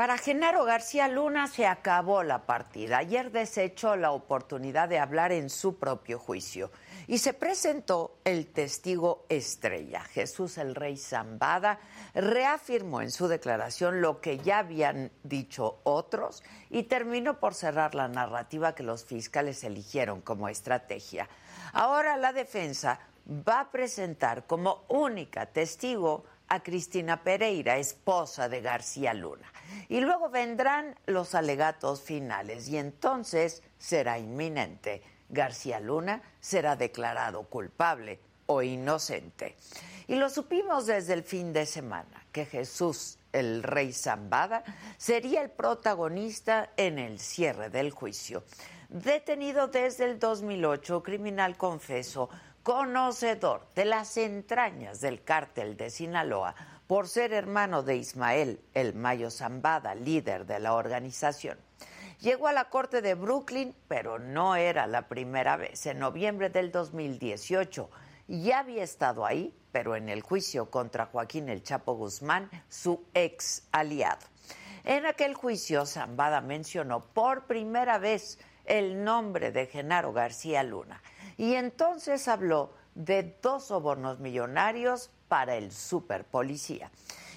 Para Genaro García Luna se acabó la partida. Ayer desechó la oportunidad de hablar en su propio juicio y se presentó el testigo estrella. Jesús el Rey Zambada reafirmó en su declaración lo que ya habían dicho otros y terminó por cerrar la narrativa que los fiscales eligieron como estrategia. Ahora la defensa va a presentar como única testigo a Cristina Pereira, esposa de García Luna. Y luego vendrán los alegatos finales y entonces será inminente. García Luna será declarado culpable o inocente. Y lo supimos desde el fin de semana, que Jesús, el rey Zambada, sería el protagonista en el cierre del juicio. Detenido desde el 2008, criminal confeso, conocedor de las entrañas del cártel de Sinaloa por ser hermano de Ismael El Mayo Zambada, líder de la organización. Llegó a la corte de Brooklyn, pero no era la primera vez. En noviembre del 2018 ya había estado ahí, pero en el juicio contra Joaquín El Chapo Guzmán, su ex aliado. En aquel juicio, Zambada mencionó por primera vez el nombre de Genaro García Luna y entonces habló de dos sobornos millonarios para el superpolicía.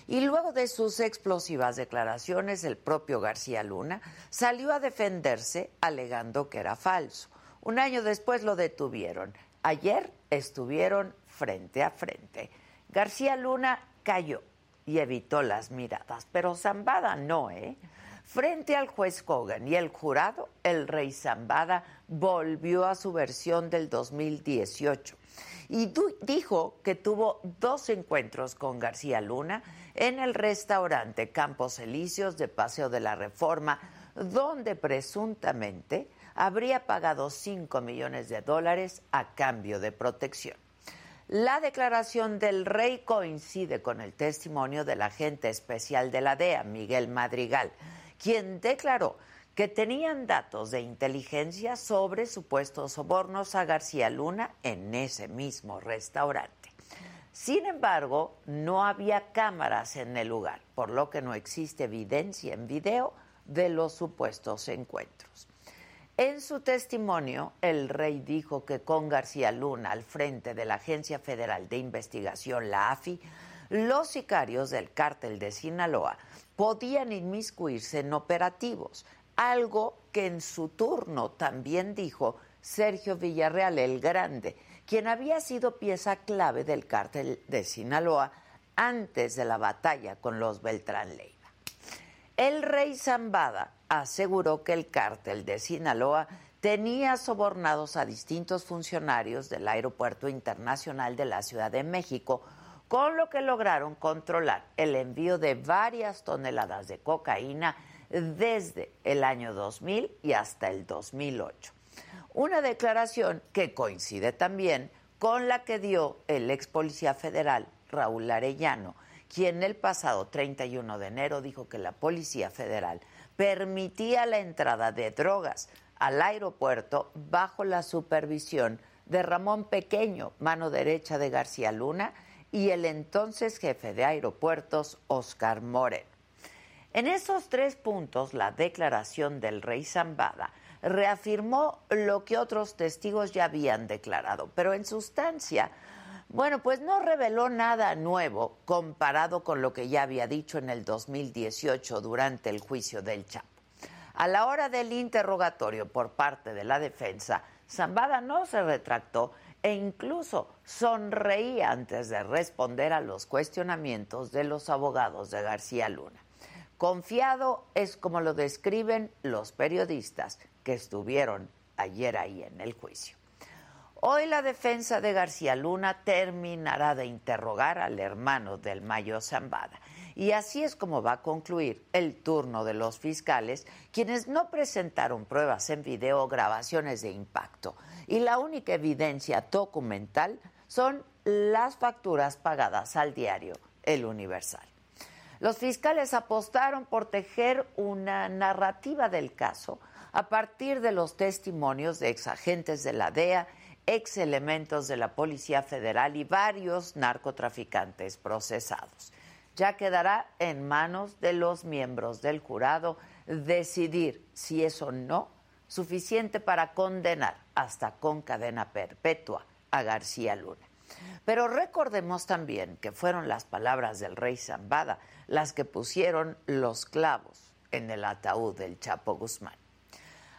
Y luego de sus explosivas declaraciones, el propio García Luna salió a defenderse alegando que era falso. Un año después lo detuvieron. Ayer estuvieron frente a frente. García Luna cayó y evitó las miradas, pero Zambada no, ¿eh? Frente al juez Kogan y el jurado, el rey Zambada volvió a su versión del 2018 y dijo que tuvo dos encuentros con García Luna en el restaurante Campos Elíseos de Paseo de la Reforma, donde presuntamente habría pagado 5 millones de dólares a cambio de protección. La declaración del rey coincide con el testimonio del agente especial de la DEA, Miguel Madrigal, quien declaró que tenían datos de inteligencia sobre supuestos sobornos a García Luna en ese mismo restaurante. Sin embargo, no había cámaras en el lugar, por lo que no existe evidencia en video de los supuestos encuentros. En su testimonio, el rey dijo que con García Luna al frente de la Agencia Federal de Investigación, la AFI, los sicarios del cártel de Sinaloa podían inmiscuirse en operativos, algo que en su turno también dijo Sergio Villarreal el Grande, quien había sido pieza clave del cártel de Sinaloa antes de la batalla con los Beltrán Leiva. El rey Zambada aseguró que el cártel de Sinaloa tenía sobornados a distintos funcionarios del Aeropuerto Internacional de la Ciudad de México con lo que lograron controlar el envío de varias toneladas de cocaína desde el año 2000 y hasta el 2008. Una declaración que coincide también con la que dio el ex policía federal Raúl Arellano, quien el pasado 31 de enero dijo que la Policía Federal permitía la entrada de drogas al aeropuerto bajo la supervisión de Ramón Pequeño, mano derecha de García Luna, y el entonces jefe de aeropuertos, Oscar Moreno. En esos tres puntos, la declaración del rey Zambada reafirmó lo que otros testigos ya habían declarado, pero en sustancia, bueno, pues no reveló nada nuevo comparado con lo que ya había dicho en el 2018 durante el juicio del Chapo. A la hora del interrogatorio por parte de la defensa, Zambada no se retractó e incluso sonreía antes de responder a los cuestionamientos de los abogados de García Luna. Confiado es como lo describen los periodistas que estuvieron ayer ahí en el juicio. Hoy la defensa de García Luna terminará de interrogar al hermano del Mayo Zambada. Y así es como va a concluir el turno de los fiscales, quienes no presentaron pruebas en video o grabaciones de impacto y la única evidencia documental son las facturas pagadas al diario El Universal. Los fiscales apostaron por tejer una narrativa del caso a partir de los testimonios de exagentes de la DEA, ex elementos de la Policía Federal y varios narcotraficantes procesados. Ya quedará en manos de los miembros del jurado decidir si es o no suficiente para condenar hasta con cadena perpetua a García Luna. Pero recordemos también que fueron las palabras del rey Zambada las que pusieron los clavos en el ataúd del Chapo Guzmán.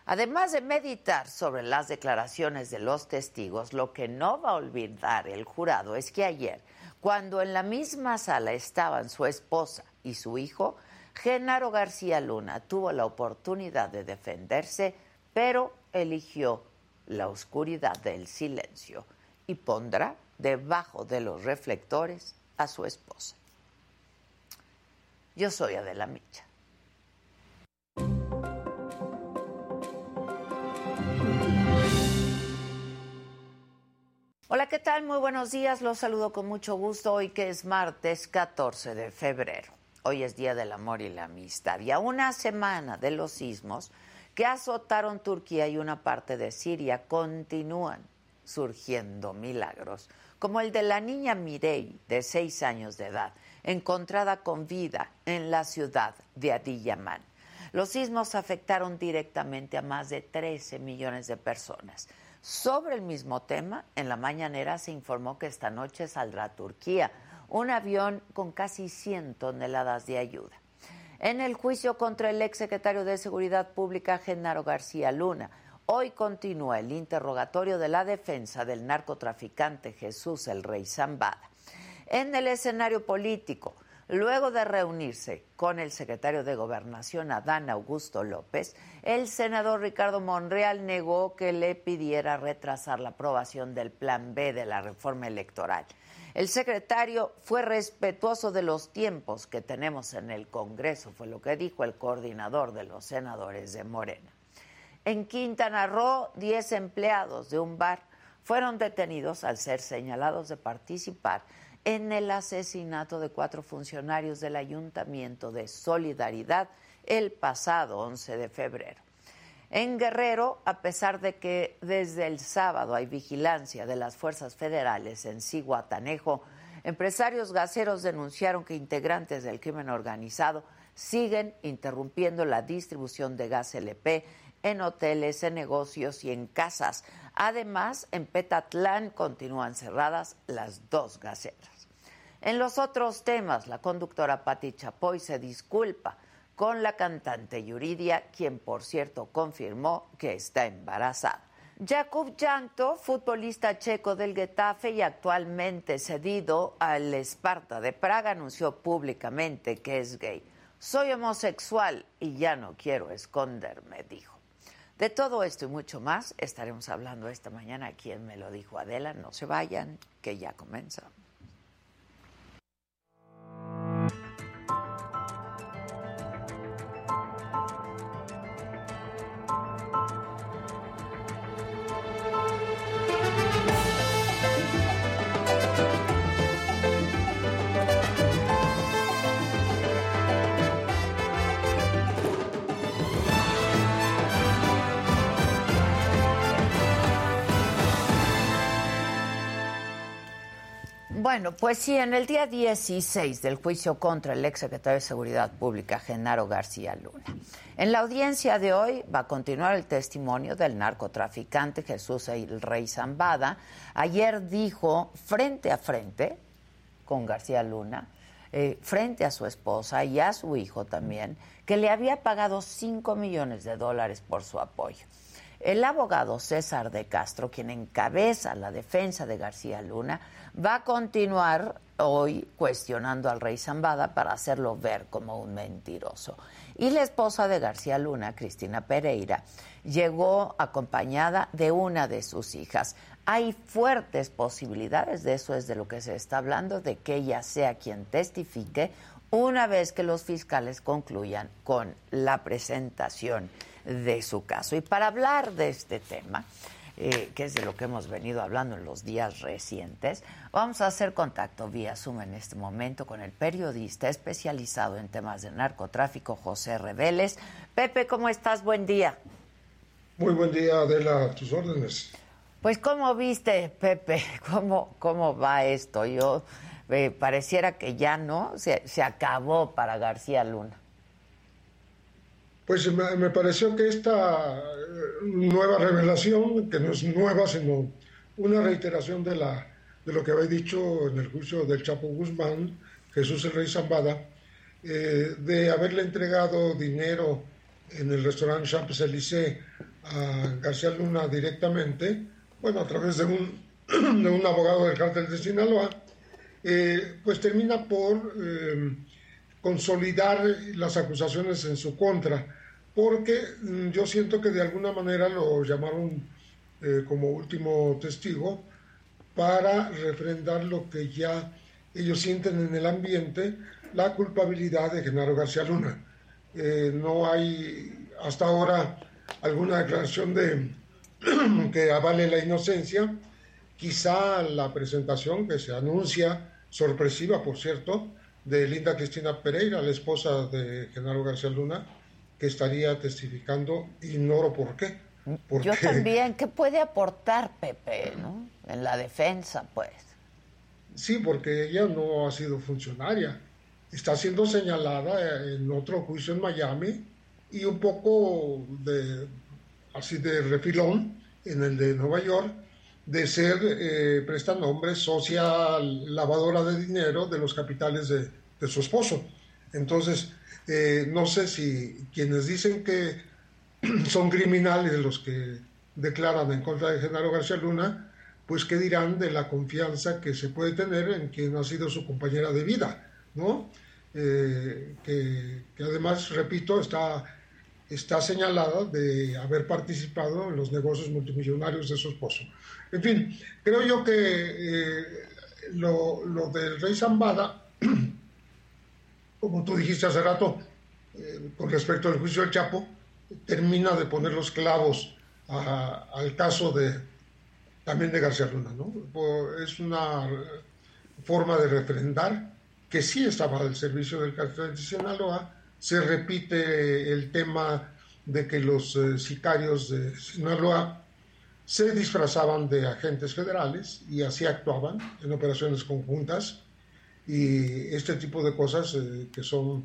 Además de meditar sobre las declaraciones de los testigos, lo que no va a olvidar el jurado es que ayer, cuando en la misma sala estaban su esposa y su hijo, Genaro García Luna tuvo la oportunidad de defenderse, pero eligió la oscuridad del silencio y pondrá debajo de los reflectores a su esposa. Yo soy Adela Micha. Hola, ¿qué tal? Muy buenos días. Los saludo con mucho gusto hoy que es martes 14 de febrero. Hoy es Día del Amor y la Amistad y a una semana de los sismos que azotaron Turquía y una parte de Siria continúan surgiendo milagros, como el de la niña Mirei, de seis años de edad, encontrada con vida en la ciudad de Adiyaman. Los sismos afectaron directamente a más de 13 millones de personas. Sobre el mismo tema, en la mañanera se informó que esta noche saldrá a Turquía un avión con casi 100 toneladas de ayuda. En el juicio contra el exsecretario de Seguridad Pública, Genaro García Luna, hoy continúa el interrogatorio de la defensa del narcotraficante Jesús el Rey Zambada. En el escenario político, Luego de reunirse con el secretario de Gobernación, Adán Augusto López, el senador Ricardo Monreal negó que le pidiera retrasar la aprobación del Plan B de la reforma electoral. El secretario fue respetuoso de los tiempos que tenemos en el Congreso, fue lo que dijo el coordinador de los senadores de Morena. En Quintana Roo, 10 empleados de un bar fueron detenidos al ser señalados de participar en el asesinato de cuatro funcionarios del Ayuntamiento de Solidaridad el pasado 11 de febrero. En Guerrero, a pesar de que desde el sábado hay vigilancia de las fuerzas federales en Ciguatanejo, empresarios gaseros denunciaron que integrantes del crimen organizado siguen interrumpiendo la distribución de gas LP en hoteles, en negocios y en casas. Además, en Petatlán continúan cerradas las dos gaseras. En los otros temas, la conductora Patti Chapoy se disculpa con la cantante Yuridia, quien por cierto confirmó que está embarazada. Jakub Jankto, futbolista checo del Getafe y actualmente cedido al Esparta de Praga, anunció públicamente que es gay. Soy homosexual y ya no quiero esconderme, dijo. De todo esto y mucho más estaremos hablando esta mañana aquí en Me lo dijo Adela. No se vayan, que ya comenzamos. Bueno, pues sí, en el día 16 del juicio contra el exsecretario de Seguridad Pública, Genaro García Luna. En la audiencia de hoy va a continuar el testimonio del narcotraficante Jesús el Rey Zambada. Ayer dijo frente a frente con García Luna, eh, frente a su esposa y a su hijo también, que le había pagado 5 millones de dólares por su apoyo. El abogado César de Castro, quien encabeza la defensa de García Luna, va a continuar hoy cuestionando al rey Zambada para hacerlo ver como un mentiroso. Y la esposa de García Luna, Cristina Pereira, llegó acompañada de una de sus hijas. Hay fuertes posibilidades, de eso es de lo que se está hablando, de que ella sea quien testifique una vez que los fiscales concluyan con la presentación de su caso. Y para hablar de este tema, eh, que es de lo que hemos venido hablando en los días recientes, vamos a hacer contacto vía Zoom en este momento con el periodista especializado en temas de narcotráfico, José Reveles. Pepe, ¿cómo estás? Buen día. Muy buen día, Adela, a tus órdenes. Pues, ¿cómo viste, Pepe? ¿Cómo, cómo va esto? Yo eh, pareciera que ya no, se, se acabó para García Luna. Pues me, pareció que esta eh, nueva revelación, que no es nueva, sino una reiteración de, la, de lo que había dicho en el juicio del Chapo Guzmán, Jesús el Rey Zambada, eh, de haberle entregado dinero en el restaurante Champs-Élysées a García Luna directamente, bueno, a través de un, de un abogado del cártel de Sinaloa, eh, pues termina por consolidar las acusaciones en su contra, porque mm, yo siento que de alguna manera lo llamaron eh, como último testigo para refrendar lo que ya ellos sienten en el ambiente, la culpabilidad de Genaro García Luna. Eh, no hay hasta ahora alguna declaración de que avale la inocencia. Quizá la presentación que se anuncia, sorpresiva por cierto, de Linda Cristina Pereira, la esposa de Genaro García Luna, que estaría testificando, ignoro por qué. Yo también, ¿qué puede aportar Pepe ¿no? en la defensa, pues? Sí, porque ella no ha sido funcionaria. Está siendo señalada en otro juicio en Miami y un poco de, así de refilón en el de Nueva York, de ser eh, prestanombre social, lavadora de dinero de los capitales de, su esposo. Entonces, eh, no sé si quienes dicen que son criminales los que declaran en contra de Genaro García Luna, pues qué dirán de la confianza que se puede tener en quien ha sido su compañera de vida, ¿no? Eh, que, además, repito, está, está señalada de haber participado en los negocios multimillonarios de su esposo. En fin, creo yo que eh, lo, del rey Zambada, como tú dijiste hace rato, eh, con respecto al juicio del Chapo, termina de poner los clavos al caso de también de García Luna. ¿no? Es una forma de refrendar que sí estaba al servicio del cartel de Sinaloa. Se repite el tema de que los eh, sicarios de Sinaloa se disfrazaban de agentes federales y así actuaban en operaciones conjuntas. Y este tipo de cosas eh, que son,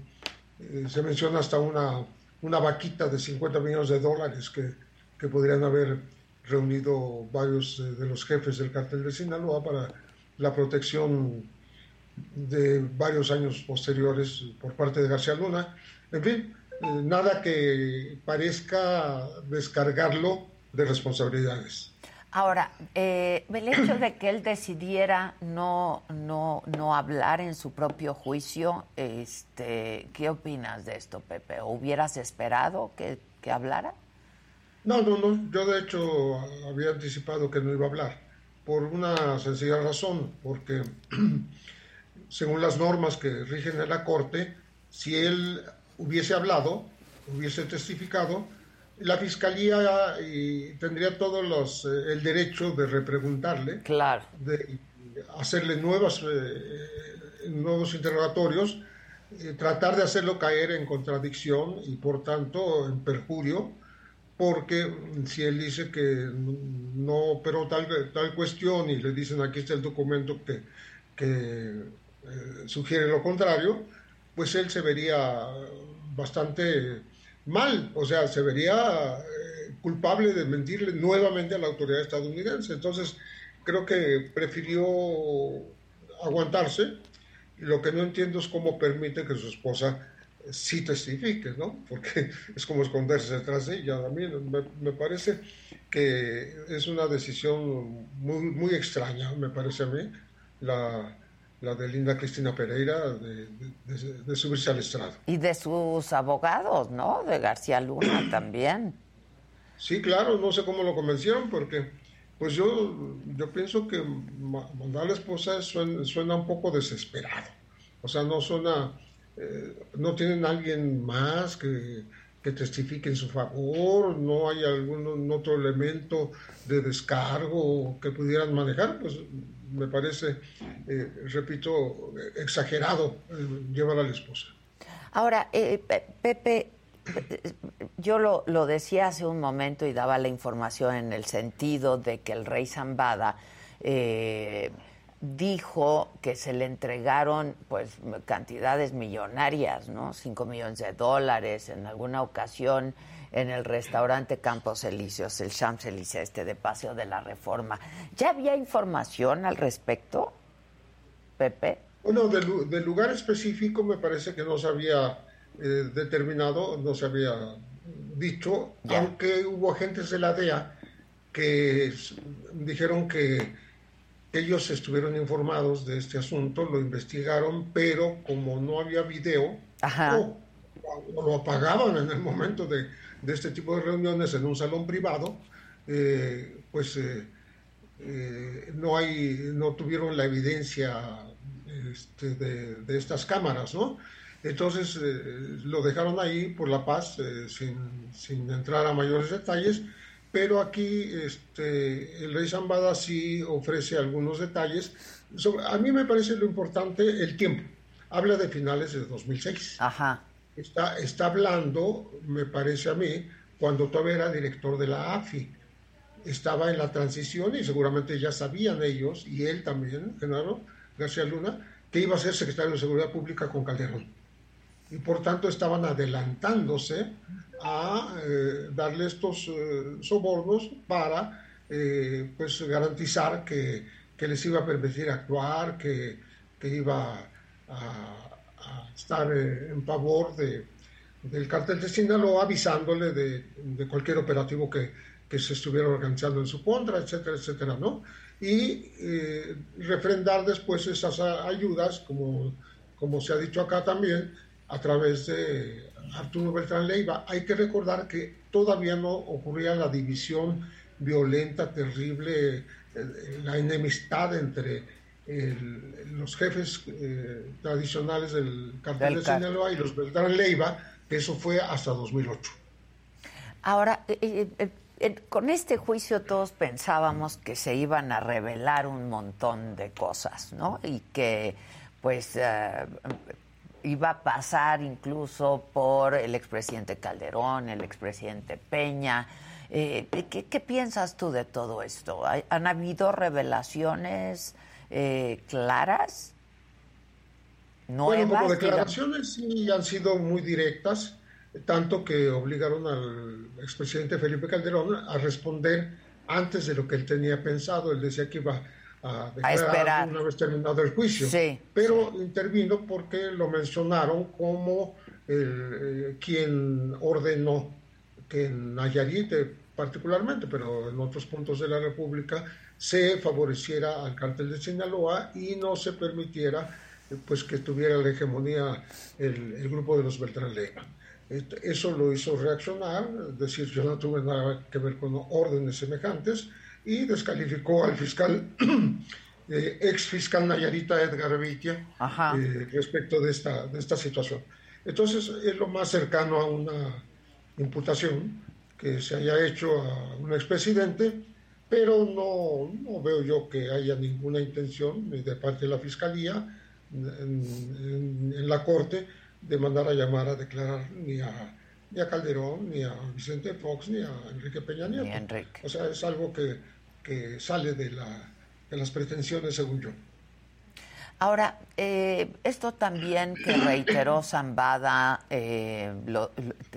eh, se menciona hasta una una vaquita de 50 millones de dólares que, que podrían haber reunido varios de los jefes del cartel de Sinaloa para la protección de varios años posteriores por parte de García Luna. En fin, eh, nada que parezca descargarlo de responsabilidades. Ahora, eh, el hecho de que él decidiera no, no, no hablar en su propio juicio, este, ¿qué opinas de esto, Pepe? ¿Hubieras esperado que, que hablara? No, no, no. Yo de hecho había anticipado que no iba a hablar, por una sencilla razón, porque según las normas que rigen en la Corte, si él hubiese hablado, hubiese testificado, la fiscalía tendría todos los eh, el derecho de repreguntarle, claro. de hacerle nuevas eh, nuevos interrogatorios, eh, tratar de hacerlo caer en contradicción y por tanto en perjurio, porque si él dice que no operó tal, tal cuestión y le dicen aquí está el documento que, que sugiere lo contrario, pues él se vería bastante mal, o sea, se vería eh, culpable de mentirle nuevamente a la autoridad estadounidense. Entonces, creo que prefirió aguantarse. Lo que no entiendo es cómo permite que su esposa sí testifique, ¿no? Porque es como esconderse detrás de ella. A mí me, me parece que es una decisión muy, muy extraña, me parece a mí, la, la de Linda Cristina Pereira, de, subirse al estrado. Y de sus abogados, ¿no? De García Luna también. Sí, claro, no sé cómo lo convencieron, porque pues yo, yo pienso que mandar a la esposa suena, un poco desesperado. O sea, no suena, eh, no tienen alguien más que, que testifique en su favor, no hay algún otro elemento de descargo que pudieran manejar, pues me parece, eh, repito, exagerado eh, llevar a la esposa. Ahora, eh, Pepe, yo lo, lo, decía hace un momento y daba la información en el sentido de que el rey Zambada dijo que se le entregaron pues cantidades millonarias, ¿no? Cinco millones de dólares en alguna ocasión en el restaurante Campos Elíseos, el Champs Elíseos, este de Paseo de la Reforma. ¿Ya había información al respecto, Pepe? Bueno, del, lugar específico me parece que no se había eh, determinado, no se había dicho, aunque hubo agentes de la DEA que dijeron que ellos estuvieron informados de este asunto, lo investigaron, pero como no había video, O, lo apagaban en el momento de, este tipo de reuniones en un salón privado, eh, pues eh, eh, no, hay, no tuvieron la evidencia este, de, estas cámaras, ¿no? Entonces lo dejaron ahí por la paz, sin, sin entrar a mayores detalles, pero aquí este, el rey Zambada sí ofrece algunos detalles. a mí me parece lo importante el tiempo. Habla de finales de 2006. Ajá. Está, está hablando, me parece a mí, cuando todavía era director de la AFI. Estaba en la transición y seguramente ya sabían ellos, y él también, Genaro García Luna, que iba a ser secretario de Seguridad Pública con Calderón. Y por tanto estaban adelantándose a eh, darle estos eh, sobornos para eh, pues garantizar que, que, les iba a permitir actuar, que, que iba a, estar en favor de, del cartel de Sinaloa, avisándole de, de cualquier operativo que, que, se estuviera organizando en su contra, etcétera, etcétera, ¿no? Y refrendar después esas ayudas, como, como se ha dicho acá también, a través de Arturo Beltrán Leiva. Hay que recordar que todavía no ocurría la división violenta, terrible, eh, la enemistad entre los jefes eh, tradicionales del cartel de Sinaloa y los Beltrán Leiva, que eso fue hasta 2008. Ahora, eh, con este juicio todos pensábamos que se iban a revelar un montón de cosas, ¿no? Y que, pues, iba a pasar incluso por el expresidente Calderón, el expresidente Peña. Eh, ¿qué, piensas tú de todo esto? ¿Han habido revelaciones eh, claras? Nuevas, bueno, como declaraciones sí han sido muy directas, tanto que obligaron al expresidente Felipe Calderón a responder antes de lo que él tenía pensado. Él decía que iba a, esperar una vez terminado el juicio. pero intervino porque lo mencionaron como eh, quien ordenó que en Nayarit eh, particularmente, pero en otros puntos de la República, se favoreciera al cártel de Sinaloa y no se permitiera pues que tuviera la hegemonía el, grupo de los Beltrán Leiva. Eso lo hizo reaccionar, es decir, yo no tuve nada que ver con órdenes semejantes, y descalificó al fiscal, eh, ex fiscal Nayarita Edgar Beitia, eh, respecto de esta, de esta situación. Entonces es lo más cercano a una imputación que se haya hecho a un expresidente, pero no, no veo yo que haya ninguna intención de parte de la Fiscalía en, en la Corte de mandar a llamar a declarar ni a ni a Calderón, ni a Vicente Fox, ni a Enrique Peña Nieto. O sea, es algo que, que sale de, la, de, las pretensiones, según yo. Ahora, eh, esto también que reiteró Zambada, eh,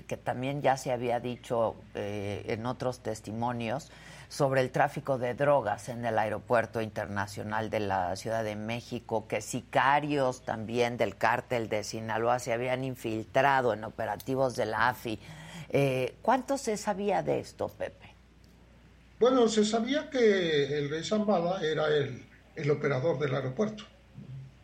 que también ya se había dicho eh, en otros testimonios, sobre el tráfico de drogas en el aeropuerto internacional de la Ciudad de México, que sicarios también del cártel de Sinaloa se habían infiltrado en operativos de la AFI. Eh, ¿Cuánto se sabía de esto, Pepe? Bueno, se sabía que el rey Zambada era el, operador del aeropuerto.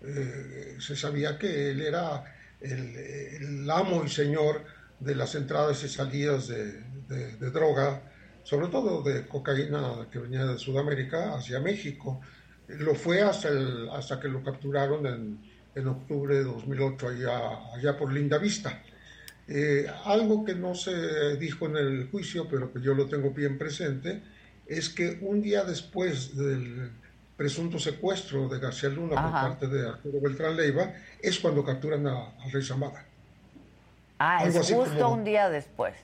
Eh, se sabía que él era el, amo y señor de las entradas y salidas de droga sobre todo de cocaína que venía de Sudamérica hacia México. Lo fue hasta, que lo capturaron en, octubre de 2008 allá, allá por Linda Vista. Eh, algo que no se dijo en el juicio, pero que yo lo tengo bien presente, es que un día después del presunto secuestro de García Luna por parte de Arturo Beltrán Leiva, es cuando capturan a, Rey Zamada. Ah, es justo un día después.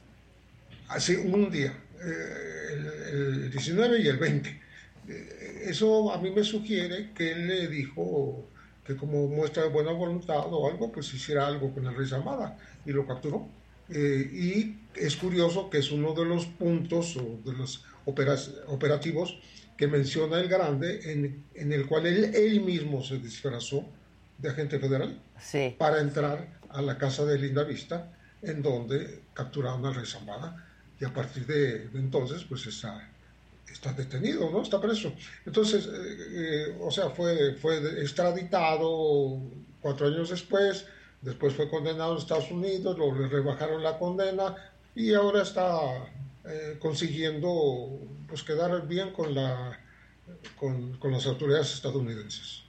Así, un día el, 19 y el 20. Eh, eso a mí me sugiere que él le dijo que como muestra de buena voluntad o algo, pues hiciera algo con el rey Zamada y lo capturó. Eh, y es curioso que es uno de los puntos o de los operativos que menciona el Grande, en, en el cual él, él, mismo se disfrazó de agente federal para entrar a la casa de Linda Vista, en donde capturaron al rey Zambada, y a partir de, entonces, pues está, está detenido, ¿no? Está preso. Entonces, eh, eh, o sea, fue, fue extraditado cuatro años después, después fue condenado en Estados Unidos, lo le rebajaron la condena y ahora está eh, consiguiendo pues quedar bien con la con, con las autoridades estadounidenses.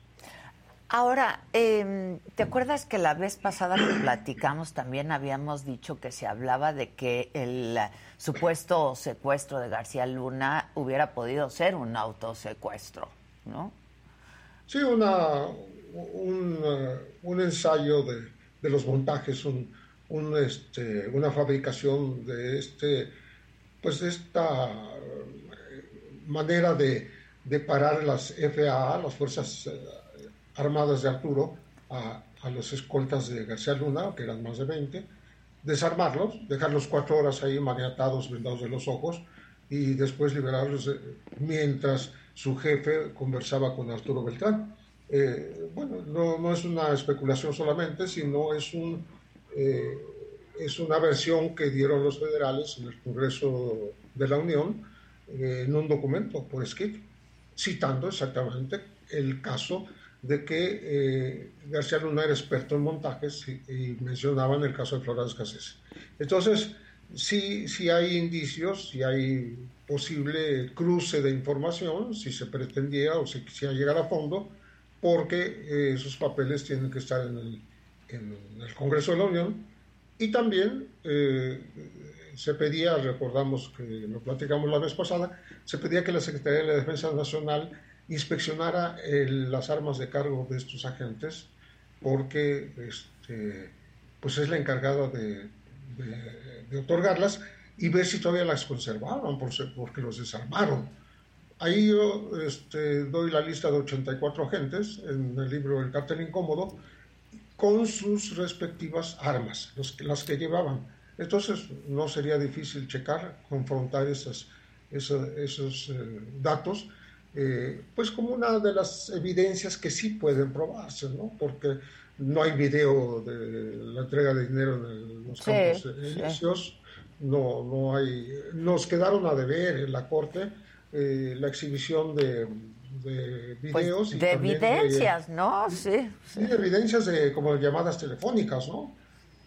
Ahora, eh, ¿te acuerdas que la vez pasada que platicamos también habíamos dicho que se hablaba de que el supuesto secuestro de García Luna hubiera podido ser un autosecuestro, ¿no? Sí, una, un, un ensayo de, de, los montajes, un, un, este, una fabricación de este, pues esta manera de, de parar las FAA, las fuerzas eh, armadas de Arturo a, los escoltas de García Luna, que eran más de 20, desarmarlos, dejarlos cuatro horas ahí maniatados, vendados de los ojos, y después liberarlos mientras su jefe conversaba con Arturo Beltrán. Eh, bueno, no, es una especulación solamente, sino es, un, eh, es una versión que dieron los federales en el Congreso de la Unión eh, en un documento por escrito, citando exactamente el caso de que eh, García Luna era experto en montajes y, mencionaban el caso de Flores Escasez. Entonces, sí, sí hay indicios, si hay posible cruce de información, si se pretendía o si quisiera llegar a fondo, porque eh, esos papeles tienen que estar en el, Congreso de la Unión. Y también eh, se pedía, recordamos que lo platicamos la vez pasada, se pedía que la Secretaría de la Defensa Nacional inspeccionara las armas de cargo de estos agentes porque este, pues es la encargada de, otorgarlas y ver si todavía las conservaban porque los desarmaron. Ahí yo este, doy la lista de 84 agentes en el libro El cartel incómodo con sus respectivas armas, los, las que llevaban. Entonces no sería difícil checar, confrontar esas, esos, eh, datos eh, pues como una de las evidencias que sí pueden probarse, ¿no? Porque no hay video de la entrega de dinero en los campos elíseos, no, no hay, nos quedaron a deber en la corte eh, la exhibición de, de pues, videos. de evidencias, ¿no? Sí, sí. de evidencias de como llamadas telefónicas, ¿no?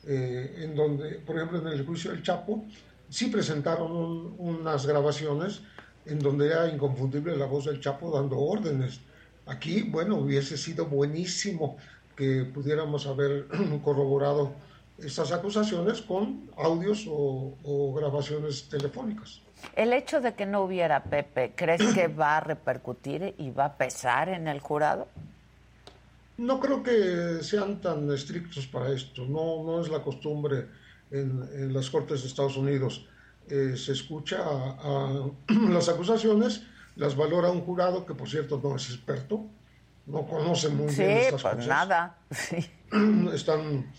Eh, en donde, por ejemplo, en el juicio del Chapo, sí presentaron unas grabaciones en donde era inconfundible la voz del Chapo dando órdenes. Aquí, bueno, hubiese sido buenísimo que pudiéramos haber corroborado estas acusaciones con audios o, grabaciones telefónicas. El hecho de que no hubiera Pepe, ¿crees que va a repercutir y va a pesar en el jurado? No creo que sean tan estrictos para esto. No, no es la costumbre en, en las Cortes de Estados Unidos. Eh, se escucha a, las acusaciones, las valora un jurado que, por cierto, no es experto, no conoce muy bien estas pues nada. Están,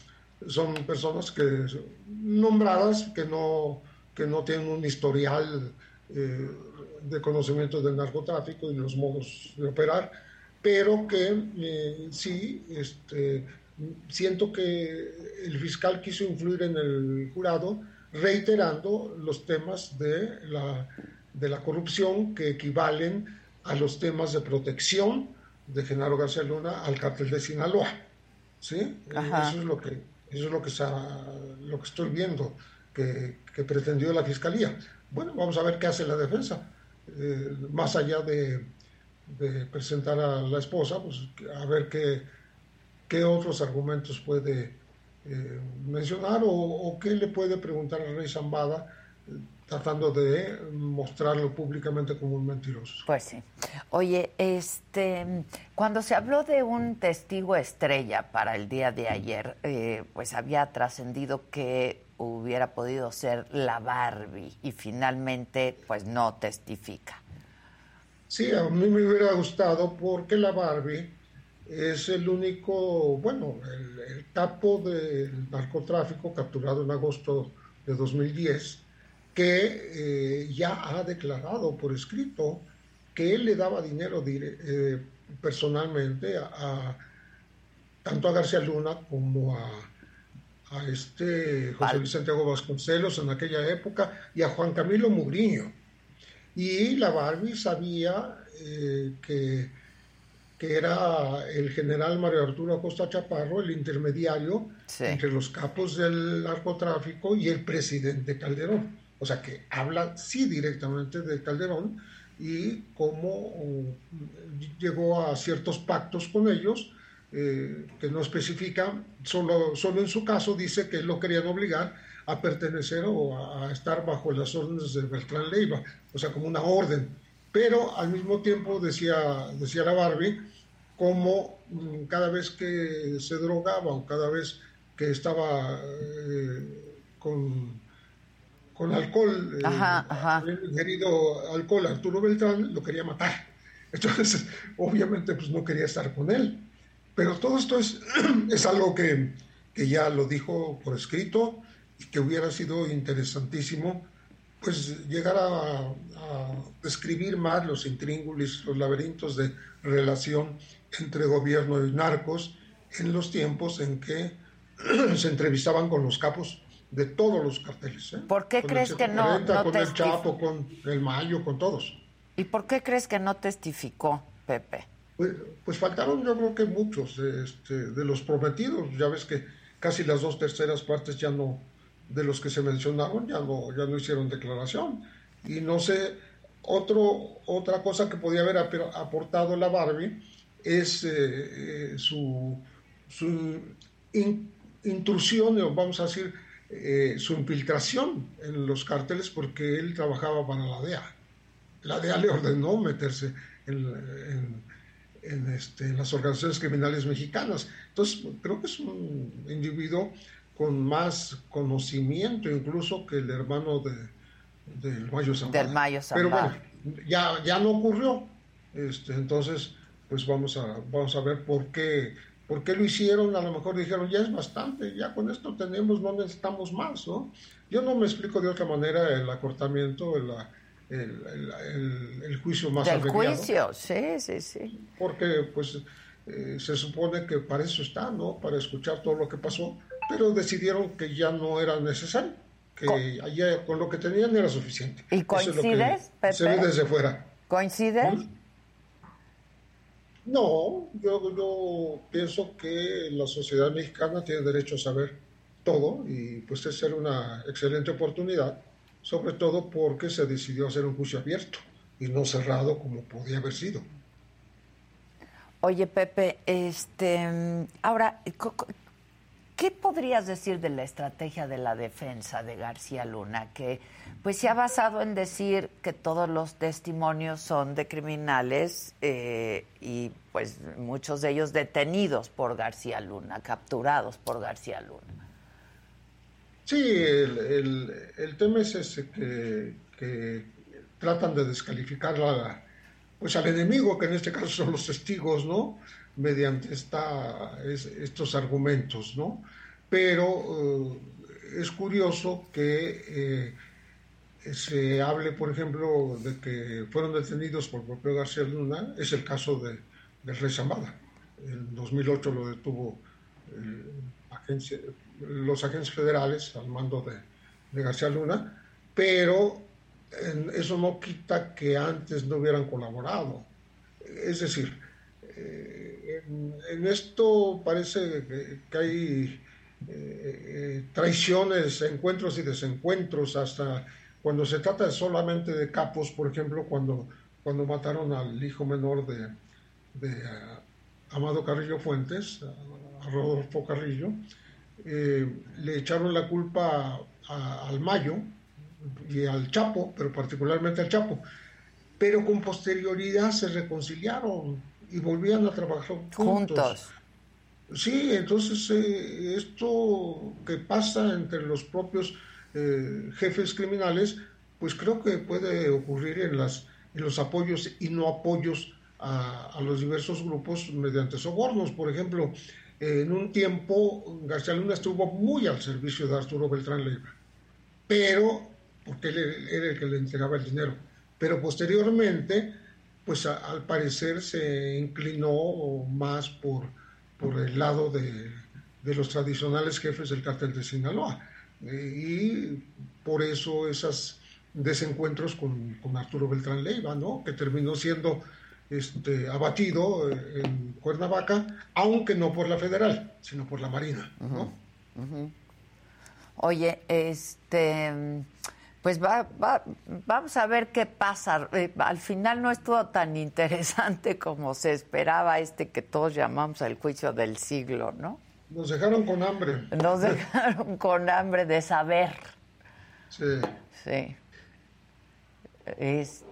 son personas que nombradas que no, que no tienen un historial eh, de conocimiento del narcotráfico y los modos de operar, pero que eh, sí, este, siento que el fiscal quiso influir en el jurado reiterando los temas de la, de la corrupción que equivalen a los temas de protección de Genaro García Luna al cártel de Sinaloa. ¿sí? Eso es lo que, eso es lo que, lo que estoy viendo que, que, pretendió la Fiscalía. Bueno, vamos a ver qué hace la defensa. Eh, más allá de, de, presentar a la esposa, pues a ver qué, qué otros argumentos puede eh, mencionar o, qué le puede preguntar al rey Zambada eh, tratando de mostrarlo públicamente como un mentiroso. Pues sí. Oye, este, cuando se habló de un testigo estrella para el día de ayer, eh, pues había trascendido que hubiera podido ser la Barbie y finalmente pues no testifica. Sí, a mí me hubiera gustado porque la Barbie es el único, bueno, el, capo del narcotráfico capturado en agosto de 2010, que eh, ya ha declarado por escrito que él le daba dinero eh, personalmente a, tanto a García Luna como a, a este José Luis Santiago Vasconcelos en aquella época y a Juan Camilo Mugriño. Y la Barbie sabía eh, que, que, era el general Mario Arturo Acosta Chaparro, el intermediario entre los capos del narcotráfico y el presidente Calderón. O sea que habla sí directamente de Calderón y cómo uh, llegó a ciertos pactos con ellos eh, que no especifica, solo, solo en su caso dice que lo querían obligar a pertenecer o a, estar bajo las órdenes de Beltrán Leiva, o sea, como una orden. Pero al mismo tiempo decía, decía la Barbie, como mm, cada vez que se drogaba o cada vez que estaba eh, con, con alcohol, eh, ajá, ingerido alcohol, Arturo Beltrán lo quería matar. Entonces, obviamente, pues no quería estar con él. Pero todo esto es, es algo que, que ya lo dijo por escrito, y que hubiera sido interesantísimo pues llegar a, describir más los intríngulis, los laberintos de relación entre gobierno y narcos en los tiempos en que se entrevistaban con los capos de todos los carteles. ¿eh? ¿Por qué crees que no, Con el Chapo, con el Mayo, con todos. ¿Y por qué crees que no testificó, Pepe? Pues, pues faltaron yo creo que muchos este, de los prometidos. Ya ves que casi las dos terceras partes ya no, de los que se mencionaron ya no, ya no hicieron declaración. Y no sé, otro, otra cosa que podía haber aportado la Barbie es eh, eh, su, su intrusión, vamos a decir, eh, su infiltración en los cárteles porque él trabajaba para la DEA. La DEA le ordenó meterse en, este, en las organizaciones criminales mexicanas. Entonces, creo que es un individuo con más conocimiento incluso que el hermano de, del Mayo Zambada. Del Mayo Pero bueno, ya, ya no ocurrió. Este, entonces, pues vamos a, vamos a ver por qué, por qué lo hicieron. A lo mejor dijeron, ya es bastante, ya con esto tenemos, no necesitamos más, ¿no? Yo no me explico de otra manera el acortamiento, el, el, el, juicio más Del juicio, sí, sí, sí. Porque, pues, eh, se supone que para eso está, ¿no? Para escuchar todo lo que pasó pero decidieron que ya no era necesario, que con, con lo que tenían era suficiente. ¿Y coincides, Se ve desde fuera. ¿Coincides? ¿Mm? No, yo, yo pienso que la sociedad mexicana tiene derecho a saber todo y pues es ser una excelente oportunidad, sobre todo porque se decidió hacer un juicio abierto y no cerrado como podía haber sido. Oye, Pepe, este, ahora, ¿Qué podrías decir de la estrategia de la defensa de García Luna? Que pues se ha basado en decir que todos los testimonios son de criminales eh, y pues muchos de ellos detenidos por García Luna, capturados por García Luna. Sí, el, tema es ese que, tratan de descalificar pues al enemigo, que en este caso son los testigos, ¿no? mediante esta, estos argumentos, ¿no? Pero eh, es curioso que eh, se hable, por ejemplo, de que fueron detenidos por propio García Luna, es el caso de, de Rey Zambada. En 2008 lo detuvo los agentes federales al mando de, de García Luna, pero eso no quita que antes no hubieran colaborado. Es decir, eh, en, esto parece que, hay eh, eh, traiciones, encuentros y desencuentros, hasta cuando se trata solamente de capos, por ejemplo, cuando, cuando mataron al hijo menor de, de Amado Carrillo Fuentes, a, Rodolfo Carrillo, le echaron la culpa al Mayo y al Chapo, pero particularmente al Chapo. Pero con posterioridad se reconciliaron y volvían a trabajar juntos. Sí, entonces eh, esto que pasa entre los propios eh, jefes criminales, pues creo que puede ocurrir en las en los apoyos y no apoyos a, los diversos grupos mediante sobornos. Por ejemplo, en un tiempo García Luna estuvo muy al servicio de Arturo Beltrán Leiva, pero, porque él era el que le entregaba el dinero, pero posteriormente, pues al parecer se inclinó más por, por el lado de, de los tradicionales jefes del cártel de Sinaloa. y por eso esos desencuentros con, con, Arturo Beltrán Leiva, ¿no? que terminó siendo este, abatido en Cuernavaca, aunque no por la federal, sino por la Marina. ¿no? Oye, este, pues va, va, vamos a ver qué pasa. Eh, al final no estuvo tan interesante como se esperaba este que todos llamamos el juicio del siglo, ¿no? Nos dejaron con hambre. Nos dejaron con hambre de saber. Sí. Sí. Este,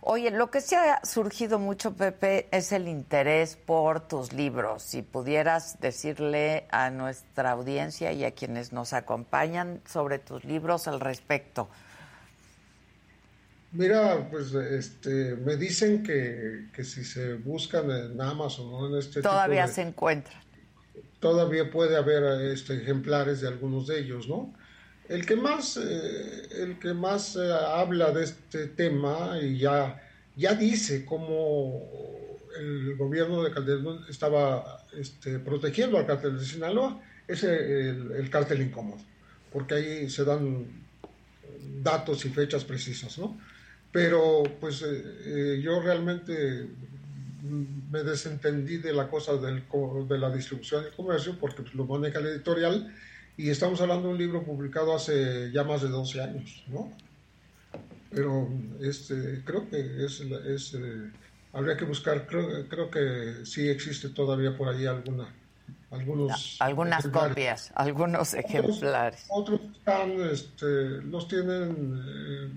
oye, lo que sí ha surgido mucho, Pepe, es el interés por tus libros. Si pudieras decirle a nuestra audiencia y a quienes nos acompañan sobre tus libros al respecto. Mira, pues este, me dicen que, que si se buscan en Amazon o en este Todavía se encuentran todavía puede haber este, ejemplares de algunos de ellos, ¿no? El que más, eh, el que más eh, habla de este tema y ya, ya dice cómo el gobierno de Calderón estaba este, protegiendo al cártel de Sinaloa es el, el, cártel incómodo, porque ahí se dan datos y fechas precisas, ¿no? Pero pues eh, yo realmente me desentendí de la cosa del, de la distribución y comercio porque pues, lo maneja la editorial y estamos hablando de un libro publicado hace ya más de 12 años, ¿no? Pero este, creo que es, es eh, habría que buscar, creo, creo que sí existe todavía por ahí alguna, algunos... Algunas copias, algunos ejemplares. Otros, están, este, los tienen, eh,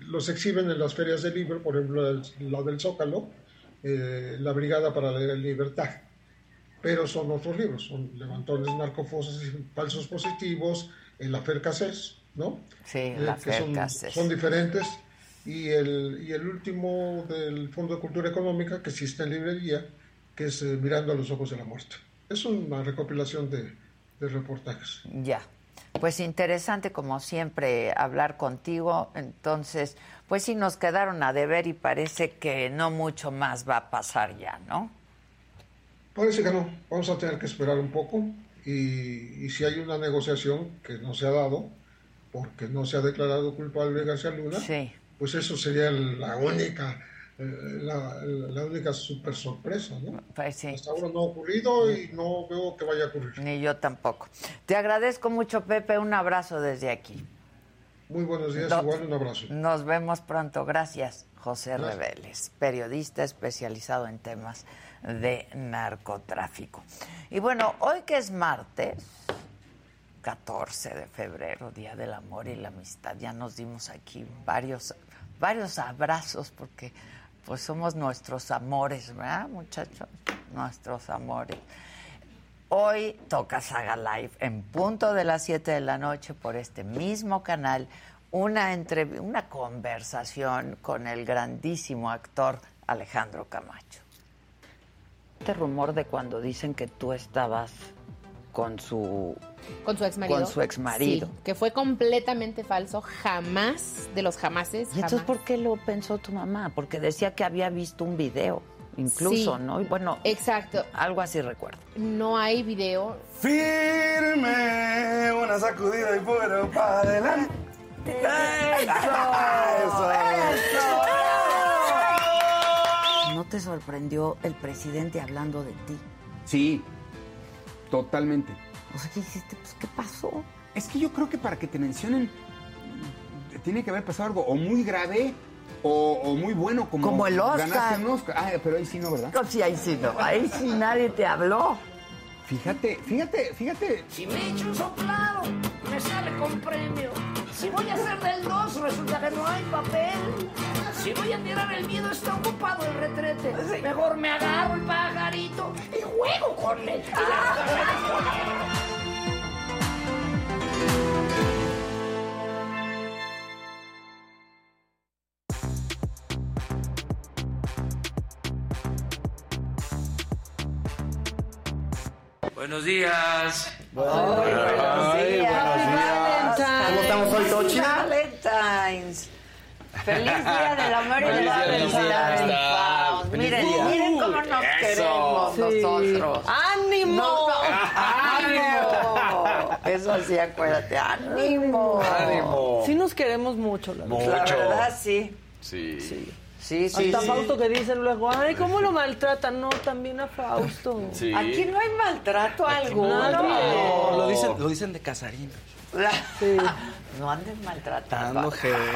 los exhiben en las ferias de libro, por ejemplo la del Zócalo, eh, la Brigada para la Libertad. Pero son otros libros, son Levantones Narcofosos y Falsos Positivos, el Afer Cassés, ¿no? Sí, el eh, son, son, diferentes. Y el, y el último del Fondo de Cultura Económica, que sí está en librería, que es eh, Mirando a los Ojos de la Muerte. Es una recopilación de, de reportajes. Ya. Pues interesante, como siempre, hablar contigo. Entonces, pues sí nos quedaron a deber y parece que no mucho más va a pasar ya, ¿no? Parece que no. Vamos a tener que esperar un poco y, si hay una negociación que no se ha dado, porque no se ha declarado culpable García Luna, pues eso sería la única eh, la, única super sorpresa, ¿no? Pues sí. Hasta ahora no ha ocurrido y no veo que vaya a ocurrir. Ni yo tampoco. Te agradezco mucho, Pepe. Un abrazo desde aquí. Muy buenos días, igual un abrazo. Nos vemos pronto. Gracias, José Reveles, periodista especializado en temas de narcotráfico. Y bueno, hoy que es martes, 14 de febrero, Día del Amor y la Amistad, ya nos dimos aquí varios, varios abrazos porque pues somos nuestros amores, ¿verdad, muchachos? Nuestros amores. Hoy toca Saga Live en punto de las 7 de la noche por este mismo canal, una, una conversación con el grandísimo actor Alejandro Camacho. Este rumor de cuando dicen que tú estabas con su con su ex marido. Con su ex marido. que fue completamente falso, jamás, de los jamases. ¿Y entonces por qué lo pensó tu mamá? Porque decía que había visto un video, incluso, ¿no? Y bueno, exacto. Algo así recuerdo. No hay video. Firme, una sacudida y fuera para adelante. ¡Eso! ¡Eso! ¿No te sorprendió el presidente hablando de ti? Sí, totalmente. O sea, ¿qué hiciste? Pues, ¿qué pasó? Es que yo creo que para que te mencionen tiene que haber pasado algo o muy grave o, muy bueno como, como el Oscar. Un Oscar. Ah, pero ahí sí no, ¿verdad? Sí, ahí sí no. Ahí sí nadie te habló. Fíjate, fíjate, fíjate. Si me echo un soplado, me sale con premio. Si voy a hacer del 2, resulta que no hay papel. Si voy a tirar el miedo, está ocupado el retrete. Mejor me agarro el pajarito y juego con él. Buenos días. Buenos días. ¿Cómo estamos hoy, Tochi? Valentine's. Feliz día del amor y de la felicidad. Miren, miren cómo nos Eso. queremos Sí. nosotros. ¡Ánimo! No, ¡Ánimo! Eso sí, acuérdate. ¡Ánimo! Ánimo. Sí nos queremos mucho, la verdad. La Mucho. verdad, sí. Sí. Sí, sí, Hasta sí. Fausto que dicen luego, ay, ¿cómo lo maltratan? No, también a Fausto. Sí. Aquí no hay maltrato alguno. Nadie. Lo dicen, lo dicen de Casarín. La- Sí. No andes maltratando.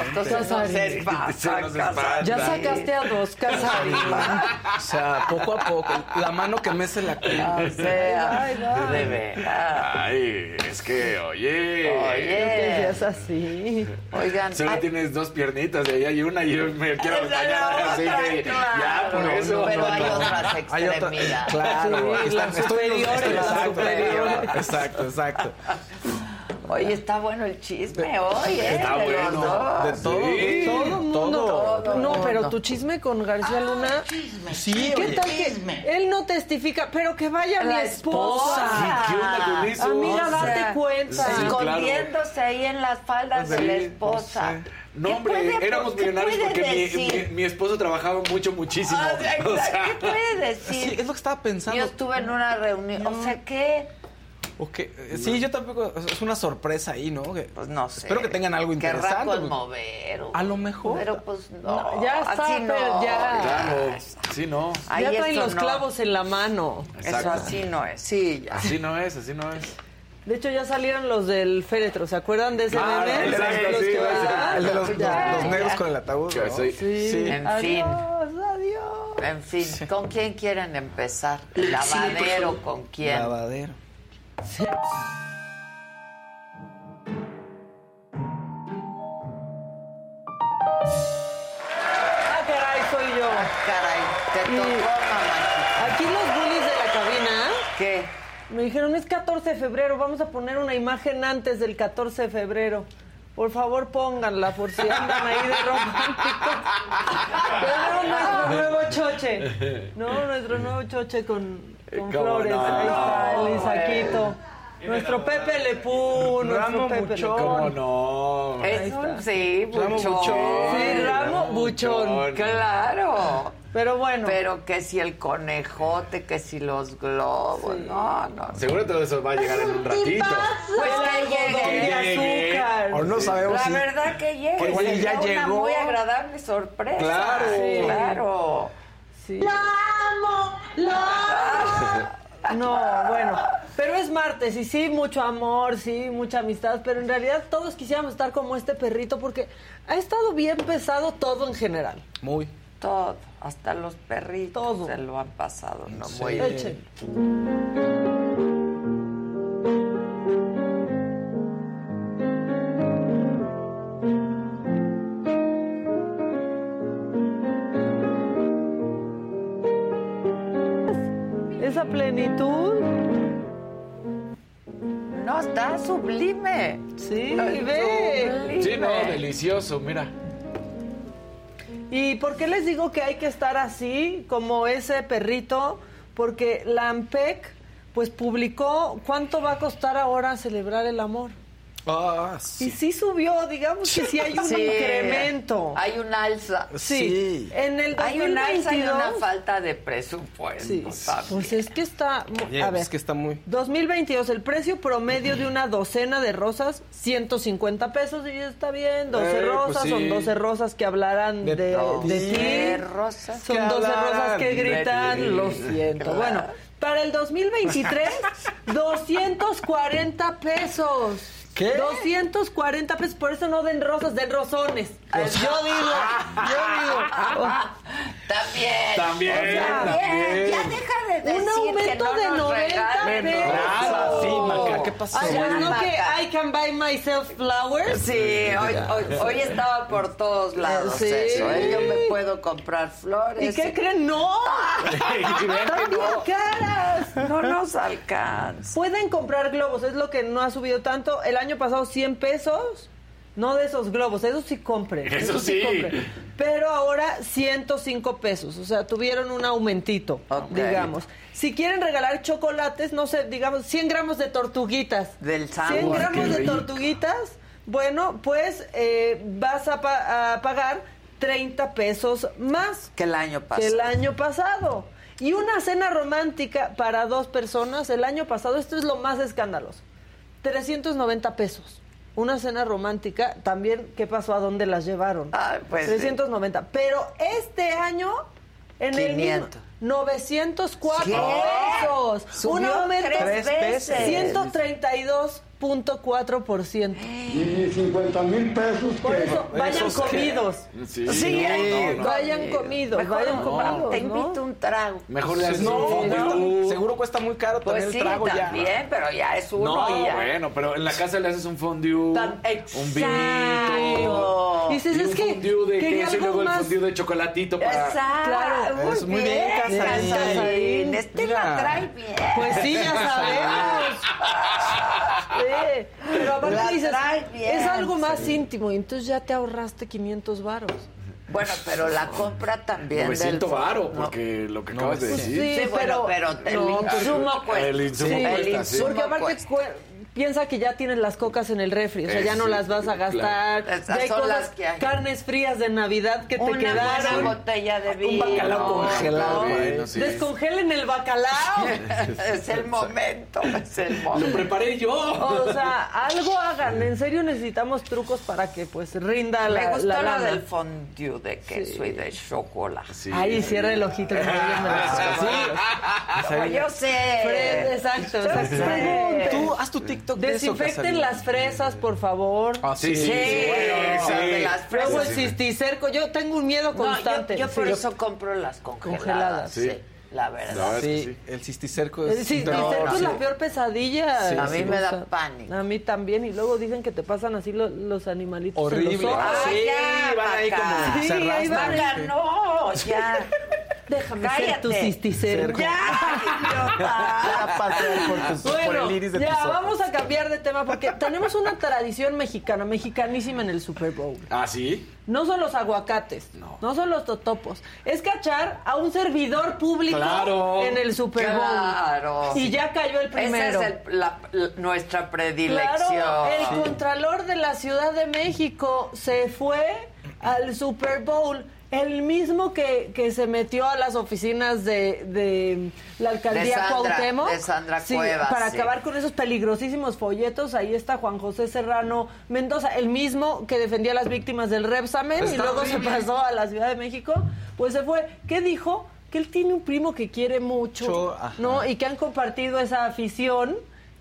Entonces no se Casarín. espanta, Sí, no. Ya sacaste a dos Casarín. O sea, poco a poco. La mano que mece la cola. O sea, Ay, ay. de veras. Ay, es que, oye. Que Oye, seas así. oigan. Solo ay, tienes dos piernitas y ahí hay una y yo me quiero es bañar. Así que, claro. ya, por eso. Pero hay otras Hay otra- extremidades. Claro. Sí, aquí las están- estoy los- superiores, las exacto, superiores. Exacto, exacto. Oye, está bueno el chisme hoy, ¿eh? Está de los bueno. dos. De todo. Sí. Todo el mundo. Todo no, pero tu chisme con García Luna. Sí, ¿Qué oye. tal que él no testifica? Pero que vaya mi esposa. esposa. ¿Qué onda con eso? Amiga, O date sea, cuenta. sí, Escondiéndose ahí en las faldas de la esposa. No, ¿Qué hombre, puede- éramos millonarios porque mi, decir? mi, mi esposo trabajaba mucho, muchísimo. Ah, exacto. O sea, ¿Qué puede decir? Sí, es lo que estaba pensando. Yo estuve en una reunión. O sea, ¿qué? Ok, eh, Sí, yo tampoco. Es una sorpresa ahí, ¿no? Que- Pues no sé. Espero que tengan algo interesante. pues. conmover. o- A lo mejor. Pero pues no. No, ya está, así no. pero ya. claro. Sí, no. Ahí ya traen eso los no. clavos en la mano. Eso Exacto. así no es. Sí, ya. Así no es, así no es. De hecho, ya salieron los del féretro. ¿Se acuerdan de ese Ah, meme? exacto, los sí, que sí. van- El de los, los- Ya, los negros ya. con el ataúd. Soy- Sí. En adiós, fin. adiós. En fin, ¿con quién quieren empezar? ¿Lavadero con quién? Lavadero. Ah, caray, soy yo. Caray, te tocó, mamá. Aquí los bullies de la cabina ¿Qué? me dijeron, es 14 de febrero, vamos a poner una imagen antes del 14 de febrero. Por favor, pónganla, por si andan ahí de románticos. Pero nuestro nuevo choche. No, nuestro nuevo choche con, con ¿Cómo flores. no? Ahí está, el Isaquito. Nuestro Pepe Lepú, nuestro Pepe Buchón. ¿Cómo no? Es un, sí, Ramo buchón. buchón. Sí, Ramo Buchón. Claro. Pero bueno. Pero que si el conejote, que si los globos. No, no. Seguro todo eso va a llegar en un ratito. Pues que llegue. de azúcar. O no sabemos La si. verdad que llegue. Pues, oye, ya una llegó. muy agradable sorpresa. Claro. Sí, claro. Sí. No, bueno, pero es martes y sí, mucho amor, sí, mucha amistad, pero en realidad todos quisiéramos estar como este perrito porque ha estado bien pesado todo en general. Muy. Todo, hasta los perritos Todo. se lo han pasado, no Sí. muy bien. Plenitud, No, está sublime. sí, Ay, ve. sublime. Sí, no, delicioso, mira. ¿Y por qué les digo que hay que estar así, como ese perrito? Porque la AMPEC, pues publicó cuánto va a costar ahora celebrar el amor. Ah, Y sí. sí subió, digamos que sí hay un Sí, incremento. Hay un alza. Sí. Sí. En el 2022. Hay un alza y una falta de presupuesto. Sí. Pues es que está. Oye, a ver. es que está muy. 2022, el precio promedio de una docena de rosas, 150 pesos, y está bien, 12 Eh, pues rosas, sí. son 12 rosas que hablarán de, De de, ti. Rosas. Son que 12 hablarán rosas que gritan, lo siento. Claro. Bueno, para el 2023, 240 pesos. ¿Qué? 240 pesos, por eso no den rosas, den rosones. Yo digo, yo digo. También. También, O sea, también. Ya deja de decir Un aumento que no de nos 90 regalen pesos. Nada, sí, Maca, ¿qué pasó? Ay, pues no Maca. que I can buy myself flowers. Sí, hoy, hoy, hoy estaba por todos lados Sí. eso. ¿eh? Yo me puedo comprar flores. ¿Y qué creen? ¡No! ¡Están bien caras! No nos alcanza. Pueden comprar globos, es lo que no ha subido tanto. El año pasado 100 pesos No de esos globos, esos sí compren. Eso sí. compren. Pero ahora 105 pesos, o sea, tuvieron un aumentito, Ok. digamos. Si quieren regalar chocolates, no sé, digamos, 100 gramos de tortuguitas. Del 100 sándwich. gramos qué de tortuguitas, bueno, pues eh, vas a, pa- a pagar 30 pesos más Que el año que pasado. el año pasado. Y una cena romántica para dos personas el año pasado, esto es lo más escandaloso. 390 pesos. Una cena romántica, también, ¿qué pasó? ¿A dónde las llevaron? Ay, pues, 390. Pero este año, en el 500. mismo, 904 ¿Qué? pesos. Un Subió aumento tres veces. 132.4%. Y 50 mil pesos Por eso, vayan comidos. Sí, Sí, no, hay no, no. Vayan comidos, Mejor vayan no, comidos. Te invito un trago. Mejor le haces No, un fondue. seguro cuesta muy caro Pues también sí, el trago ya. también, pero ya es uno No, y ya. bueno, pero en la casa le haces un fondue, Tan- un vinito. Dices, y es un que fondue de queso y luego más. el fondue de chocolatito para... Exacto. Claro. Muy Es muy bien, Casarín. Casarín. Este la trae bien. Pues sí, ya sabemos. Sí, pero aparte La dices, bien, es algo más íntimo y entonces ya te ahorraste 500 varos. Bueno, pero la compra también 900 del varo, no. porque lo que acabas de Pues decir. sí, Sí, bueno, pero, el no, pero- insumo cuesta. El insumo Sí, cuesta, sí. Porque aparte cuesta. Piensa que ya tienes las cocas en el refri, o sea, ya no las vas a gastar. claro. Ya hay Esas son cosas- las que hay. carnes frías de Navidad que te Una quedaron. buena botella de vino. bacalao congelado, ¿no? Bueno, sí. Descongelen el bacalao. es el momento, es el Lo momento. preparé yo. O sea, algo hagan. En serio necesitamos trucos para que pues rinda la, Me gustó la lo del fondue de queso y de chocolate. Sí. Ahí cierra el ojito. lo- Como yo sé. Fred, exacto, Yo exacto. sé. Tú haz tu TikTok de Desinfecten las fresas, por favor. Ah, Sí, sí. Bueno, de Luego el cisticerco. Yo tengo un miedo No, constante. yo, yo por Sí. eso compro las congeladas. Congeladas. Sí, Sí. la verdad. La verdad es que Sí, el cisticerco El es... cisticerco no, es la peor pesadilla. Sí, a mí Sí, me o da sea, pánico. A mí también. Y luego dicen que te pasan así lo- los animalitos. en los Horrible. ojos. Ah, sí, ya, van ahí como... Sí, ahí van. No, ya. Déjame ser tu Cállate. cisticerco. Ya, idiota. Ya pasé por, tu- por Bueno, el iris de ya tus ojos. vamos a cambiar de tema porque tenemos una tradición mexicana, mexicanísima en el Super Bowl. Ah, sí. No son los aguacates, No. no, son los totopos. Es cachar a un servidor público Claro. en el Super Bowl. Claro. Y ya cayó el primero. Esa es el- la- la- nuestra predilección. Claro, el contralor de la Ciudad de México se fue al Super Bowl. El mismo que, que se metió a las oficinas de, de la alcaldía De Sandra- Cuauhtémoc. de Sandra Sí, Cuevas, Para sí. acabar con esos peligrosísimos folletos. Ahí está Juan José Serrano Mendoza, el mismo que defendía a las víctimas del Repsamen y luego horrible. se pasó a la Ciudad de México. Pues se fue. ¿Qué dijo? Que él tiene un primo que quiere mucho. ¿no? Y que han compartido esa afición.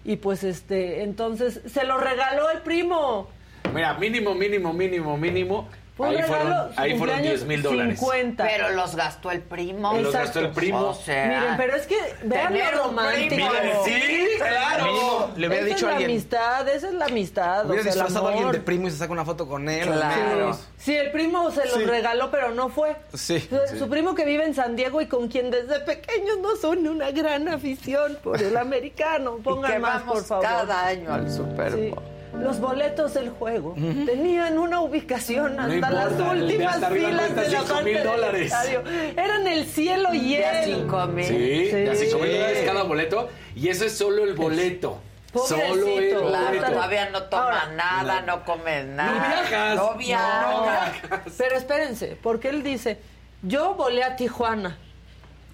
Y pues este, entonces se lo regaló el primo. Mira, mínimo, mínimo, mínimo, mínimo. Ahí regalo, fueron, ahí fueron cumpleaños, 10 mil dólares. 50. Pero los gastó el primo. Los Exacto. gastó el primo. O sea, Miren, pero es que vean lo romántico. primo. Miren, sí, claro. Mínimo, le hubiera esa dicho es a alguien... la amistad, esa es la amistad. Hubiera o sea, disfrazado a alguien de primo y se saca una foto con él. Claro. Sí. Sí, el primo se lo regaló, pero no fue. Sí. Su, su primo que vive en San Diego y con quien desde pequeños no son una gran afición por el americano. Pongan más, vamos por favor. cada año al Super Sí. Bowl. Los boletos del juego tenían una ubicación hasta importa, las el de últimas filas de la parte mil del dólares. estadio. Eran el cielo y Ya él. cinco mil. Sí, Sí. ya 5 mil dólares cada boleto. Y eso es solo el boleto. Pobrecito. Solo el boleto. todavía no toma Ahora, nada, no come nada. No viajas. No viajas. Pero espérense, porque él dice, yo volé a Tijuana.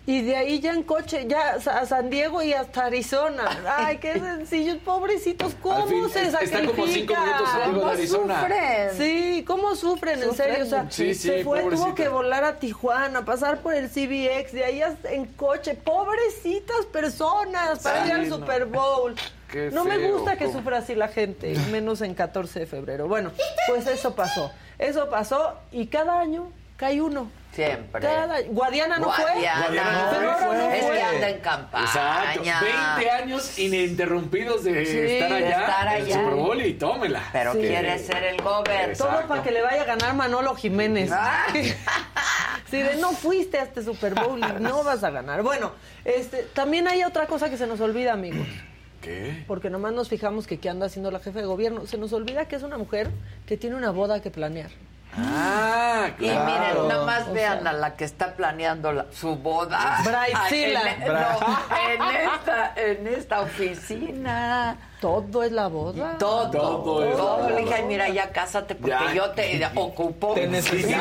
Y de ahí ya en coche, ya a San Diego y hasta Arizona. Ay, qué sencillos, pobrecitos, ¿cómo fin, se está sacrifican? como cinco minutos San Diego de ¿Cómo Arizona. sufren? Sí, ¿cómo sufren, en serio? O sea, Sí, sí, se fue, tuvo que volar a Tijuana, pasar por el CBX, de ahí en coche. Pobrecitas personas para Sí, ir al no. Super Bowl. Qué no me gusta que sufra así la gente, menos en 14 de febrero. Bueno, pues eso pasó. Eso pasó y cada año cae uno. Siempre. Cada- Guadiana no Guadiana. fue. Guadiana no Pero fue. no Es que anda en campaña. Exacto. 20 años ininterrumpidos de Sí, estar de allá estar en el allá. Super Bowl y tómela. Pero Sí. quiere ser el gober. Todo para que le vaya a ganar Manolo Jiménez. Ah. Sí, de no fuiste a este Super Bowl y no vas a ganar. Bueno, este, también hay otra cosa que se nos olvida, amigos. qué? Porque nomás nos fijamos que qué anda haciendo la jefa de gobierno. Se nos olvida que es una mujer que tiene una boda que planear. Ah, Y claro. miren, nada más O vean sea- a la que está planeando la- su boda. Ah, En, no, en esta, en esta oficina. Todo es la boda. Todo, Todo todo. es la Le dije, boda. "Ay, mira, ya cásate porque Ya. yo te ocupo. Te necesito.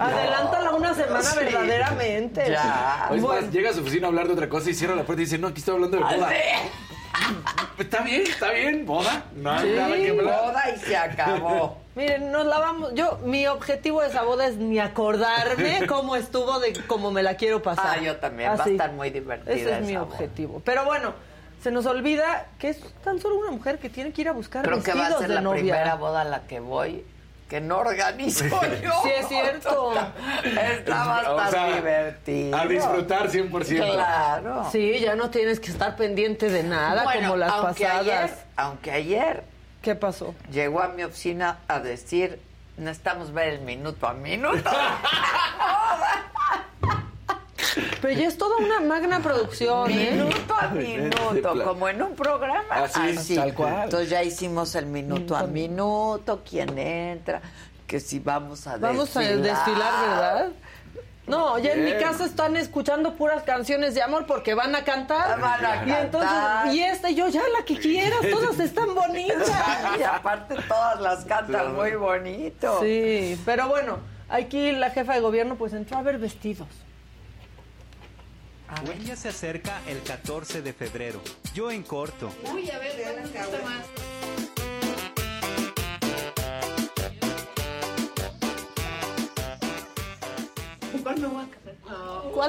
Adelántala una semana Sí. verdaderamente. Ya. Es Bueno. más, llega a su oficina a hablar de otra cosa y cierra la puerta y dice, no, aquí estoy hablando de boda. Está bien, está bien, boda. No hay Sí. nada que hablar. Boda y se acabó. Miren, nos la vamos. Yo, mi objetivo de esa boda es ni acordarme cómo estuvo de cómo me la quiero pasar. Ah, yo también. Va a estar muy divertida Ese es mi boda. objetivo. Pero bueno, se nos olvida que es tan solo una mujer que tiene que ir a buscar Creo que vestidos va a ser de la novia. primera boda a la que voy que no organizo yo. Sí, es cierto. Va a O sea, divertido. A disfrutar 100%. Claro. Sí, ya no tienes que estar pendiente de nada Bueno, como las aunque pasadas. Ayer, aunque ayer ¿Qué pasó? llegó a mi oficina a decir, necesitamos ver el minuto a minuto. Pero ya es toda una magna producción, ¿eh? minuto a minuto, como en un programa. Así, tal cual. Entonces ya hicimos el minuto a minuto, quién entra, que si vamos a Vamos a desfilar. desfilar, ¿verdad? No, ya en mi casa están escuchando puras canciones de amor porque van a cantar. Van a Y entonces, cantar. y esta, y yo ya la que quieras, todas están bonitas. Y aparte todas las cantan muy bonito. Sí, pero bueno, aquí la jefa de gobierno pues entró a ver vestidos. Ya se acerca el 14 de febrero. Yo en corto. ¿Cuál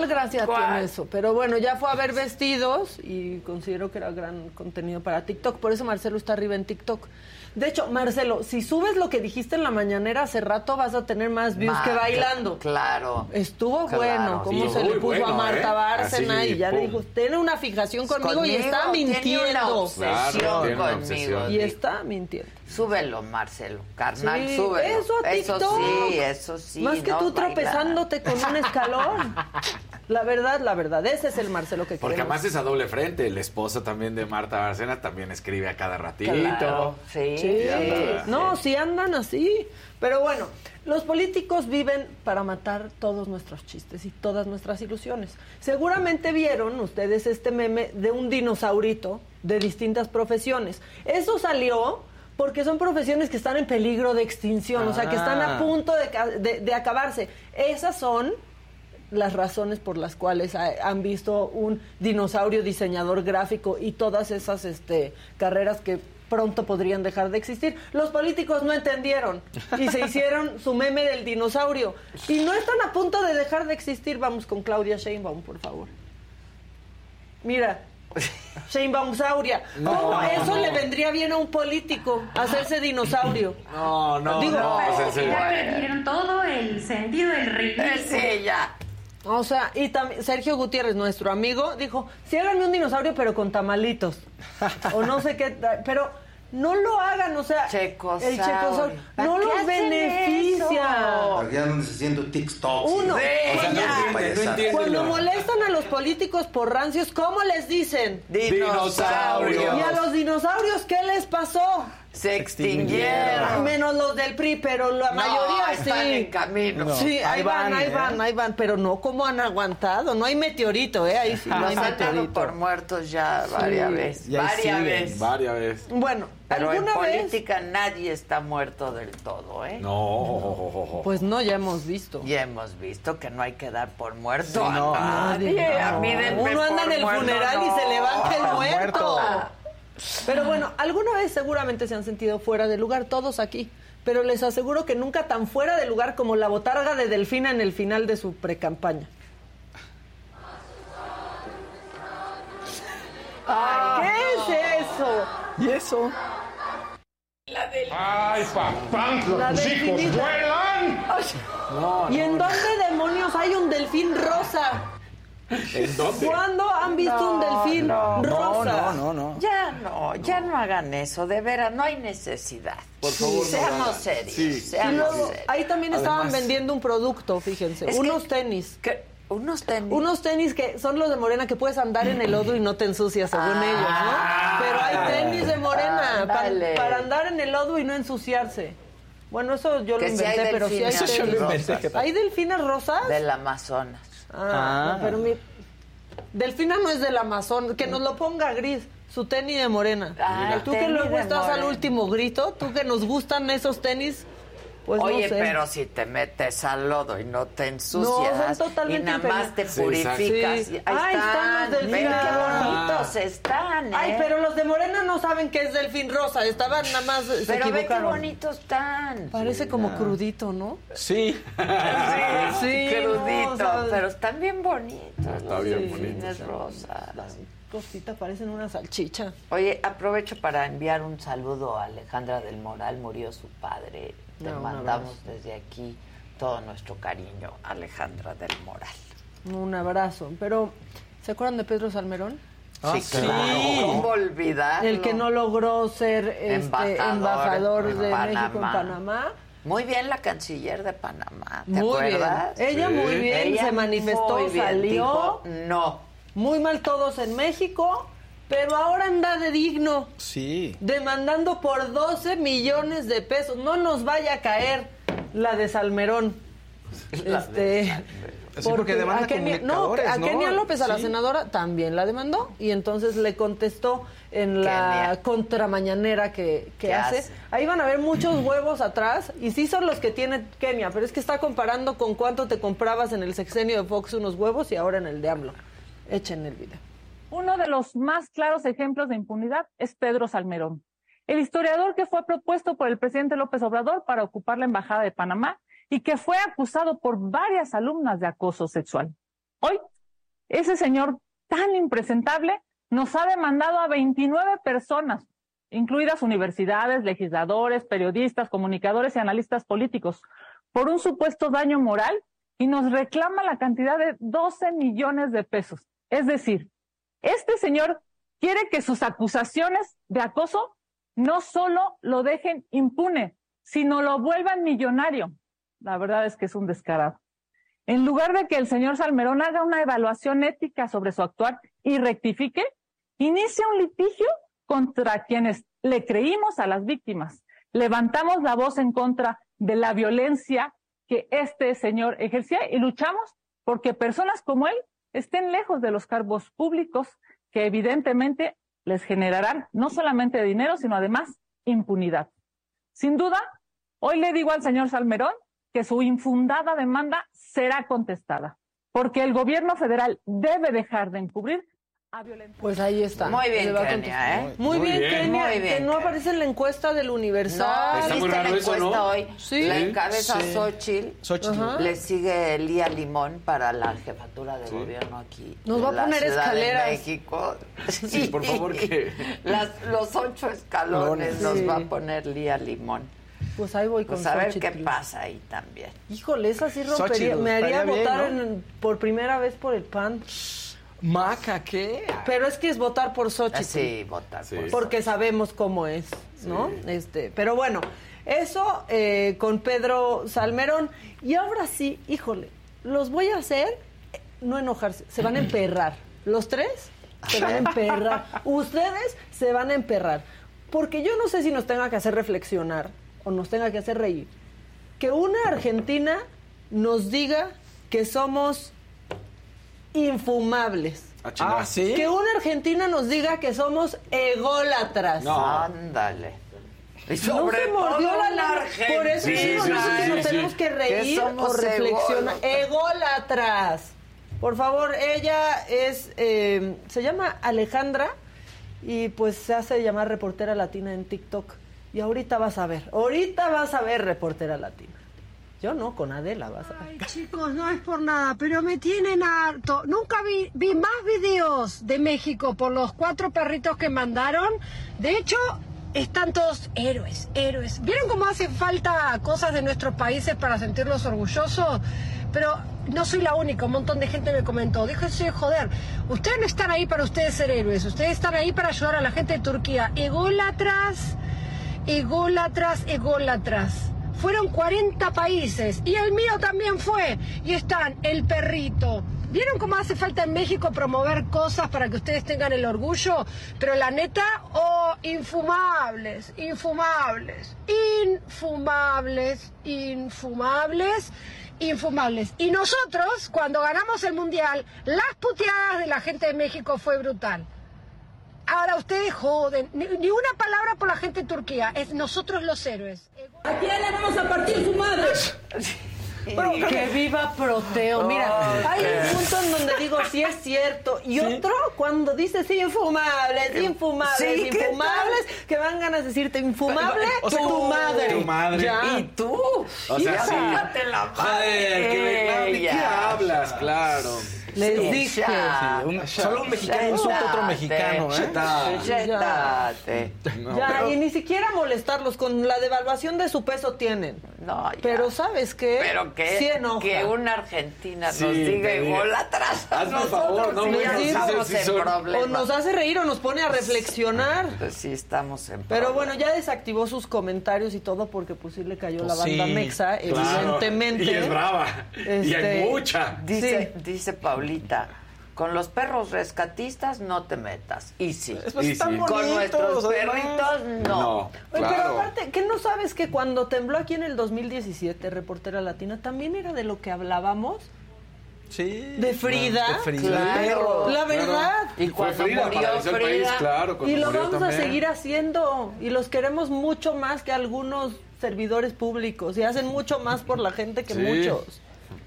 gracia ¿Cuál? tiene eso? Pero bueno, ya fue a ver vestidos y considero que era gran contenido para TikTok. Por eso Marcelo está arriba en TikTok. De hecho, Marcelo, si subes lo que dijiste en la mañanera hace rato, vas a tener más views Ma- que bailando. Claro. Estuvo Claro, bueno, cómo sí, se le puso a bueno, Marta ¿eh? Bárcena Así, y ya le dijo, tiene una fijación conmigo, y está Tiene una mintiendo. obsesión Claro, tiene una conmigo. obsesión. Y está mintiendo. Súbelo, Marcelo. Carnal, Sí, súbelo. Eso a TikTok. sí, eso sí. Más que no tú bailar. tropezándote con un escalón. La verdad, la verdad. Ese es el Marcelo que Porque queremos. además es a doble frente. El esposo también de Marta Barcena también escribe a cada ratito. Claro, sí. Sí, no, sí andan así. Pero bueno, los políticos viven para matar todos nuestros chistes y todas nuestras ilusiones. Seguramente vieron ustedes este meme de un dinosaurito de distintas profesiones. Eso salió porque son profesiones que están en peligro de extinción, o sea, que están a Ah. punto de, de- de acabarse. Esas son las razones por las cuales ha- han visto un dinosaurio diseñador gráfico y todas esas este, carreras que pronto podrían dejar de existir. Los políticos no entendieron y se hicieron su meme del dinosaurio y no están a punto de dejar de existir. Vamos con Claudia Sheinbaum, por favor. Mira, Sheinbaumsauria. ¿Cómo eso le vendría bien a un político hacerse dinosaurio? No, no, Digo, no. pues. Ya perdieron todo el sentido del ritmo. Eh, Sí, ya. O sea, y también Sergio Gutiérrez, nuestro amigo, dijo, sí háganme un dinosaurio pero con tamalitos. o no sé qué, pero no lo hagan, o sea, Checosaurio. el checosaurio ¿Para no los beneficia. eso? Ya donde se siente TikTok. Uno, Sí, O sea, no no cuando lo- molestan a los políticos por rancios, ¿cómo les dicen? Dinosaurio. Y a los dinosaurios, ¿qué les pasó? Se extinguieron. Menos los del PRI, pero la No, mayoría están sí. en camino. Sí, ahí Ahí van, van, ahí ¿eh? van, ahí van, pero no como han aguantado, no hay meteorito, ¿eh? Ahí sí no hay han dado meteorito. por muertos ya varias veces. Y ahí Varias siguen. veces. Varias veces. Bueno, Pero en política nadie está muerto del todo, ¿eh? No. Pues no, ya hemos visto. Ya hemos visto que no hay que dar por muerto a no, nadie. A no. mí Uno anda en el muerto, funeral y no. se levanta el muerto. muerto. Pero bueno, alguna vez seguramente se han sentido fuera de lugar, todos aquí. Pero les aseguro que nunca tan fuera de lugar como la botarga de Delfina en el final de su precampaña. ¿Qué es eso? ¿Y eso? ¡Ay, papá! La ¡Los hijos delfinita. vuelan! ¿Y en dónde demonios hay un delfín rosa? ¿En dónde? ¿Cuándo han visto un delfín no, rosa? No, no, no. Ya no, ya no hagan eso, de veras, no hay necesidad. Por favor, no lo seamos hagan. serios, Sí. Seamos luego, serios. ahí también estaban vendiendo un producto, fíjense, Es que- unos tenis. Que- Unos tenis. Unos tenis que son los de Morena que puedes andar en el lodo y no te ensucias, según Ah. ellos, ¿no? Pero hay tenis de Morena Ándale. para andar en el lodo y no ensuciarse. Bueno, eso yo lo si inventé, pero sí hay delfines tenis. Eso yo lo inventé, ¿qué tal? ¿Hay delfinas rosas? Del Amazonas. Ah, Ah. no, pero mi... Delfina no es del Amazon, que nos lo ponga gris, su tenis de morena. Ah, tú que luego estás al último grito, tú que nos gustan esos tenis, pues Oye, no sé. pero si te metes al lodo y no te ensucias No, son totalmente y nada más te purificas. Sí. Ahí Ay, están están, los ven delfines. qué bonitos están, ¿eh? Ay, pero los de Morena no saben que es delfín rosa, estaban nada más se Pero ve qué bonitos están. Parece como crudito, ¿no? Sí. Sí, crudito, no, o sea, pero están bien bonitos. Está los bien delfines bonitos. rosas. Cositas parecen una salchicha. Oye, aprovecho para enviar un saludo a Alejandra del Moral, murió su padre. Te No, mandamos desde aquí todo nuestro cariño, Alejandra del Moral. Un abrazo. Pero, ¿se acuerdan de Pedro Salmerón? Ah, sí, sí. claro, ¿cómo olvidarlo? El que no logró ser este, Embajador embajador, en de Panamá. México en Panamá. Muy bien la canciller de Panamá, ¿te Muy acuerdas? bien. Ella muy bien, Ella se manifestó, muy bien, salió. dijo, no. Muy mal todos en México, pero ahora anda de digno. Sí. demandando por 12 millones de pesos. No nos vaya a caer la de Salmerón. La de este, Sí, porque demanda a Kenia, no, comunicadores, a ¿no? Kenia López, a la Sí. senadora, también la demandó y entonces le contestó en la Kenia. contramañanera que, que ¿Qué hace. hace? Ahí van a ver muchos huevos atrás y sí son los que tiene Kenia, pero es que está comparando con cuánto te comprabas en el sexenio de Fox unos huevos y ahora en el de AMLO. Echen el video. Uno de los más claros ejemplos de impunidad es Pedro Salmerón, el historiador que fue propuesto por el presidente López Obrador para ocupar la embajada de Panamá y que fue acusado por varias alumnas de acoso sexual. Hoy, ese señor tan impresentable nos ha demandado a 29 personas, incluidas universidades, legisladores, periodistas, comunicadores y analistas políticos, por un supuesto daño moral y nos reclama la cantidad de 12 millones de pesos. Es decir, este señor quiere que sus acusaciones de acoso no solo lo dejen impune, sino lo vuelvan millonario. La verdad es que es un descarado. En lugar de que el señor Salmerón haga una evaluación ética sobre su actuar y rectifique, inicia un litigio contra quienes le creímos a las víctimas. Levantamos la voz en contra de la violencia que este señor ejercía y luchamos porque personas como él estén lejos de los cargos públicos que evidentemente les generarán no solamente dinero, sino además impunidad. Sin duda, hoy le digo al señor Salmerón que su infundada demanda será contestada, porque el gobierno federal debe dejar de encubrir a violentos. Pues ahí está. Muy bien, Kenia. ¿eh? Muy, Muy bien, bien. Kenia, Muy bien, que no aparece en la encuesta del No, Universal. Está muy ¿viste raro la eso, encuesta ¿no? hoy? Sí. La encabeza Sí. Xochitl. Xochitl. Ajá. Le sigue Elía Limón para la jefatura de gobierno aquí. Nos va a poner Ciudad de escaleras. México. Sí, por favor, que- Las- los ocho escalones Sí. nos va a poner Lía Limón. Pues ahí voy con Pues a ver qué Xochitl. pasa ahí también. Híjole, esa sí rompería. Xochitl, Me haría estaría bien, votar ¿no? en- por primera vez por el PAN. Maca, ¿qué? Pero es que es votar por Xochitl. Sí, votar Sí. por Porque sabemos cómo es, ¿no? Este, pero bueno, eso eh, con Pedro Salmerón. Y ahora sí, híjole, los voy a hacer eh, no enojarse, se van a emperrar. Los tres se van a emperrar. Ustedes se van a emperrar. Porque yo no sé si nos tenga que hacer reflexionar o nos tenga que hacer reír. Que una Argentina nos diga que somos infumables. Ah. Ah, sí. Que una Argentina nos diga que somos ególatras. Ándale. Y No sobre se mordió la lengua. Por eso Sí, no nos sí, tenemos que reír o reflexionar. ególatras. Ególatras. Por favor, ella es, eh, se llama Alejandra y pues se hace llamar reportera latina en TikTok. Y ahorita vas a ver, ahorita vas a ver reportera latina. Yo no, con Adela vas a. Ay, chicos, no es por nada, pero me tienen harto. Nunca vi, más videos de México por los cuatro perritos que mandaron. De hecho, están todos héroes, héroes. ¿Vieron cómo hacen falta cosas de nuestros países para sentirnos orgullosos? Pero no soy la única, un montón de gente me comentó, déjense de joder, ustedes no están ahí para ustedes ser héroes, ustedes están ahí para ayudar a la gente de Turquía. Ególatras, ególatras, ególatras. Fueron 40 países y el mío también fue. Y están el perrito, ¿Vieron cómo hace falta en México promover cosas para que ustedes tengan el orgullo? Pero la neta, oh, infumables, infumables, infumables, infumables, infumables. Y nosotros, cuando ganamos el Mundial, las puteadas de la gente de México fue brutal. Ahora ustedes joden, ni, ni una palabra por la gente de Turquía, es nosotros los héroes. ¿A quién le vamos a partir su madre? Que viva Proteo. Mira, hay un punto en donde digo sí es cierto. Y otro cuando dices sí, infumables, infumables, Sí, ¿qué infumables, que van ganas de decirte infumable O sea, tu madre. tu madre. Ya. ¿Y tú? O sea, sácate la Joder, ¿qué, ¿de qué hablas? Claro. Les Sí, dije. ya. un- solo un mexicano insulta a otro mexicano, ¿eh? Ya, y ni siquiera molestarlos con la devaluación de su peso tienen. No, ya. Pero ¿sabes qué? Pero que, Sí que una argentina Sí, nos diga igual atrás. Hazme favor, no, problemas. O nos hace reír o nos pone a reflexionar. Pues sí, estamos en Pero bueno, ya desactivó sus comentarios y todo porque pues sí le cayó la Pues banda sí, Mexa, Claro. evidentemente. Y es brava. Y hay Este, mucha. Dice, dice Con los perros rescatistas no te metas. Y sí. Pues están bonitos, con nuestros perritos, no. No, Oye, Pero aparte, ¿qué no sabes que cuando tembló aquí en el 2017, reportera latina, también era de lo que hablábamos? Sí. De Frida. De Frida. Claro. perro. La verdad. Y Fue cuando Frida, murió paralizó el país, Frida, claro. cuando Y lo murió vamos también. a seguir haciendo. Y los queremos mucho más que algunos servidores públicos. Y hacen mucho más por la gente que Sí. muchos.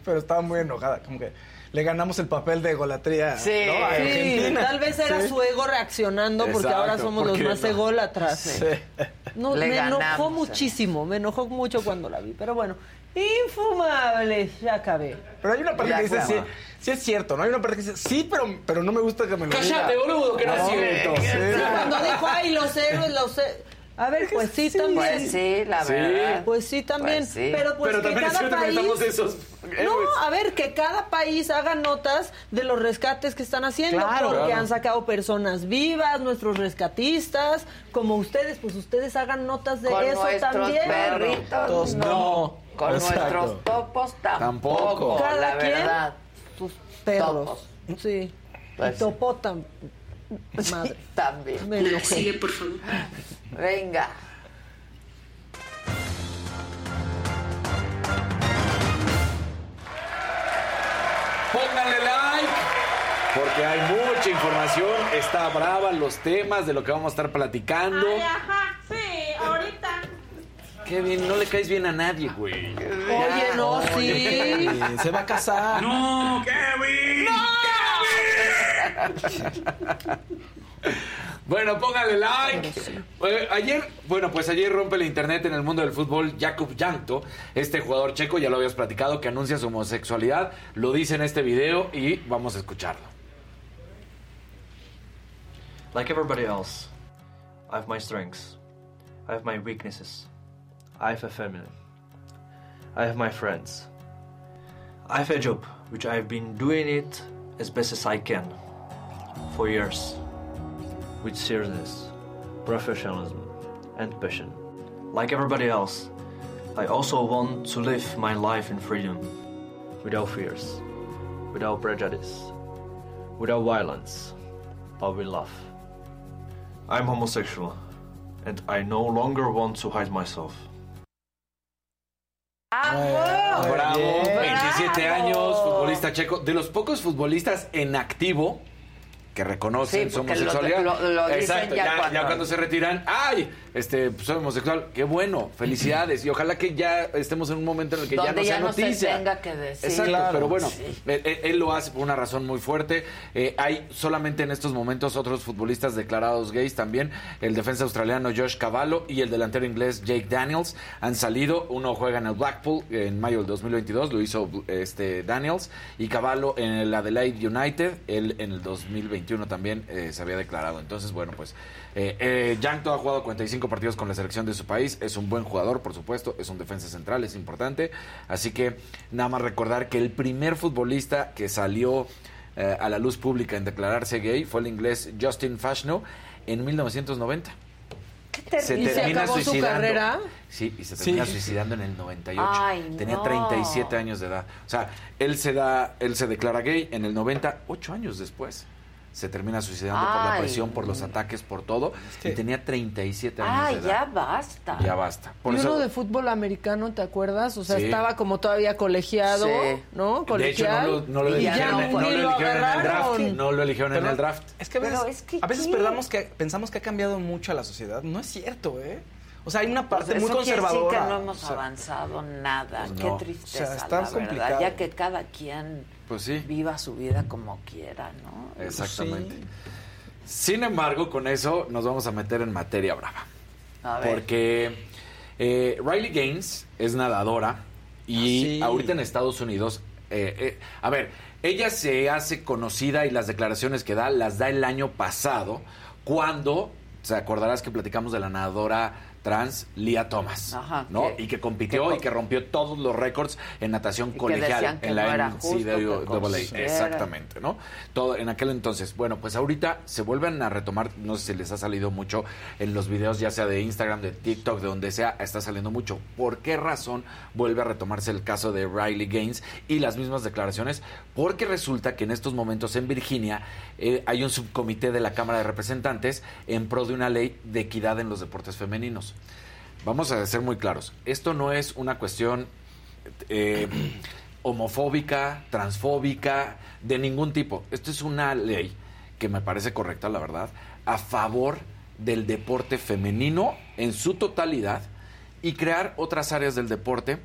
Pero estaba muy enojada, como que le ganamos el papel de golatría Sí. ¿no? a Sí, tal vez era Sí. su ego reaccionando porque Exacto, ahora somos los porque más no. ególatras. eh. Sí. No, Le me enojó ganamos, eh. muchísimo, me enojó mucho cuando la vi. Pero bueno, infumables, ya acabé. Pero hay una parte Ya, que dice, sí, sí es cierto, ¿no? Hay una parte que dice, sí, pero, pero no me gusta que me lo Cállate, diga. boludo, que no es cierto. Sí, cuando dijo, ay, los héroes, los héroes. A ver, pues sí, también. Pues sí, la Sí. verdad. Pues sí, también. Pues sí. Pero pues Pero que también es cada país... esos. No, a ver, que cada país haga notas de los rescates que están haciendo, Claro, porque claro. han sacado personas vivas, nuestros rescatistas, como ustedes, pues ustedes hagan notas de Con eso nuestros también. perritos, Todos no. no. Con Exacto. nuestros topos tampoco, Tampoco. Cada la quien verdad. sus perros. Topos. Sí. Pues y topotam. Madre. También. Me enojé. Venga. Pónganle like. Porque hay mucha información, está brava los temas de lo que vamos a estar platicando. ajá, sí, ahorita. Qué bien, no le caes bien a nadie, güey. Oye, no, sí. Se va a casar. ¡No, Kevin! Bueno, póngale like. Eh, ayer, bueno, pues ayer rompe el internet en el mundo del fútbol Jakub Jankto, este jugador checo, ya lo habías platicado, que anuncia su homosexualidad. Lo dice en este video y vamos a escucharlo. Like everybody else, I have my strengths. I have my weaknesses. I have a family. I have my friends. I have a job, which I've been doing it as best as I can for years. With seriousness, professionalism, and passion. Like everybody else, I also want to live my life in freedom, without fears, without prejudice, without violence, but with love. I'm homosexual, and I no longer want to hide myself. Bravo, bien. 27 años, futbolista checo, de los pocos futbolistas en activo que reconocen Sí, su porque lo- homosexualidad. lo- lo dicen Exacto, ya ya, cuando- ya cuando se retiran, ¡ay! Este, pues, soy homosexual. Qué bueno, felicidades. Y ojalá que ya estemos en un momento en el que ya no sea ya no se noticia. tenga que decir. Exacto, Claro. pero bueno, Sí. él, él- él lo hace por una razón muy fuerte. Eh, hay solamente en estos momentos otros futbolistas declarados gays también. El defensa australiano Josh Cavallo y el delantero inglés Jake Daniels han salido. Uno juega en el Blackpool en mayo del 2022, lo hizo este Daniels. Y Cavallo en el Adelaide United, él en el 2021 también eh, se había declarado. Entonces, bueno, pues eh, eh, Jankto ha jugado 45 partidos con la selección de su país. Es un buen jugador, por supuesto. Es un defensa central, es importante. Así que nada más recordar que el primer futbolista que salió eh, a la luz pública en declararse gay fue el inglés Justin Fashnu en 1990. terrible. ¿Y se termina acabó su suicidando. carrera? Sí, y se termina Sí. suicidando en el 98. Ay, Tenía no. 37 años de edad. O sea, él se da, él se declara gay en el 90, ocho años después. Se termina suicidando por la presión, por los ataques, por todo. Y tenía 37 años Ay, de ya basta. Ya basta. Por y eso, uno de fútbol americano, ¿te acuerdas? O sea, Sí. estaba como todavía colegiado, Sí. ¿no? de hecho, Colegial. no lo, no lo y ya eligieron, en- no ni lo lo eligieron en el draft. No lo eligieron en el draft. Es que a veces, Pero es que a veces perdamos que, pensamos que ha cambiado mucho la sociedad. No es cierto, ¿eh? O sea, hay una Pues parte muy conservadora. que no hemos O sea, avanzado nada. pues Qué tristeza, O sea, está la verdad. complicado. Ya que cada quien Pues sí. viva su vida como quiera, ¿no? Exactamente. Sin embargo, con eso nos vamos a meter en materia brava. A ver. Porque eh, Riley Gaines es nadadora y Ah, sí. ahorita en Estados Unidos, eh, eh, a ver, ella se hace conocida y las declaraciones que da las da el año pasado cuando, te acordarás que platicamos de la nadadora trans Lia Thomas, Ajá, ¿no? que- y que compitió que- y que rompió todos los récords en natación colegial en no la que NCAA. Exactamente, ¿no? Todo en aquel entonces. Bueno, pues ahorita se vuelven a retomar, no sé si les ha salido mucho en los videos, ya sea de Instagram, de TikTok, de donde sea, está saliendo mucho. ¿Por qué razón vuelve a retomarse el caso de Riley Gaines y las mismas declaraciones? Porque resulta que en estos momentos en Virginia eh, hay un subcomité de la Cámara de Representantes en pro de una ley de equidad en los deportes femeninos. Vamos a ser muy claros. Esto no es una cuestión eh, homofóbica, transfóbica, de ningún tipo. Esto es una ley que me parece correcta, la verdad, a favor del deporte femenino en su totalidad y crear otras áreas del deporte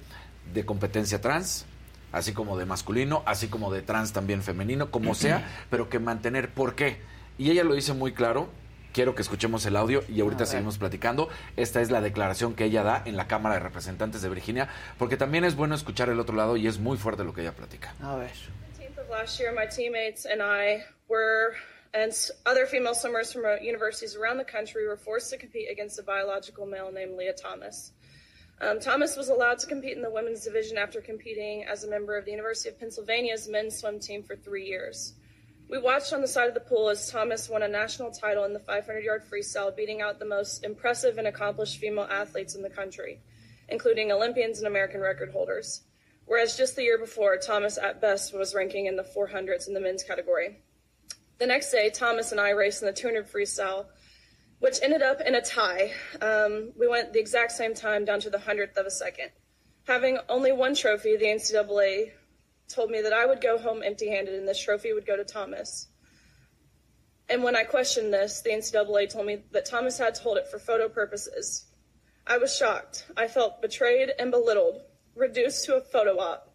de competencia trans, así como de masculino, así como de trans también femenino, como sea, pero que mantener. ¿Por qué? Y ella lo dice muy claro. Quiero que escuchemos el audio y ahorita seguimos platicando. Esta es la declaración que ella da en la Cámara de Representantes de Virginia, porque también es bueno escuchar el otro lado y es muy fuerte lo que ella platica. A ver. 17th of last year, my teammates and I were, and other female swimmers from uh, universities around the country were forced to compete against a biological male named Leah Thomas. Um, Thomas was allowed to compete in the women's division after competing as a member of the University of Pennsylvania's men's swim team for three years. We watched on the side of the pool as Thomas won a national title in the 500 yard freestyle, beating out the most impressive and accomplished female athletes in the country, including Olympians and American record holders. Whereas just the year before, Thomas at best was ranking in the 400s in the men's category. The next day, Thomas and I raced in the 200 freestyle, which ended up in a tie. Um, we went the exact same time down to the hundredth of a second. Having only one trophy, the NCAA told me that I would go home empty handed and this trophy would go to Thomas. And when I questioned this, the NCAA told me that Thomas had to hold it for photo purposes. I was shocked. I felt betrayed and belittled, reduced to a photo op.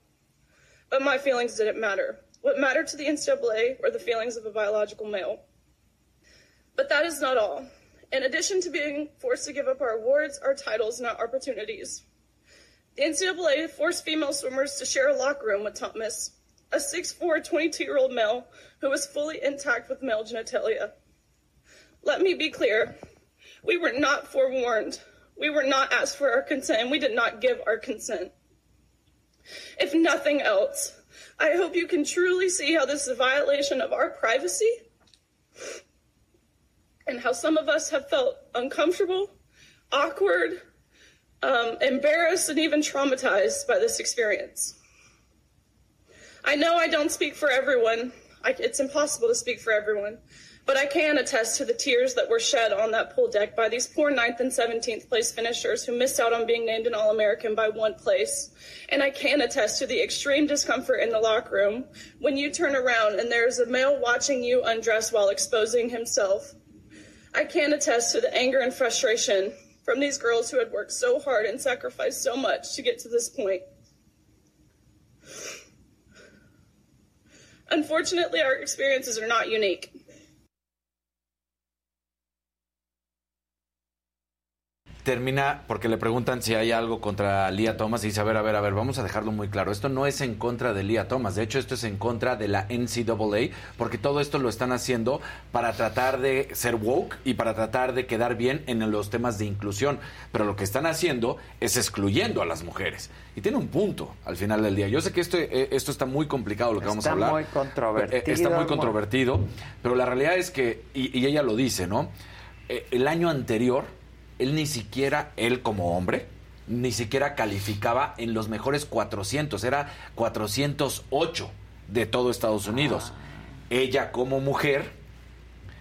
But my feelings didn't matter. What mattered to the NCAA were the feelings of a biological male. But that is not all. In addition to being forced to give up our awards, our titles, and our opportunities, the NCAA forced female swimmers to share a locker room with Thomas, a 6'4, 22 year old male who was fully intact with male genitalia. Let me be clear we were not forewarned. We were not asked for our consent, and we did not give our consent. If nothing else, I hope you can truly see how this is a violation of our privacy and how some of us have felt uncomfortable, awkward, um, embarrassed, and even traumatized by this experience. I know I don't speak for everyone. I, it's impossible to speak for everyone. But I can attest to the tears that were shed on that pool deck by these poor 9th and 17th place finishers who missed out on being named an All American by one place. And I can attest to the extreme discomfort in the locker room when you turn around and there's a male watching you undress while exposing himself. I can attest to the anger and frustration from these girls who had worked so hard and sacrificed so much to get to this point. Unfortunately, our experiences are not unique. Termina porque le preguntan si hay algo contra Lia Thomas y dice, a ver, a ver, a ver, vamos a dejarlo muy claro. Esto no es en contra de Lia Thomas, de hecho esto es en contra de la NCAA, porque todo esto lo están haciendo para tratar de ser woke y para tratar de quedar bien en los temas de inclusión. Pero lo que están haciendo es excluyendo a las mujeres. Y tiene un punto al final del día. Yo sé que esto, eh, esto está muy complicado lo que vamos a Está hablar. muy controvertido, Eh, Está muy controvertido, pero la realidad es que, y, y ella lo dice, ¿no? Eh, el año anterior él ni siquiera, él como hombre, ni siquiera calificaba en los mejores 400, era 408 de todo Estados Unidos. Ella como mujer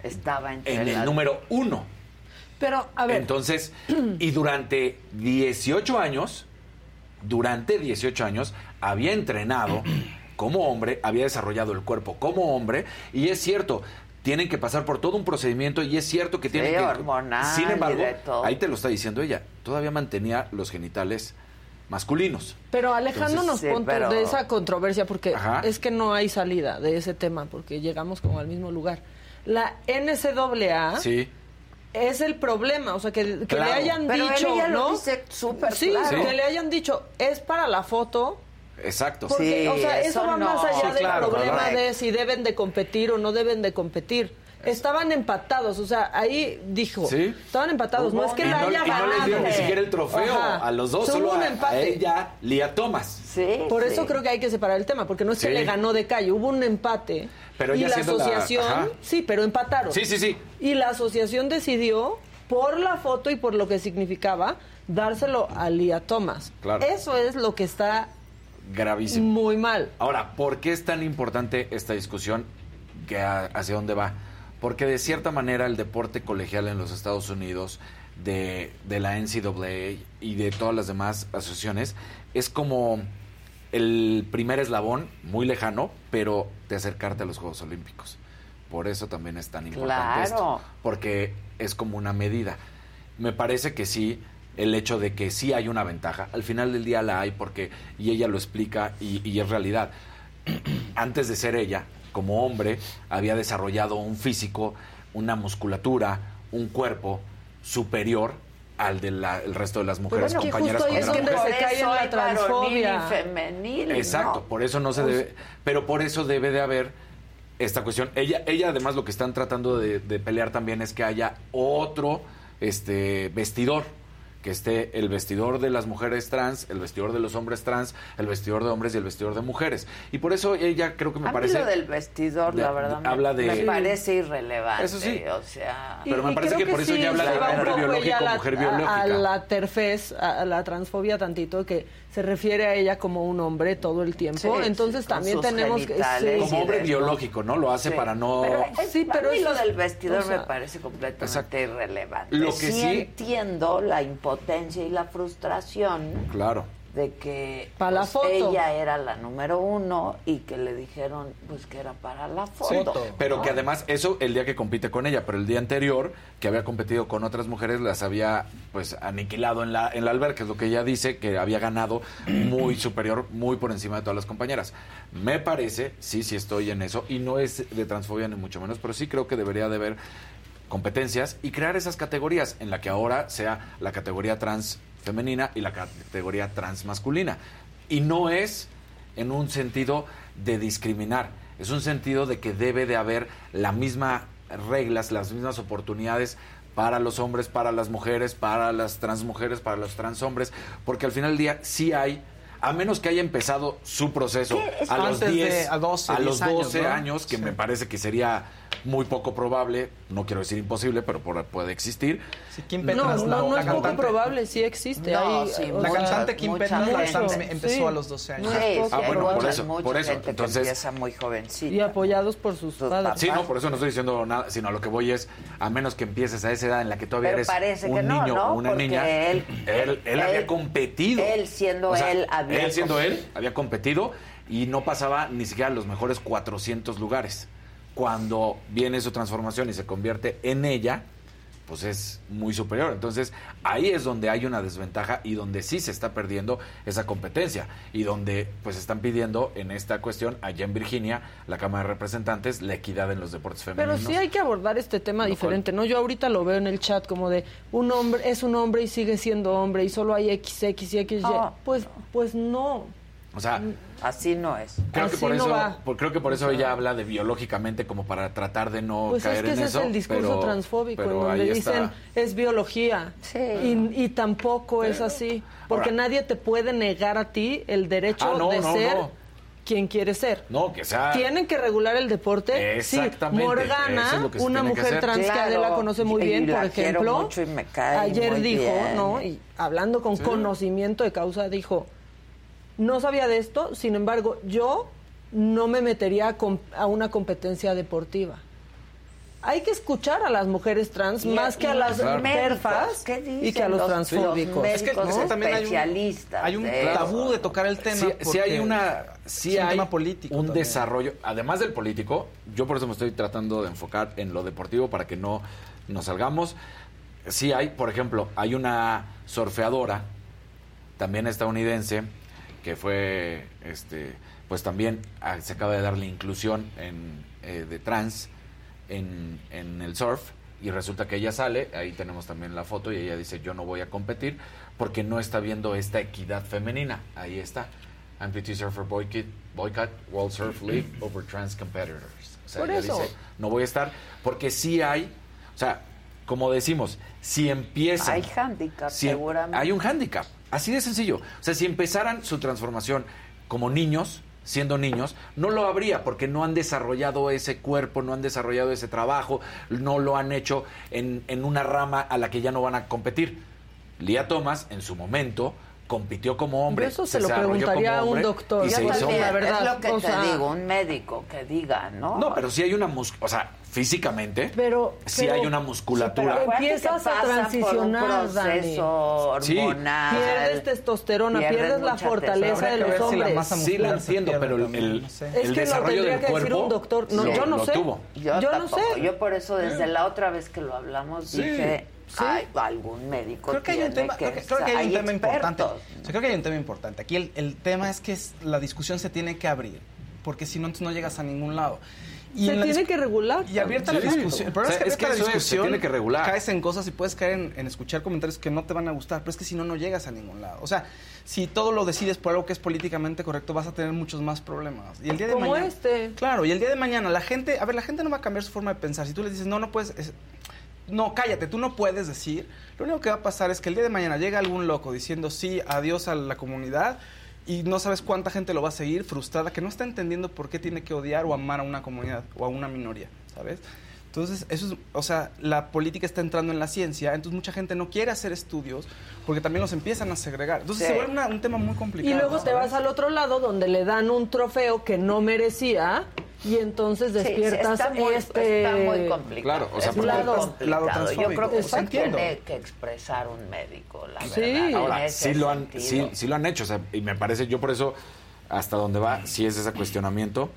Estaba entre en el número uno. Pero, a ver. Entonces, y durante 18 años, durante 18 años, había entrenado como hombre, había desarrollado el cuerpo como hombre, y es cierto, tienen que pasar por todo un procedimiento, y es cierto que tienen Sí, que... hormonal Sin embargo, ahí te lo está diciendo ella, todavía mantenía los genitales masculinos. Pero alejándonos Entonces, sí, puntos pero- de esa controversia, porque Ajá. es que no hay salida de ese tema, porque llegamos como al mismo lugar. La NCAA Sí. es el problema, o sea, que, que Claro. le hayan Pero dicho, ella lo ¿no? dice súper sí, claro. que le hayan dicho, es para la foto, Exacto. porque, o sea, eso, va más allá Sí, del claro, problema claro. de si deben de competir o no deben de competir. Estaban empatados, o sea, ahí dijo, Sí. estaban empatados, no es que y la no, haya y no ganado. les dieron ni siquiera el trofeo Ajá. a los dos, Hubo solo un a, a empate. ella, Lía Thomas. Sí. Por sí. eso creo que hay que separar el tema, porque no es que Sí. le ganó de calle, hubo un empate. Pero y ella la asociación, sí, pero empataron. Sí, sí, sí. Y la asociación decidió, por la foto y por lo que significaba, dárselo a Lía Thomas. Claro. Eso es lo que está Gravísimo. muy mal. Ahora, ¿por qué es tan importante esta discusión? Que a- ¿Hacia dónde va? Porque de cierta manera el deporte colegial en los Estados Unidos, de, de la NCAA y de todas las demás asociaciones, es como el primer eslabón, muy lejano, pero de acercarte a los Juegos Olímpicos. Por eso también es tan importante esto. Claro. Porque es como una medida. Me parece que sí, el hecho de que sí hay una ventaja, al final del día la hay porque, y ella lo explica y, y es realidad. Antes de ser ella, como hombre, había desarrollado un físico, una musculatura, un cuerpo superior al del resto de las mujeres es que compañeras justo es donde se cae en la transfobia. femenil, Exacto, ¿no? por eso no se debe, pero por eso debe de haber esta cuestión. Ella, ella además lo que están tratando de, de pelear también es que haya otro este vestidor, que esté el vestidor de las mujeres trans, el vestidor de los hombres trans, el vestidor de hombres y el vestidor de mujeres. Y por eso ella creo que me a parece mí lo del vestidor, de- la verdad, me- habla de- me parece irrelevante. Eso sí. O sea... Pero me parece que por eso sí ella habla de hombre biológico, a la- mujer a- biológica. A, la terfez, a, a la transfobia tantito, que se refiere a ella como un hombre todo el tiempo. Sí, Entonces sí, también tenemos que... como hombre de- biológico, ¿no? Lo hace Sí. para no Pero, Sí, pero mí eso lo del vestidor o sea, me parece completamente Exacto. irrelevante. Lo que sí- entiendo la impotencia y la frustración Claro. de que Pa' la pues, foto. ella era la número uno y que le dijeron pues que era para la foto. Pero ¿no? que además eso el día que compite con ella, pero el día anterior que había competido con otras mujeres las había pues aniquilado en la en la alberca, que es lo que ella dice que había ganado muy superior, muy por encima de todas las compañeras. Me parece, sí, sí estoy en eso y no es de transfobia ni mucho menos, pero sí creo que debería de haber competencias y crear esas categorías en la que ahora sea la categoría trans femenina y la categoría trans masculina. Y no es en un sentido de discriminar, es un sentido de que debe de haber la misma reglas, las mismas oportunidades para los hombres, para las mujeres, para las trans mujeres, para los trans hombres, porque al final del día sí hay a menos que haya empezado su proceso a los Antes de- 10, a 12, a los 10 años, 12 ¿no? años, que me parece que sería muy poco probable, no quiero decir imposible, pero por- puede existir. Kim No, Petras, no, la- no la es poco cantante. probable, sí existe. No, Hay- sí, o La cantante Kim Petras la empezó Sí. a los 12 años. Sí, poco. sí, Ah, bueno, por eso, por Entonces- empieza muy jovencita. Y apoyados por sus padres. Sí, no, por eso no estoy diciendo nada, sino a lo que voy es, a menos que empieces a esa edad en la que todavía Pero eres parece un que niño ¿no? o una Porque niña, él- él, él había competido. él siendo O sea, él había Él siendo com- él, había competido y no pasaba ni siquiera los mejores 400 lugares. Cuando viene su transformación y se convierte en ella, pues es muy superior. Entonces, ahí es donde hay una desventaja y donde sí se está perdiendo esa competencia y donde pues están pidiendo en esta cuestión allá en Virginia, la Cámara de Representantes, la equidad en los deportes Pero femeninos. sí hay que abordar este tema diferente, ¿no? Yo ahorita lo veo en el chat como de un hombre es un hombre y sigue siendo hombre y solo hay XX y XY. No. Pues, pues no. O sea, Así no es. creo que por no eso, va. por- creo que por eso ella habla de biológicamente como para tratar de no Pues es caer que en ese eso. es el discurso pero- transfóbico, pero en donde dicen está. es biología. Sí. Y, y tampoco es así. Porque Ahora- nadie te puede negar a ti el derecho Ah, no, de no, ser no. quién quiere ser. No, que sea... Tienen que regular el deporte. Exactamente, Sí, Morgana, es que una que mujer trans que Adela conoce muy y bien, por ejemplo. mucho y me cae ayer muy dijo, bien. ¿no? Y hablando con Sí. conocimiento de causa, dijo, no sabía de esto, sin embargo, yo no me metería a, com- a una competencia deportiva. Hay que escuchar a las mujeres trans Y- más que y a las perfas ¿qué dicen y que a los, los- transfóbicos. los Es que, también hay un, hay un de tabú eso. de tocar el tema. Sí, hay una sí es un hay tema político un también. desarrollo además del político yo por eso me estoy tratando de enfocar en lo deportivo para que no nos salgamos sí hay por ejemplo hay una surfeadora también estadounidense que fue este pues también ah, se acaba de darle inclusión en, eh, de trans en, en el surf y resulta que ella sale, ahí tenemos también la foto y ella dice yo no voy a competir porque no está viendo esta equidad femenina, ahí está. Amputee Surfer Boycott, boycott World Surf League over trans competitors. O sea, Por ella eso. dice no voy a estar porque sí hay, o sea, como decimos, si empiezan... Hay handicap, si em- seguramente. Hay un handicap, así de sencillo. O sea, si empezaran su transformación como niños, siendo niños, no lo habría porque no han desarrollado ese cuerpo, no han desarrollado ese trabajo, no lo han hecho en, en una rama a la que ya no van a competir. Lía Thomas, en su momento, compitió como hombre. Yo eso se lo desarrolló preguntaría como a un hombre doctor. Y se hizo la verdad, es lo que o te sea- digo, un médico que diga, ¿no? No, pero sí hay una mus o sea, físicamente, Pero- sí pero- hay una Pero musculatura. acuérdate Empiezas que a pasan por un transicionar, Dani. proceso Sí. hormonal. Pierdes testosterona, pierdes la fortaleza de los si la hombres. Sí lo se entiendo, pero el, también, el- no sé. Es el que lo desarrollo tendría del que decir cuerpo un doctor. No, lo- yo no lo sé. tuvo. Yo, Yo no sé. Yo por eso desde la otra vez que lo hablamos Sí. dije, ay, algún médico Creo que hay un tema, que creo que, creo que hay un hay tema importante. expertos. O sea, creo que hay un tema importante. Aquí el, el tema es que es- la discusión se tiene que abrir, porque si no, entonces no llegas a ningún lado. Se en la tiene que regular. Y abierta Sí. la discusión. El problema O sea, es es que, abierta la es, se discusión tiene que regular. caes en cosas y puedes caer en, en escuchar comentarios que no te van a gustar, pero es que si no, no llegas a ningún lado. O sea, si todo lo decides por algo que es políticamente correcto, vas a tener muchos más problemas. Y el día de Como mañana... este. Claro, y el día de mañana la gente, a ver, la gente no va a cambiar su forma de pensar. Si tú les dices, no, no puedes, es- no, cállate, tú no puedes decir, lo único que va a pasar es que el día de mañana llega algún loco diciendo sí, adiós a la comunidad y no sabes cuánta gente lo va a seguir frustrada, que no está entendiendo por qué tiene que odiar o amar a una comunidad o a una minoría, ¿sabes? Entonces, eso es, o sea, la política está entrando en la ciencia, entonces mucha gente no quiere hacer estudios porque también los empiezan a segregar. Entonces Sí. se vuelve una- un tema muy complicado. Y luego te vas al otro lado donde le dan un trofeo que no merecía y entonces Sí, sí, despiertas está muy, este está muy complicado. Claro, o sea, es Lado- complicado. lado Yo creo que eso Entiendo. tiene que expresar un médico, la Sí. verdad. Ahora, sí lo, han, sí, sí lo han hecho, o sea, y me parece, yo por eso, hasta donde va, sí es ese cuestionamiento.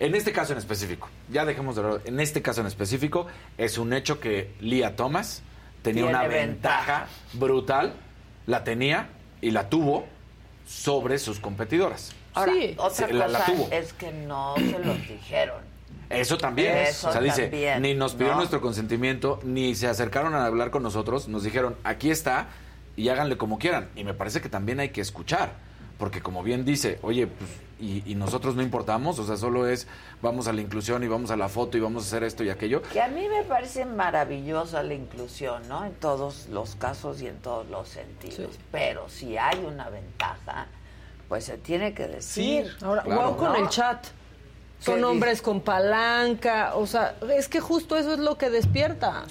En este caso en específico, ya dejemos de hablar, en este caso en específico, es un hecho que Lía Thomas tenía Tiene una ventaja. ventaja brutal, la tenía y la tuvo sobre sus competidoras. Ahora, Sí. otra Sí, la- la cosa tuvo. es que no se los dijeron. Eso también. Eso o sea, dice, también, ni nos pidió ¿no? nuestro consentimiento, ni se acercaron a hablar con nosotros, nos dijeron, aquí está, y háganle como quieran. Y me parece que también hay que escuchar, porque como bien dice, oye, pues, y, y nosotros no importamos, o sea, solo es, vamos a la inclusión y vamos a la foto y vamos a hacer esto y aquello. Que a mí me parece maravillosa la inclusión, ¿no? En todos los casos y en todos los sentidos. Pero si hay una ventaja, pues se tiene que decir. Ahora, Claro. wow con ¿no? el chat. Son ¿Qué hombres con palanca, o sea, es que justo eso es lo que despierta.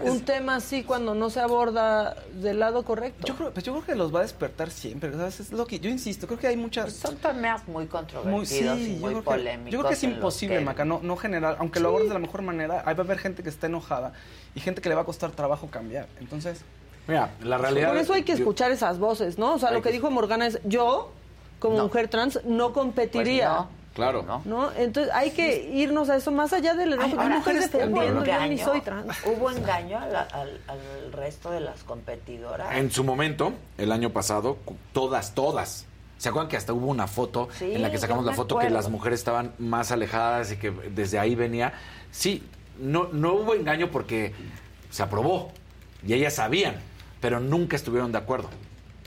Un tema así cuando no se aborda del lado correcto. Yo creo, pues yo creo que los va a despertar siempre, ¿sabes? Es lo que yo insisto, creo que hay muchas Son temas muy muy, controvertidos y yo muy que- polémicos. Yo creo que es imposible, que- Maca, no, no generar, aunque lo abordes de la mejor manera, ahí va a haber gente que está enojada y gente que le va a costar trabajo cambiar. Entonces, Mira, la realidad... Por eso hay que yo- escuchar esas voces, ¿no? O sea, lo que que- dijo Morgana es, yo, como No. mujer trans, no competiría. Pues no. Claro. ¿no? ¿No? Entonces hay que irnos a eso más allá del enojo. Hay Ahora, mujeres ¿hubo defendiendo, yo ni engaño? soy trans. ¿Hubo engaño al, al resto de las competidoras? En su momento, el año pasado, todas, todas. ¿Se acuerdan que hasta hubo una foto Sí, en la que sacamos la foto que las mujeres estaban más alejadas y que desde ahí venía? Sí, no, no hubo engaño porque se aprobó y ellas sabían, pero nunca estuvieron de acuerdo.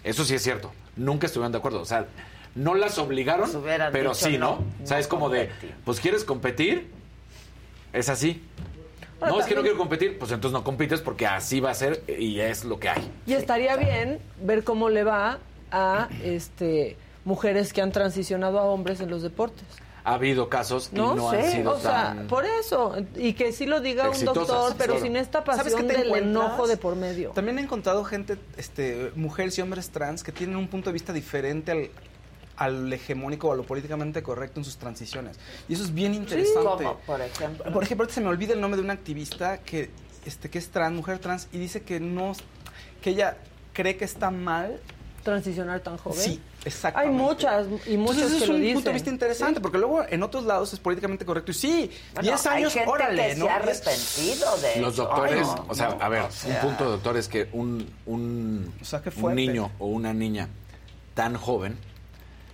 Eso sí es cierto, nunca estuvieron de acuerdo. O sea, no las obligaron, Pues pero sí, ¿no? no, o sea, es como de, pues quieres competir, es así. No, es que no quiero competir, pues entonces no compites porque así va a ser y es lo que hay. Y estaría bien ver cómo le va a este mujeres que han transicionado a hombres en los deportes. Ha habido casos y No, no, sé, han sido o sea, tan... por eso, y que sí lo diga un doctor, pero claro. sin esta ¿Sabes pasión del encuentras? enojo de por medio. También he encontrado gente, este, mujeres y hombres trans que tienen un punto de vista diferente al, al hegemónico o a lo políticamente correcto en sus transiciones. Y eso es bien interesante. ¿Cómo, por ejemplo? Por ejemplo, se me olvida el nombre de una activista que, este, que es trans, mujer trans, y dice que no, que ella cree que está mal. Transicionar tan joven. Sí, exacto. Hay muchas y muchos Entonces, que es lo un dicen. punto de vista interesante, Sí. porque luego en otros lados es políticamente correcto. Y sí, Bueno, 10 hay años, gente órale, que ¿no? se ha arrepentido de Los eso. doctores, Ay, no, o sea, no, a ver, o sea, un punto, doctor, es que un, un, un niño o una niña tan joven,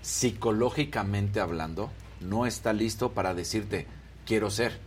psicológicamente hablando, no está listo para decirte, quiero ser.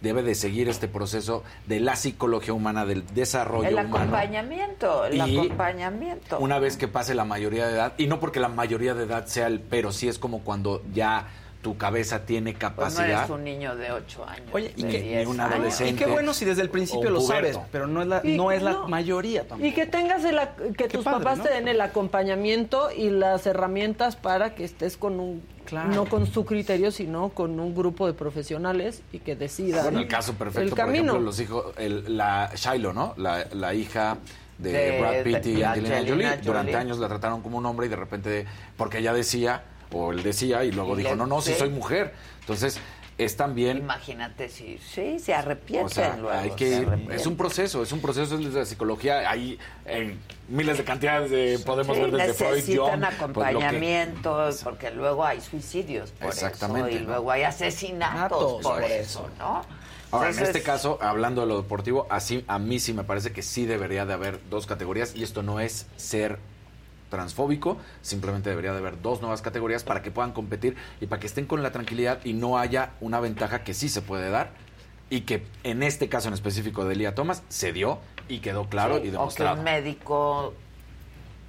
Debe de seguir este proceso de la psicología humana, del desarrollo El humano. acompañamiento, el Y acompañamiento. Una vez que pase la mayoría de edad, y no porque la mayoría de edad sea el, pero sí es como cuando ya tu cabeza tiene Pues no capacidad. eres un niño de 8 años. Oye, y de que- 10 ni un años. adolescente. Y qué bueno si desde el principio lo sabes, pero no es la, Y no es la no. mayoría tampoco. Y que tengas el, ac- que tus padre, papás ¿no? te den el acompañamiento y las herramientas para que estés con un Claro. no con su criterio, sino con un grupo de profesionales y que decidan Bueno, el caso perfecto, el por camino. ejemplo, los hijos, el- la Shiloh, ¿no? La, la hija de, De- Brad Pitt de y Angelina, Angelina Jolie. Jolie. Durante años la trataron como un hombre y de repente, porque ella decía, o él decía, y luego Y dijo, le- no, no, si soy mujer. Entonces, es también... Imagínate si sí, se arrepienten O sea, luego. hay se que, arrepienten. es un proceso, es un proceso de la psicología. Hay en miles de cantidades de, podemos Sí, ver desde Freud, necesitan Jung, pues, lo que- acompañamiento porque luego hay suicidios por Exactamente, eso y ¿no? luego hay asesinatos por eso, ¿no? Ahora, en este caso, hablando de lo deportivo, así a mí sí me parece que sí debería de haber dos categorías y esto no es ser transfóbico, simplemente debería de haber dos nuevas categorías para que puedan competir y para que estén con la tranquilidad y no haya una ventaja que sí se puede dar y que en este caso en específico de Elia Thomas se dio y quedó claro sí, y o que demostrado. un médico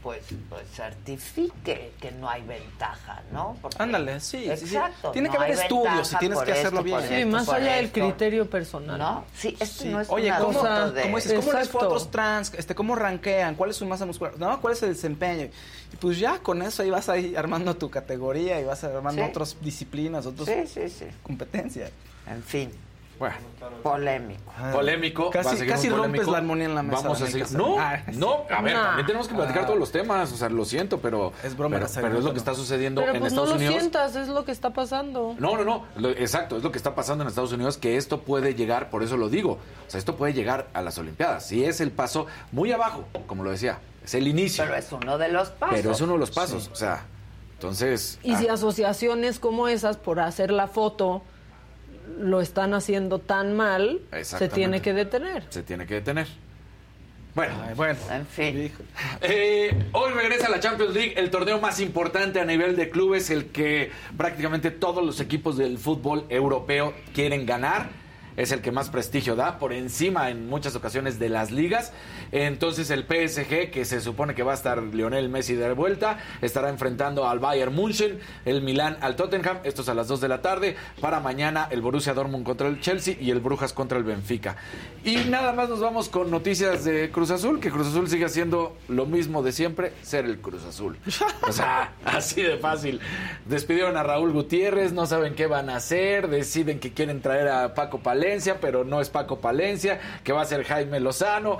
pues, pues certifique que no hay ventaja, ¿no? Porque- Ándale, sí, sí, sí. Exacto. Tiene no que haber estudios y tienes que hacerlo esto, bien. Sí, esto, más allá del criterio personal. ¿No? Sí, esto Sí. no es Oye, un ¿cómo, asunto de... ¿cómo, es, ¿cómo les fue a otros trans? Este, ¿Cómo rankean? ¿Cuál es su masa muscular? ¿No? ¿Cuál es el desempeño? Y pues ya con eso ahí vas ahí armando tu categoría y vas armando Sí. otras disciplinas, otras Sí, sí, sí. competencias. En fin, Bueno, polémico. polémico. va a Casi, seguir casi rompes polémico. la armonía en la mesa. Vamos a seguir. No, Ah, no, a ver, Nah. también tenemos que platicar Ah. todos los temas, o sea, lo siento, pero Es broma, pero, pero es lo no. que está sucediendo Pero en pues no Estados lo Unidos. sientas, es lo que está pasando. No, no, no, lo- exacto, es lo que está pasando en Estados Unidos, que esto puede llegar, por eso lo digo, o sea, esto puede llegar a las Olimpiadas, sí es el paso muy abajo, como lo decía, es el inicio, Pero es uno de los pasos. pero es uno de los pasos, o sea, entonces... Y si ah, asociaciones como esas, por hacer la foto, lo están haciendo tan mal, se tiene que detener. se tiene que detener. Bueno, Ay, bueno. En fin. Eh, hoy regresa la Champions League, el torneo más importante a nivel de clubes, el que prácticamente todos los equipos del fútbol europeo quieren ganar. Es el que más prestigio da, por encima en muchas ocasiones de las ligas. Entonces el PSG, que se supone que va a estar Lionel Messi de vuelta, estará enfrentando al Bayern München, el Milán al Tottenham, esto es a las 2 de la tarde. Para mañana el Borussia Dortmund contra el Chelsea y el Brujas contra el Benfica. Y nada más nos vamos con noticias de Cruz Azul, que Cruz Azul sigue haciendo lo mismo de siempre, ser el Cruz Azul. O sea, así de fácil. Despidieron a Raúl Gutiérrez, no saben qué van a hacer, deciden que quieren traer a Paco Palencia, pero no es Paco Palencia, que va a ser Jaime Lozano.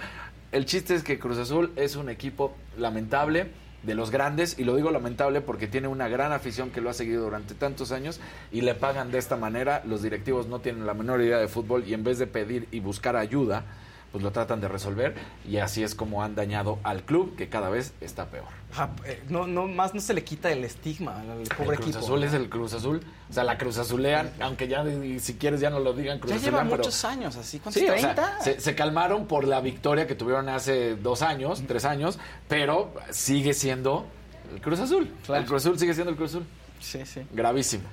El chiste es que Cruz Azul es un equipo lamentable de los grandes y lo digo lamentable porque tiene una gran afición que lo ha seguido durante tantos años y le pagan de esta manera, los directivos no tienen la menor idea de fútbol y en vez de pedir y buscar ayuda, pues lo tratan de resolver y así es como han dañado al club que cada vez está peor. Eh, no, no, más no se le quita el estigma al pobre el Cruz equipo. Azul es el Cruz Azul, o sea, la Cruz Azulean, aunque ya si quieres ya no lo digan Cruz Ya lleva Azulean, pero- muchos años así. ¿Cuántos? Sí, o sea, ¿30? se, se calmaron por la victoria que tuvieron hace dos años, tres años, pero sigue siendo el Cruz Azul. El Cruz Azul sigue siendo el Cruz Azul. Sí, sí. Gravísimo.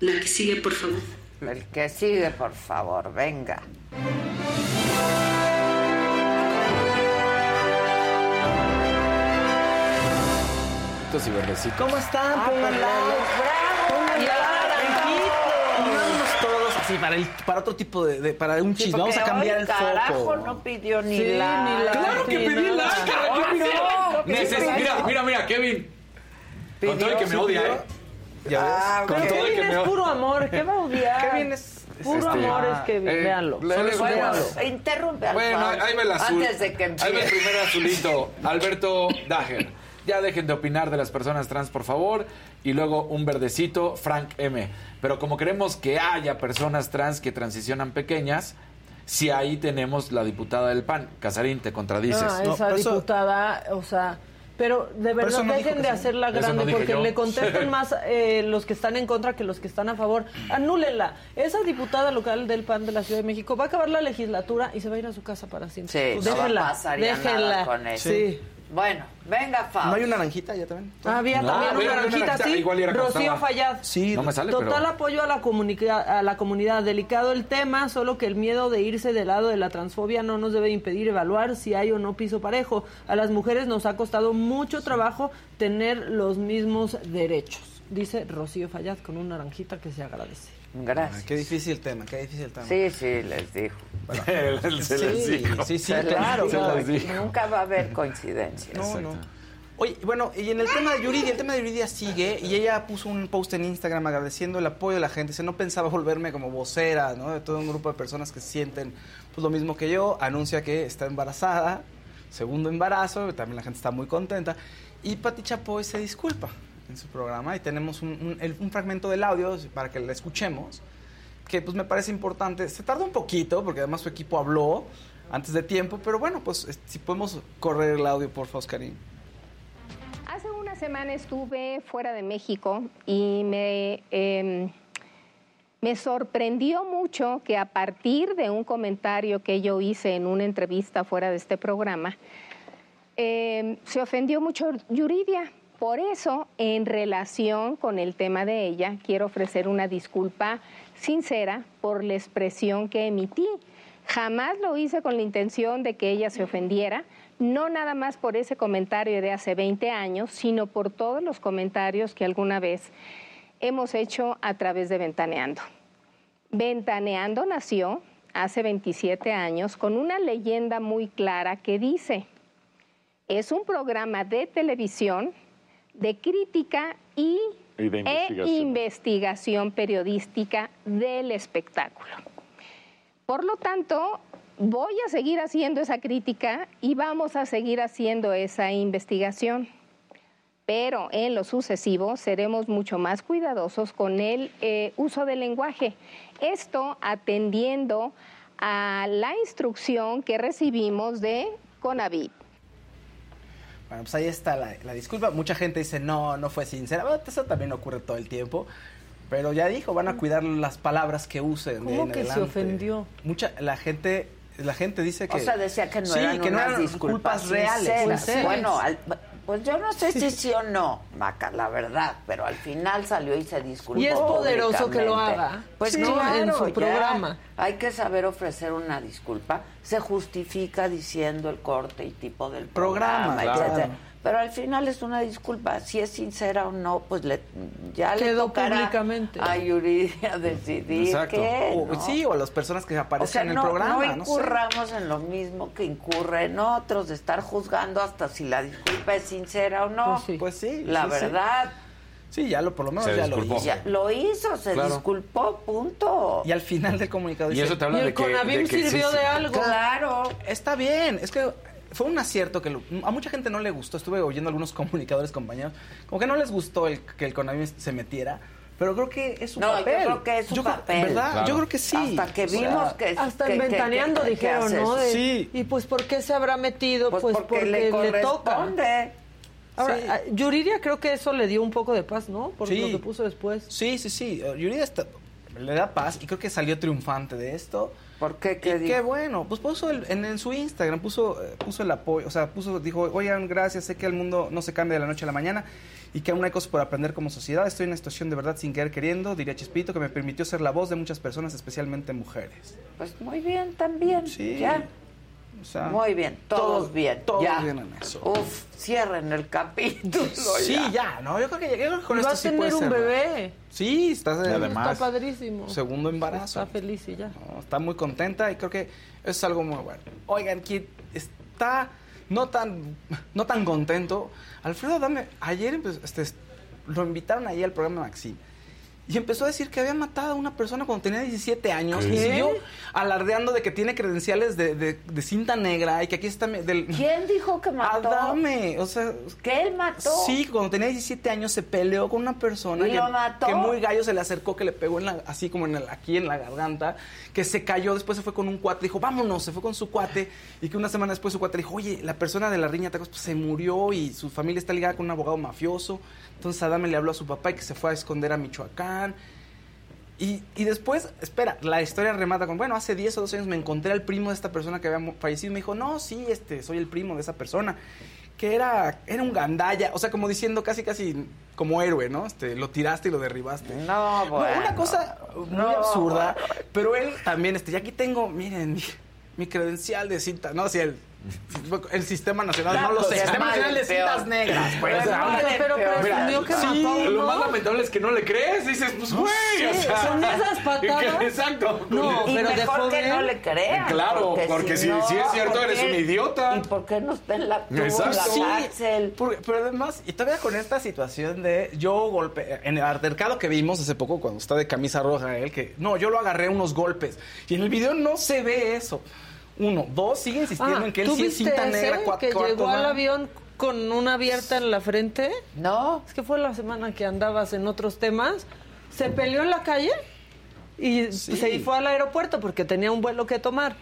La que sigue, por favor. El que sigue, por favor, venga. Estos y verdecitos. ¿Cómo están? Ah, bravo. Todos así para, el, para otro tipo de, de- para un Sí, chisme. Vamos a cambiar hoy, el carajo, foco. no pidió ni Sí, la. ni la- Claro que pedí nada. like, carajo, mira. mira, no. mira, mira, Kevin. Con todo el que me odia, ¿eh? Ya ves. Pero Kevin es puro amor, ¿qué va a odiar? Kevin es... Puro Este, amor es Kevin, eh, véanlo. le- Solo le- es bueno, véanlo. Interrumpe al Bueno, ahí el azul. Antes de que Ahí el empiece. primer azulito. Alberto Dager. Ya dejen de opinar de las personas trans, por favor. Y luego un verdecito, Frank M. Pero como queremos que haya personas trans que transicionan pequeñas, si ahí tenemos la diputada del PAN. Casarín, te contradices. Ah, esa diputada, o sea, pero de verdad no dejen de sí. hacerla grande no porque yo. le contestan más eh, los que están en contra que los que están a favor. Anúlenla. Esa diputada local del PAN de la Ciudad de México va a acabar la legislatura y se va a ir a su casa para siempre. Sí, no déjenla, pasaría déjenla. nada con eso. Sí. Bueno, venga, Fausto. ¿No hay una naranjita ya también? Había No, también había una naranjita igual era Rocío. Fallad. Sí. No me sale, Total pero... apoyo a la, comunica- a la comunidad. Delicado el tema, solo que el miedo de irse del lado de la transfobia no nos debe impedir evaluar si hay o no piso parejo. A las mujeres nos ha costado mucho trabajo tener los mismos derechos, dice Rocío Fallad con una naranjita que se agradece. Gracias. Qué difícil tema, qué difícil tema. Sí, sí, les dijo. Les Sí, dijo. sí, sí, Se les claro, dijo. claro. Nunca va a haber coincidencias. No, no. Oye, bueno, y en el tema de Yuridia, el tema de Yuridia sigue y ella puso un post en Instagram agradeciendo el apoyo de la gente. Dice, no pensaba volverme como vocera, ¿no? De todo un grupo de personas que sienten pues lo mismo que yo. Anuncia que está embarazada, segundo embarazo, también la gente está muy contenta. Y Pati Chapoy se disculpa en su programa y tenemos un, fragmento del audio para que la escuchemos, que pues me parece importante. Se tarda un poquito porque además su equipo habló antes de tiempo, pero bueno, pues es- si podemos correr el audio, por favor, Oscarín. Hace una semana estuve fuera de México y me, eh, me sorprendió mucho que a partir de un comentario que yo hice en una entrevista fuera de este programa, eh, se ofendió mucho Yuridia. Por eso, en relación con el tema de ella, quiero ofrecer una disculpa sincera por la expresión que emití. Jamás lo hice con la intención de que ella se ofendiera, no nada más por ese comentario de hace 20 años, sino por todos los comentarios que alguna vez hemos hecho a través de Ventaneando. Ventaneando nació hace 27 años con una leyenda muy clara que dice, es un programa de televisión de crítica y, Y de e investigación. investigación periodística del espectáculo. Por lo tanto, voy a seguir haciendo esa crítica y vamos a seguir haciendo esa investigación. Pero en lo sucesivo seremos mucho más cuidadosos con el eh, uso del lenguaje. Esto atendiendo a la instrucción que recibimos de CONAVIT. Bueno, pues ahí está la, la disculpa. Mucha gente dice, no, no fue sincera. Bueno, eso también ocurre todo el tiempo. Pero ya dijo, van a cuidar las palabras que usen. de ¿Cómo en que se adelante. ofendió? Mucha, la gente, la gente dice que... O sea, decía que no Sí, eran que no unas eran disculpas disculpas reales. sinceras. sinceras. Bueno, al- pues yo no sé si sí o no, Maca, la verdad, pero al final salió y se disculpó. Y es poderoso que lo haga, Pues ¿no? claro, En su ya. programa. Hay que saber ofrecer una disculpa. Se justifica diciendo el corte y tipo del Programa, programa, claro. Pero al final es una disculpa. Si es sincera o no, pues le, ya le Quedó tocará públicamente. a Yuridia decidir Exacto. qué. Sí, o a las personas que O aparecen sea, en el programa. no no sé. incurramos en lo mismo que incurren otros, de estar juzgando hasta si la disculpa es sincera o no. Pues sí. Pues sí, La sí, verdad, Sí, ya lo, por lo menos Se ya lo hizo. ya lo hizo, se Claro. disculpó, punto. Y al final del comunicado Y eso te habla Y el de que, Conavim de que sirvió sí. de algo. Claro. Está bien, es que fue un acierto que lo- a mucha gente no le gustó. Estuve oyendo algunos comunicadores, compañeros, como que no les gustó el, que el Conavim se metiera. Pero creo que es su No, yo papel. creo que es su Yo creo- papel. ¿Verdad? Claro. Yo creo que sí. Hasta que O sea, vimos que... Hasta que- en que- Ventaneando que- que dijeron. ¿no? De- Sí. Y pues, ¿por qué se habrá metido? Pues, Pues, porque, porque, le le, toca. Ahora, Sí. a Yuridia creo que eso le dio un poco de paz, ¿no? Por Sí. lo que puso después. Sí, sí, sí. Yuridia está- le da paz y creo que salió triunfante de esto. ¿Por qué? ¿Qué Y qué bueno, pues puso el- en, en su Instagram, puso, eh, puso el apoyo, o sea, puso, dijo, oigan, gracias, sé que el mundo no se cambia de la noche a la mañana y que aún hay cosas por aprender como sociedad. Estoy en una situación de verdad sin querer queriendo, diría Chispito, que me permitió ser la voz de muchas personas, especialmente mujeres. Pues muy bien también. Sí. Ya. O sea, Muy bien, todos, todos- bien. todos ya. bien en eso. Uf, cierren el capítulo. Sí, ya, ¿no? Yo creo que, que con esto va a sí tener un ser. bebé. Sí, está, Y además- Está padrísimo. segundo embarazo. Está feliz y ya. No, está muy contenta y creo que eso es algo muy bueno. Oigan, quien está no tan, no tan contento, Alfredo Adame, ayer empe- este, lo invitaron ahí al programa de Maxim. Y empezó a decir que había matado a una persona cuando tenía 17 años. ¿Qué? Y siguió alardeando de que tiene credenciales de, de- de cinta negra y que aquí está... Del... ¿Quién dijo que mató? Adame, o sea... ¿Que él mató? Sí, cuando tenía 17 años se peleó con una persona ¿Y que, lo mató? que muy gallo se le acercó, que le pegó en la, así como en el- aquí en la garganta, que se cayó, después se fue con un cuate, dijo, vámonos, se fue con su cuate, y que una semana después su cuate dijo, oye, la persona de la riña ¿te acuerdas? Pues, se murió y su familia está ligada con un abogado mafioso. Entonces Adame le habló a su papá y que se fue a esconder a Michoacán. Y, y después, espera, la historia remata con, bueno, hace 10 o 12 años me encontré al primo de esta persona que había fallecido y me dijo, no, sí, este, soy el primo de esa persona, que era, era un gandalla, o sea, como diciendo casi, casi como héroe, ¿no? Este, lo tiraste y lo derribaste. No, bueno. una cosa muy No. absurda, pero él también, este, y aquí tengo, miren, mi, mi credencial de cinta, no, si el... El Sistema Nacional, no lo sé. Es Sistema Nacional de. Cintas Negras. pues, pero presumió que sí, mató a Lo más lamentable es que no le crees. Dices, pues, güey. Sí, o sea, son esas patadas. que- exacto. No, Y pero de mejor que no le crean. Claro, porque si- si es cierto, ¿por eres un idiota. ¿Y por qué no está en la, tuvo en Exacto. la Sí, cárcel? porque- pero además, y todavía con esta situación de yo golpe en el altercado que vimos hace poco cuando está de camisa roja él, que no, yo lo agarré unos golpes. Y en el video no se ve eso. Uno, dos, sigue insistiendo Ah, en que él ¿tú sí es cinta ese negra, cua- que llegó al avión con una abierta en la frente? No. Es que fue la semana que andabas en otros temas. Se peleó en la calle y Sí. se fue al aeropuerto porque tenía un vuelo que tomar.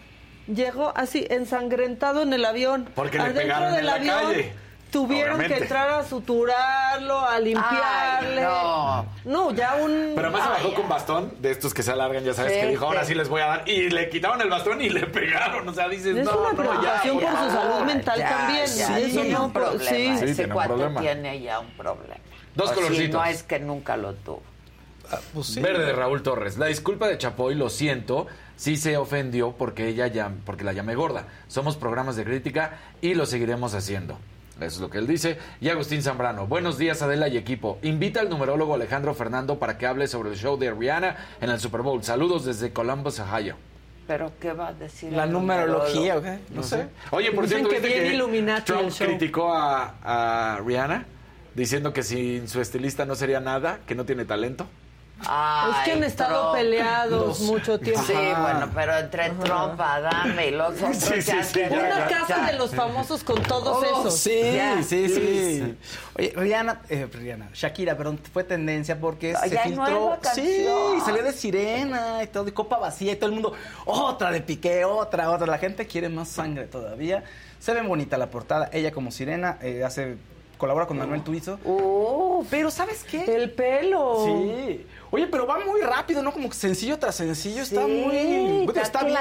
Llegó así ensangrentado en el avión. Porque le pegaron del en la avión calle. Tuvieron Obviamente. que entrar a suturarlo, a limpiarle. no. No, ya un. Pero además se bajó con bastón de estos que se alargan, ya sabes, Sí, que dijo, ahora sí. les voy a dar. Y le quitaron el bastón y le pegaron. O sea, dices, Es no, una no, preocupación ya. por su salud mental ya, también. ya, Sí, eso tiene no, un problema. sí. Sí, Ese tiene un cuate problema. tiene ya un problema. Dos O si colorcitos. no es que nunca lo tuvo. Ah, pues sí. Verde de Raúl Torres. La disculpa de Chapoy, lo siento, sí se ofendió porque ella ya, porque la llamé gorda. Somos programas de crítica y lo seguiremos haciendo. Eso es lo que él dice. Y Agustín Zambrano. Buenos días, Adela y equipo. Invita al numerólogo Alejandro Fernando para que hable sobre el show de Rihanna en el Super Bowl. Saludos desde Columbus, Ohio. ¿Pero qué va a decir? La numerología, ¿o numerólogo? qué? No, sé. Oye, por Dicen cierto, que ¿viste bien Illuminati Trump el show. criticó a, a Rihanna diciendo que sin su estilista no sería nada, que no tiene talento. Es que han Ay, estado Trump. peleados mucho tiempo. Sí, bueno, pero entre Trump, Adame y los otros Sí, sí, ya sí, Una ya, casa de los famosos con todos Oh, esos. Sí, Ya, sí, sí. Oye, Rihanna, eh, Rihanna, Shakira, perdón, fue tendencia porque se filtró. nueva Sí, salió de sirena y todo, y copa vacía y todo el mundo, otra de Piqué, otra, otra. La gente quiere más sangre todavía. Se ve bonita la portada. Ella como sirena eh, hace colabora con Manuel Turizo. Uf, Pero ¿sabes qué? El pelo. Sí. Oye, pero va muy rápido, ¿no? Como que sencillo tras sencillo. Está sí, muy... está, está bien.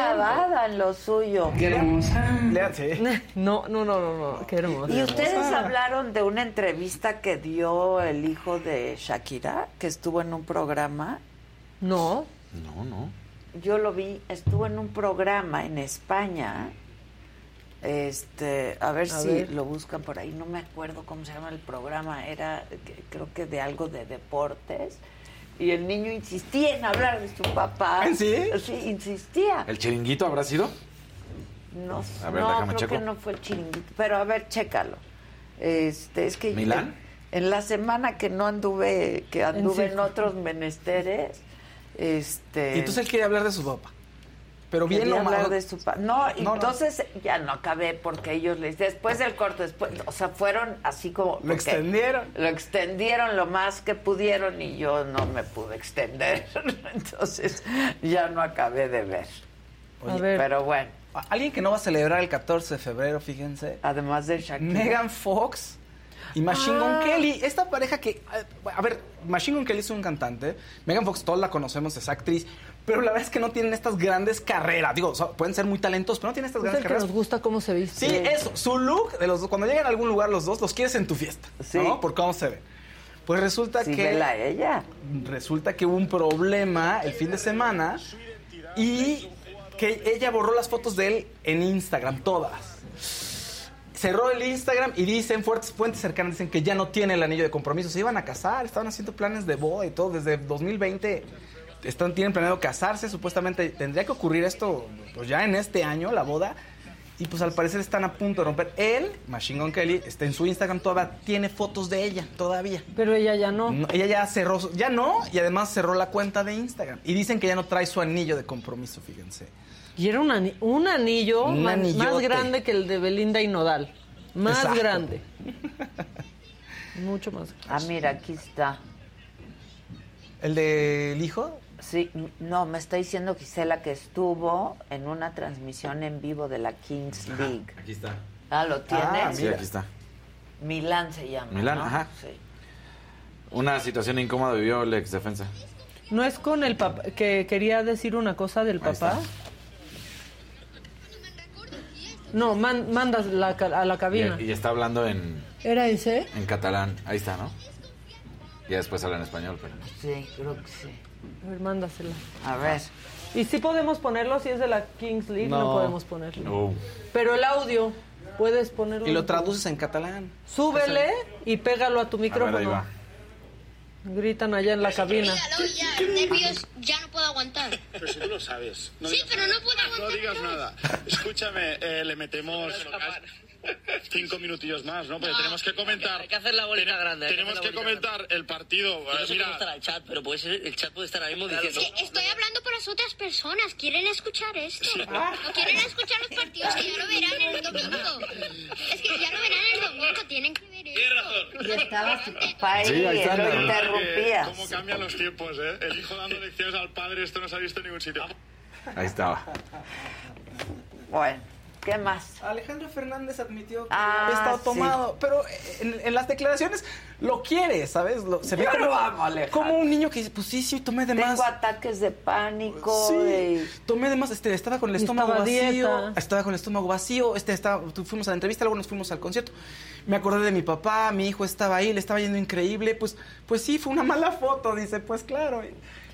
en lo suyo. Qué hermosa. Lean, sí. No, no, no, no, no. Qué hermoso. Y ustedes hablaron de una entrevista que dio el hijo de Shakira, que estuvo en un programa. No. No, no. Yo lo vi, estuvo en un programa en España. Este, a ver A si ver. lo buscan por ahí. No me acuerdo cómo se llama el programa. Era, creo que de algo de deportes. Y el niño insistía en hablar de su papá. ¿Ah, sí? Sí, insistía. ¿El chiringuito habrá sido? No, A ver, no déjame creo checo. que no fue el chiringuito. Pero a ver, chécalo. Este, es que ¿Milán? En, en la semana que no anduve, que anduve en, sí. otros menesteres, este. Y entonces él quiere hablar de su papá. Pero bien quería hablar de su pa- No, entonces ya no acabé porque ellos les después del corto, después, o sea, fueron así como Lo extendieron. Lo extendieron lo más que pudieron y yo no me pude extender. Entonces ya no acabé de ver. A ver. Pero bueno, Alguien que no va a celebrar el 14 de febrero, fíjense. además de Shakira. Megan Fox y Machine Gun Ah. Kelly. Esta pareja que. A ver, Machine Gun Kelly es un cantante. Megan Fox, todos la conocemos, es actriz. Pero la verdad es que no tienen estas grandes carreras. Digo, so- pueden ser muy talentosos, pero no tienen estas Es el grandes que carreras. nos gusta cómo se viste. Sí, eso. Su look de los dos. Cuando llegan a algún lugar los dos, los quieres en tu fiesta. Sí. ¿No? Por cómo se ve. Pues resulta Sí, que. vela ella. Resulta que hubo un problema el fin de semana y que ella borró las fotos de él en Instagram, todas. Cerró el Instagram y dicen, fuertes fuentes cercanas dicen que ya no tiene el anillo de compromiso. Se iban a casar, estaban haciendo planes de boda y todo. Desde 2020 están, tienen planeado casarse. Supuestamente tendría que ocurrir esto pues ya en este año, la boda. Y pues al parecer están a punto de romper. Él, Machine Gun Kelly, está en su Instagram todavía, tiene fotos de ella, todavía. Pero ella ya no. No, ella ya cerró, ya no, y además cerró la cuenta de Instagram. Y dicen que ya no trae su anillo de compromiso, fíjense. Y era un, ani- un anillo Un ma- más grande que el de Belinda y Nodal. Más Exacto. grande. Mucho más. Ah, mira, aquí está. ¿El del hijo? Sí, no, me está diciendo Gisela que estuvo en una transmisión en vivo de la Kings League. Aquí está. Ah, ¿lo tienes? Sí, aquí está. Milán se llama. Milán, ¿no? ajá. Sí. Una situación incómoda vivió el ex defensa. ¿No es con el papá que quería decir una cosa del papá? No, man- mandas la a la cabina. Y, y está hablando en, ¿Era ese? en catalán. Ahí está, ¿no? Y después habla en español, pero. Sí, creo que sí. A ver, mándasela. A ver. ¿Y si podemos ponerlo? Si es de la Kings League, no, No. podemos ponerlo. No. Pero el audio, puedes ponerlo. Y lo traduces en catalán. Súbele y pégalo a tu micrófono. ahí va. Gritan allá en la cabina. ya, nervios, ya no puedo aguantar. Pero si tú lo sabes. Sí, pero no puedo aguantar. No digas nada. Escúchame, eh, le metemos cinco minutillos más, ¿no? Porque tenemos que comentar. Hay que hacer la bolita grande. hay Tenemos que bolita comentar el partido. grande. Yo no Eh, sé Mira, cómo estará el chat, pero puede ser, el chat puede estar ahí mismo diciendo... Sí, estoy hablando para las otras personas. ¿Quieren escuchar esto? No quieren escuchar los partidos que ya lo verán el domingo. Es que ya lo verán el domingo. Tienen que ver esto. Y estaba su papá ahí, Sí, ahí está, ¿no? interrumpías. cómo cambian los tiempos, ¿eh? El hijo dando lecciones al padre, esto no se ha visto en ningún sitio. Ahí estaba. Bueno, ¿qué más? Alejandro Fernández admitió que Ah, había estado sí. tomado, pero en, en las declaraciones lo quiere, ¿sabes? Lo- se ve Yo como, lo amo, Alejandro. como un niño que dice, pues sí, sí, tomé de más. Tengo ataques de pánico. Sí, de- tomé de más, este, estaba con el estómago estaba vacío, dieta. estaba con el estómago vacío, este, estaba, fuimos a la entrevista, luego nos fuimos al concierto, me acordé de mi papá, mi hijo estaba ahí, le estaba yendo increíble, pues, pues sí, fue una mala foto, dice, pues claro,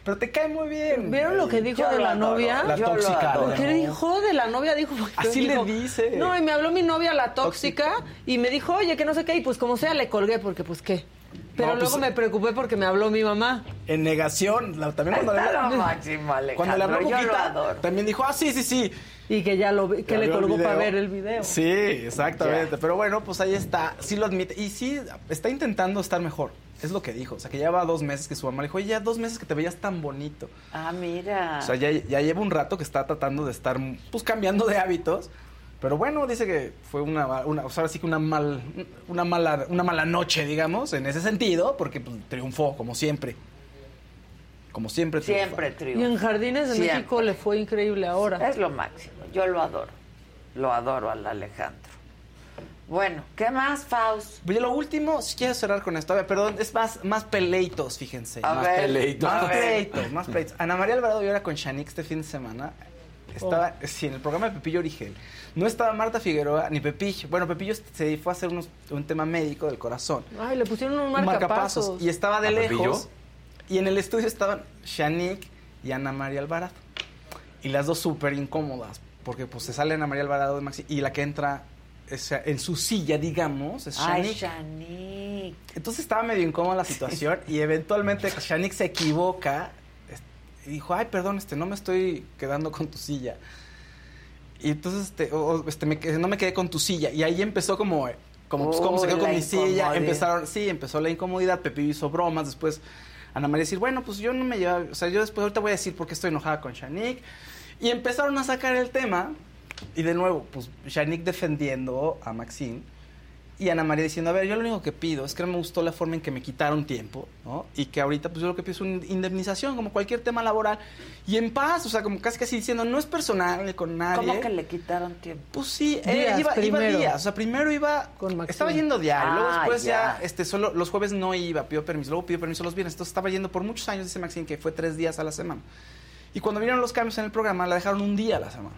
pero te cae muy bien. ¿Vieron lo que dijo Yo de la adoro. novia? La Yo tóxica. adoro. ¿Por qué dijo de la novia? Dijo, Así le dice. No, y me habló mi novia, la tóxica, y me dijo, oye, que no sé qué, y pues como sea, le colgué, porque pues qué. Pero No, pues, luego me preocupé porque me habló mi mamá. En negación, la- también cuando le habló, máximo, cuando le habló Cuquita, también dijo, ah, sí, sí, sí. Y que ya lo vi- que Ya le colgó para ver el video. Sí, exactamente. Pero bueno, pues ahí está. Sí lo admite. Y sí, está intentando estar mejor. Es lo que dijo. O sea, que ya va dos meses que su mamá le dijo, oye, ya dos meses que te veías tan bonito. Ah, mira. O sea, ya, ya lleva un rato que está tratando de estar, pues, cambiando de hábitos. Pero bueno, dice que fue una, una o sea, ahora sí que una, mal, una, mala, una mala noche, digamos, en ese sentido, porque pues, triunfó, como siempre. Como siempre triunfa. Siempre Y en triunfa. Jardines de Siempre. México le fue increíble ahora. Es lo máximo. Yo lo adoro. Lo adoro al Alejandro. Bueno, ¿qué más, Faust? Oye, lo último, si quiero cerrar con esto, a ver, perdón, es más, más peleitos, fíjense. A más ver, peleitos. Más ver. pleitos, más pleitos. Ana María Alvarado y ahora con Shanique este fin de semana. Estaba, sí, en el programa de Pepillo Origel. No estaba Marta Figueroa ni Pepillo. Bueno, Pepillo se fue a hacer unos- un tema médico del corazón. Ay, le pusieron un Un marcapasos. Y estaba de ¿A lejos. Pepillo? Y en el estudio estaban Shanique y Ana María Alvarado. Y las dos súper incómodas. Porque pues se sale Ana María Alvarado de Maxi. Y la que entra en su silla, digamos, es Ay, Shanique. Shanique. Entonces estaba medio incómoda la situación y eventualmente Shanik se equivoca y dijo, ay, perdón, este, no me estoy quedando con tu silla. Y entonces este, o- o, este, me quedé- no me quedé con tu silla. Y ahí empezó como, como pues, cómo se quedó con mi silla. Empezaron, sí, empezó la incomodidad. Pepillo hizo bromas. Después Ana María decir, bueno, pues yo no me llevaba, o sea, yo después ahorita voy a decir por qué estoy enojada con Shanik. Y empezaron a sacar el tema. Y de nuevo, pues Shanik defendiendo a Maxine. Y Ana María diciendo, a ver, yo lo único que pido es que no me gustó la forma en que me quitaron tiempo, ¿no? Y que ahorita pues yo lo que pido es una indemnización, como cualquier tema laboral. Y en paz, o sea, como casi casi diciendo, no es personal con nadie. ¿Cómo que le quitaron tiempo? Pues sí, eh, Días, iba, iba primero. días. O sea, primero iba. estaba yendo diario. luego Ah, después ya. ya. este, solo los jueves no iba, pidió permiso. Luego pidió permiso los viernes. Entonces estaba yendo por muchos años, dice Maxine, que fue tres días a la semana. Y cuando vinieron los cambios en el programa, la dejaron un día a la semana.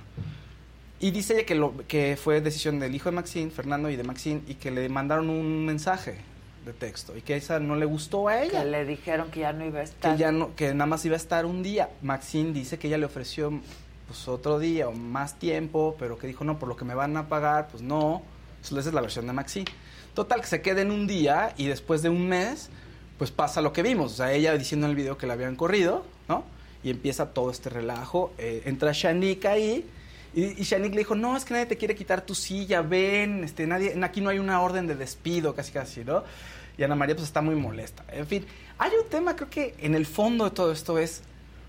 Y dice ella que, lo, que fue decisión del hijo de Maxine, Fernando, y de Maxine, y que le mandaron un mensaje de texto. Y que esa no le gustó a ella. Que le dijeron que ya no iba a estar. Que ya no, que nada más iba a estar un día. Maxine dice que ella le ofreció pues otro día o más tiempo, pero que dijo no, por lo que me van a pagar, pues no. Esa es la versión de Maxine. Total, que se queden un día y después de un mes, pues pasa lo que vimos. O sea, ella diciendo en el video que la habían corrido, ¿no? Y empieza todo este relajo. Eh, entra Shanika ahí y Y, Shanique le dijo, no, es que nadie te quiere quitar tu silla, ven, este, nadie, aquí no hay una orden de despido, casi casi, ¿no? Y Ana María pues está muy molesta. En fin, hay un tema, creo que en el fondo de todo esto es,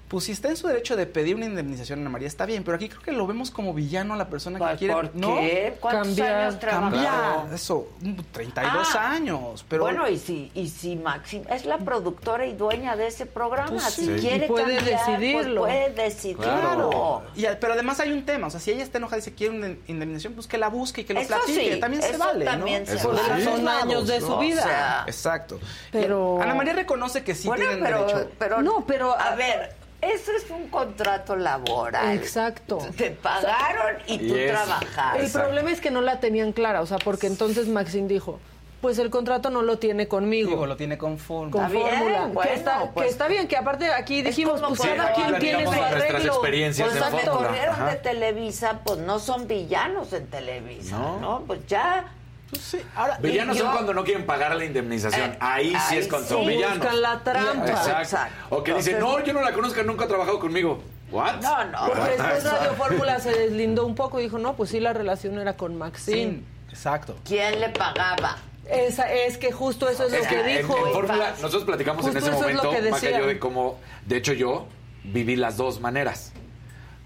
pues si está en su derecho de pedir una indemnización, Ana María, está bien, pero aquí creo que lo vemos como villano a la persona que Pues, quiere. ¿por ¿no? qué? ¿Cuántos Cambiar, años trabajó? Cambiar, eso, mm, 32 Ah, años, pero... Bueno, y si, y si Maxim es la productora y dueña de ese programa, Pues si sí. quiere Y puede cambiar, pues decidirlo. puede decidirlo. Claro. Y, pero además hay un tema, o sea, si ella está enojada y dice quiere una indemnización, pues que la busque y que lo Eso platique, sí, también se vale, también ¿no? se Eso vale. sí. Son años de su vida. O sea, Exacto. Pero- Ana María reconoce que sí bueno, tienen pero, derecho. pero No, pero- a ver, eso es un contrato laboral. Exacto. Te pagaron y tú Y es- trabajaste. El Exacto. problema es que no la tenían clara, o sea, porque entonces Maxine dijo, pues el contrato no lo tiene conmigo. Digo, lo tiene con Está bien, fórmula, bueno, que, está, pues- que está bien, que aparte aquí dijimos, pues cada quien tiene su arreglo. experiencias Pues me corrieron Ajá. de Televisa, pues no son villanos en Televisa, ¿no? No. Pues ya. Pues sí, ahora, Villanos yo- son cuando no quieren pagar la indemnización. Eh, ahí sí ahí es cuando sí. son villanos. Buscan la trampa. Exacto. Exacto. O que dicen, Entonces- no, yo no la conozco, nunca ha trabajado conmigo. ¿What? No, no. Porque después Eso- Radio Fórmula se deslindó un poco y dijo, no, pues sí, la relación era con Maxine. sí, exacto. ¿Quién le pagaba? Esa, es que justo eso es Es lo que dijo. en Fórmula, nosotros platicamos en ese eso es lo momento, que Maca, yo de cómo, de hecho yo viví las dos maneras.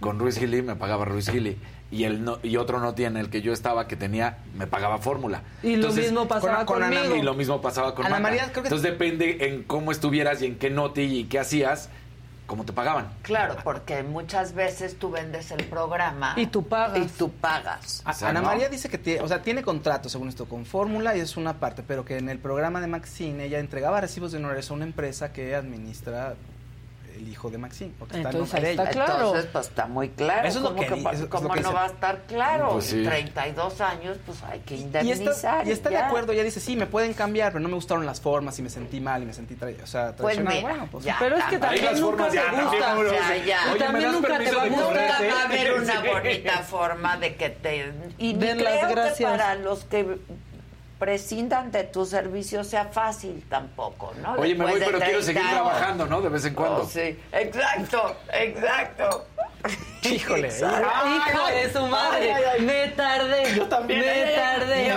Con Ruiz Gili me pagaba Ruiz Gili y el no, y otro no tiene el que yo estaba que tenía me pagaba Fórmula. Y lo mismo pasaba con- con Ana- y lo mismo pasaba con Ana. María, creo que- Entonces depende en cómo estuvieras y en qué noti y qué hacías, cómo te pagaban. Claro, porque muchas veces tú vendes el programa Y tú pagas. y tú pagas. A- O sea, Ana ¿no? María dice que tiene, o sea, tiene contrato, según esto, con Fórmula y es una parte, pero que en el programa de Maxine ella entregaba recibos de honorarios a una empresa que administra el hijo de Maxine. Porque está en Entonces, de ahí está ella. claro. Entonces, pues está muy claro. Eso es lo ¿Cómo que va- eso es lo cómo que no dice. va a estar claro? Pues sí. 32 años, pues hay que Y indemnizar. está, y está de ya. acuerdo, ella dice, sí, me pueden cambiar, pero no me gustaron las formas y me sentí mal y me sentí tra- o sea, Pues traicionada. mira, bueno, pues ya. Pero es que también las nunca formas te ya, gusta. también O ya. Y Oye, ¿me también das nunca te va a gustar. va a haber una bonita forma de que te... Y Den creo las que gracias. para los que prescindan de tu servicio sea fácil tampoco, ¿no? Oye, me voy, pero quiero 30 seguir años. trabajando, ¿no? De vez en cuando. Oh, sí, exacto, exacto. Híjole, Exacto. Hijo de su madre. Ay, ay, ay. Me tardé. Yo también. Me tardé. Yo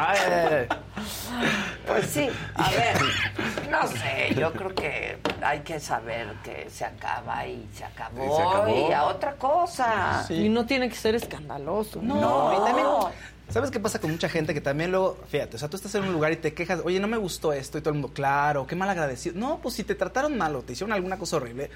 ay. Pues sí, a ver, no sé, yo creo que hay que saber que se acaba y se acabó Y y, se acabó. a otra cosa. Sí. Y no tiene que ser escandaloso. No, y también, ¿sabes qué pasa con mucha gente que también luego, fíjate, o sea, tú estás en un lugar y te quejas, oye, no me gustó esto y todo el mundo, claro, qué mal agradecido. No, pues si te trataron mal o te hicieron alguna cosa horrible,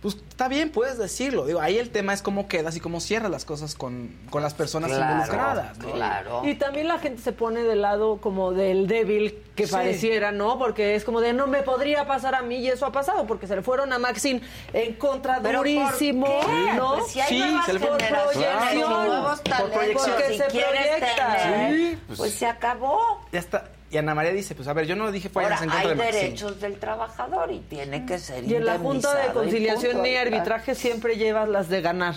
pues está bien, puedes decirlo. Digo, ahí el tema es cómo quedas y cómo cierras las cosas con, con las personas Claro, involucradas. ¿no? claro. Y también la gente se pone del lado como del débil que Sí. pareciera, ¿no? Porque es como de no me podría pasar a mí y eso ha pasado porque se le fueron a Maxine en contra ¿Pero por durísimo, qué? ¿no? Pues si hay Sí, nuevas se le generaciones y Claro. nuevos Por proyección. Porque si se proyecta. tener, Sí, pues, pues- se acabó. Ya está. Y Ana María dice, pues a ver, yo no dije fue Ahora, en contra hay de derechos del trabajador y tiene que ser Y en la Junta de Conciliación punto. y Arbitraje siempre llevas las de ganar.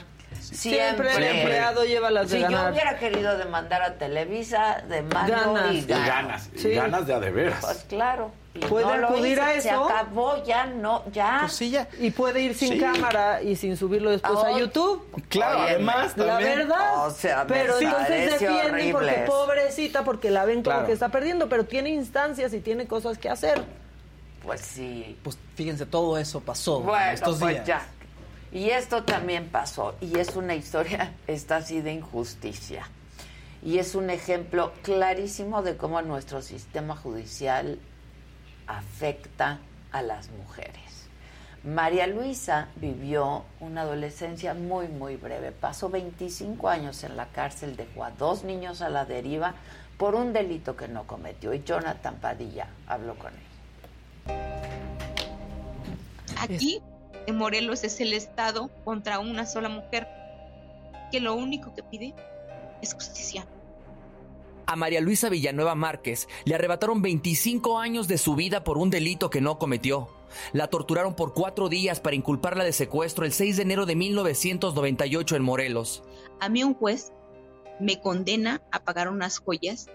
Siempre, el Siempre. empleado lleva las de Si yo hubiera querido demandar a Televisa, demando Ganas. y ganas, y Sí. ganas de a de veras. Pues claro. Y ¿Puede no acudir hice, a Se eso? acabó, ya no, ya. Pues sí, ya. Y puede ir sin Sí. cámara y sin subirlo después a YouTube. Claro, Óyeme, además La también. verdad. O sea, pero entonces parece defienden porque pobrecita, porque la ven como Claro. que está perdiendo, pero tiene instancias y tiene cosas que hacer. Pues sí. Pues fíjense, todo eso pasó Bueno, estos pues días. ya. Y esto también pasó. Y es una historia, esta así de injusticia. Y es un ejemplo clarísimo de cómo nuestro sistema judicial afecta a las mujeres. María Luisa vivió una adolescencia muy, muy breve. Pasó 25 años en la cárcel, dejó a dos niños a la deriva por un delito que no cometió. Y Jonathan Padilla habló con él. Aquí, en Morelos, es el Estado contra una sola mujer que lo único que pide es justicia. A María Luisa Villanueva Márquez le arrebataron 25 años de su vida por un delito que no cometió. La torturaron por cuatro días para inculparla de secuestro el 6 de enero de 1998 en Morelos. A mí un juez me condena a pagar unas joyas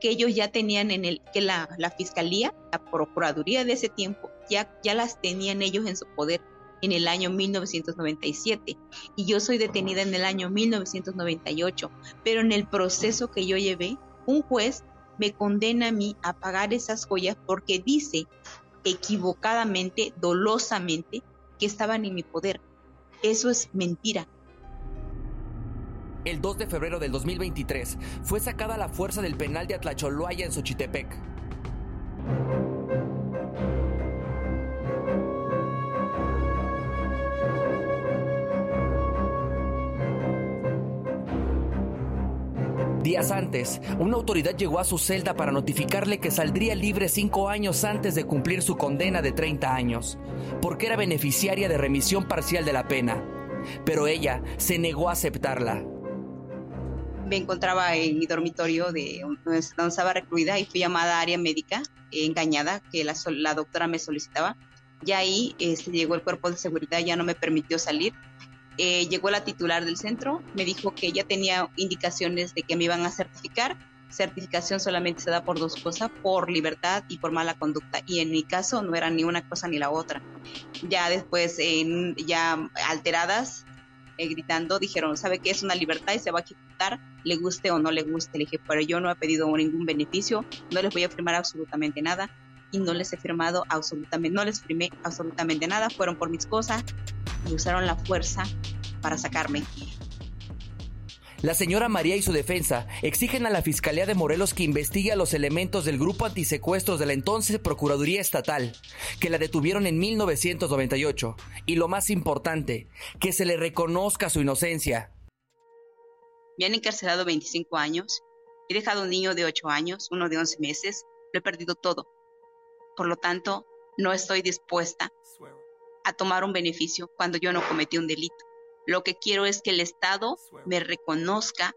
que ellos ya tenían en el, que la, la fiscalía, la procuraduría de ese tiempo, ya, las tenían ellos en su poder en el año 1997 y yo soy detenida en el año 1998, pero en el proceso que yo llevé, un juez me condena a mí a pagar esas joyas porque dice equivocadamente, dolosamente, que estaban en mi poder. Eso es mentira. El 2 de febrero del 2023 fue sacada la fuerza del penal de Atlacholoaya en Xochitepec. Días antes, una autoridad llegó a su celda para notificarle que saldría libre cinco años antes de cumplir su condena de 30 años, porque era beneficiaria de remisión parcial de la pena. Pero ella se negó a aceptarla. Me encontraba en mi dormitorio de donde estaba recluida y fui llamada a área médica eh, engañada que la, doctora me solicitaba. Ya ahí este, llegó el cuerpo de seguridad, ya no me permitió salir. Eh, llegó la titular del centro, me dijo que ya tenía indicaciones de que me iban a certificar. Certificación solamente se da por dos cosas, por libertad y por mala conducta. Y en mi caso no era ni una cosa ni la otra. Ya después, en- ya alteradas, eh, gritando, dijeron, ¿sabe qué es una libertad y se va a ejecutar? Le guste o no le guste. Le dije, pero yo no he pedido ningún beneficio, no les voy a firmar absolutamente nada y no les he firmado absolutamente, no les firmé absolutamente nada, fueron por mis cosas y usaron la fuerza para sacarme. La señora María y su defensa exigen a la Fiscalía de Morelos que investigue a los elementos del grupo antisecuestros de la entonces Procuraduría Estatal, que la detuvieron en 1998, y lo más importante, que se le reconozca su inocencia. Me han encarcelado 25 años, he dejado un niño de 8 años, uno de 11 meses, lo he perdido todo. Por lo tanto, no estoy dispuesta a tomar un beneficio cuando yo no cometí un delito. Lo que quiero es que el Estado me reconozca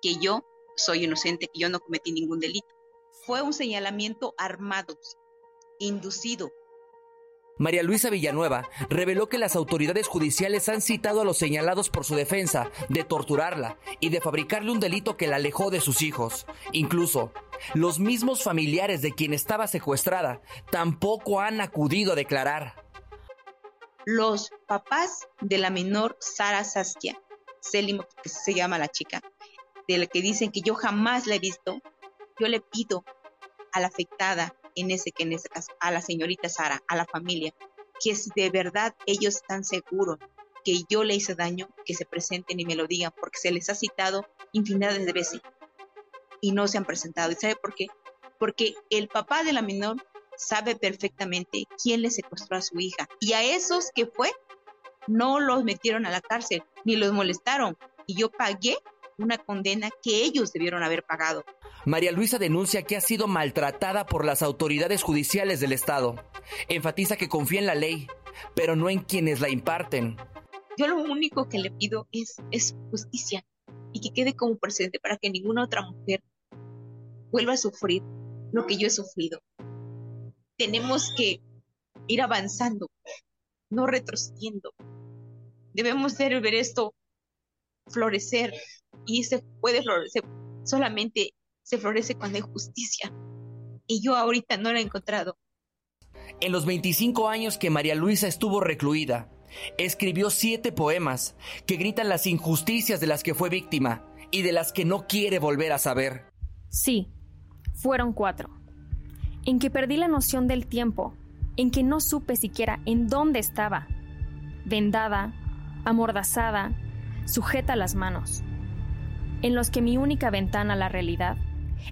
que yo soy inocente, que yo no cometí ningún delito. Fue un señalamiento armado, inducido, María Luisa Villanueva reveló que las autoridades judiciales han citado a los señalados por su defensa de torturarla y de fabricarle un delito que la alejó de sus hijos. Incluso, los mismos familiares de quien estaba secuestrada tampoco han acudido a declarar. los papás de la menor Sara Saskia, Selim, que se llama la chica, de la que dicen que yo jamás la he visto, yo le pido a la afectada, en ese en ese caso, a la señorita Sara, a la familia, que si de verdad ellos están seguros que yo le hice daño, que se presenten y me lo digan, porque se les ha citado infinidades de veces y no se han presentado. ¿Y sabe por qué? Porque el papá de la menor sabe perfectamente quién le secuestró a su hija. Y a esos que fue, no los metieron a la cárcel, ni los molestaron. Y yo pagué una condena que ellos debieron haber pagado. María Luisa denuncia que ha sido maltratada por las autoridades judiciales del Estado. Enfatiza que confía en la ley, pero no en quienes la imparten. Yo lo único que le pido es, es justicia y que quede como precedente para que ninguna otra mujer vuelva a sufrir lo que yo he sufrido. Tenemos que ir avanzando, no retrocediendo. Debemos ver esto florecer y se puede florecer, solamente se florece cuando hay justicia. Y yo ahorita no la he encontrado. En los 25 años que María Luisa estuvo recluida, escribió siete poemas que gritan las injusticias de las que fue víctima y de las que no quiere volver a saber. Sí, fueron cuatro. En que perdí la noción del tiempo, en que no supe siquiera en dónde estaba. Vendada, amordazada, sujeta a las manos. En los que mi única ventana a la realidad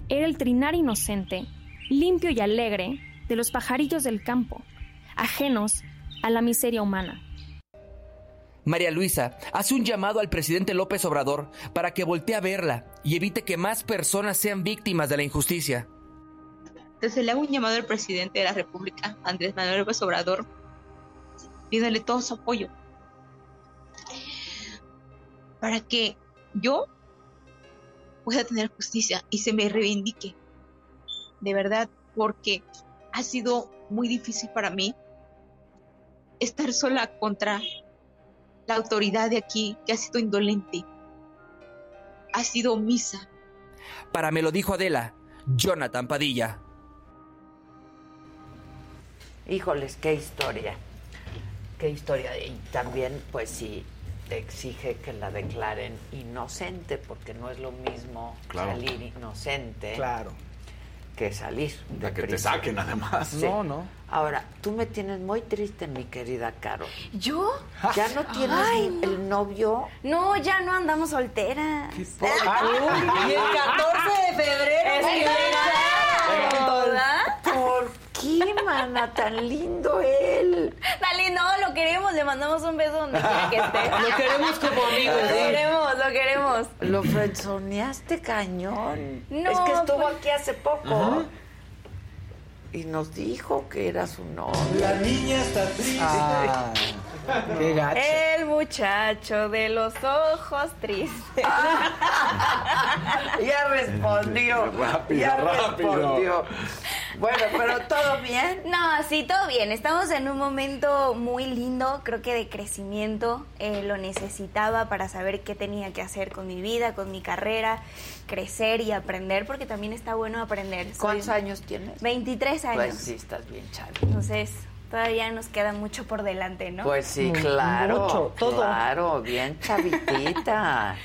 era el trinar inocente, limpio y alegre de los pajarillos del campo, ajenos a la miseria humana. María Luisa hace un llamado al presidente López Obrador para que voltee a verla y evite que más personas sean víctimas de la injusticia. Entonces le hago un llamado al presidente de la República, Andrés Manuel López Obrador, pídale todo su apoyo para que yo pueda tener justicia y se me reivindique. De verdad, porque ha sido muy difícil para mí estar sola contra la autoridad de aquí, que ha sido indolente, ha sido omisa. Para me lo dijo Adela, Jonathan Padilla. Híjoles, qué historia. qué historia. Y también, pues sí, exige que la declaren inocente, porque no es lo mismo Claro. salir inocente Claro. que salir de A que te saquen, además. Sí. No, no. Ahora, tú me tienes muy triste, mi querida Caro. ¿Yo? ¿Ya no tienes Ay, no. el novio? No, ya no andamos solteras. y el 14 de febrero. Es ¡ay, que verdad! ¿Verdad? ¿Por qué, mana? Tan lindo él. Dale, no, lo queremos, le mandamos un beso donde quiera que esté. Lo queremos como amigos, Lo sí. queremos, lo queremos. Lo frenzoneaste cañón. No, es que estuvo pues- aquí hace poco. Ajá. Y nos dijo que era su novio. La niña está triste. Ah, qué gacho. El muchacho de los ojos tristes. Ya respondió. Rápido, ya rápido. respondió. Bueno, pero todo bien. No, sí, todo bien. Estamos en un momento muy lindo, creo que de crecimiento. Eh, lo necesitaba para saber qué tenía que hacer con mi vida, con mi carrera, crecer y aprender, porque también está bueno aprender. Soy ¿Cuántos años tienes? 23 años. Pues sí, estás bien chavi. Entonces, todavía nos queda mucho por delante, ¿no? Pues sí, claro. mucho, todo. Claro, bien chavitita.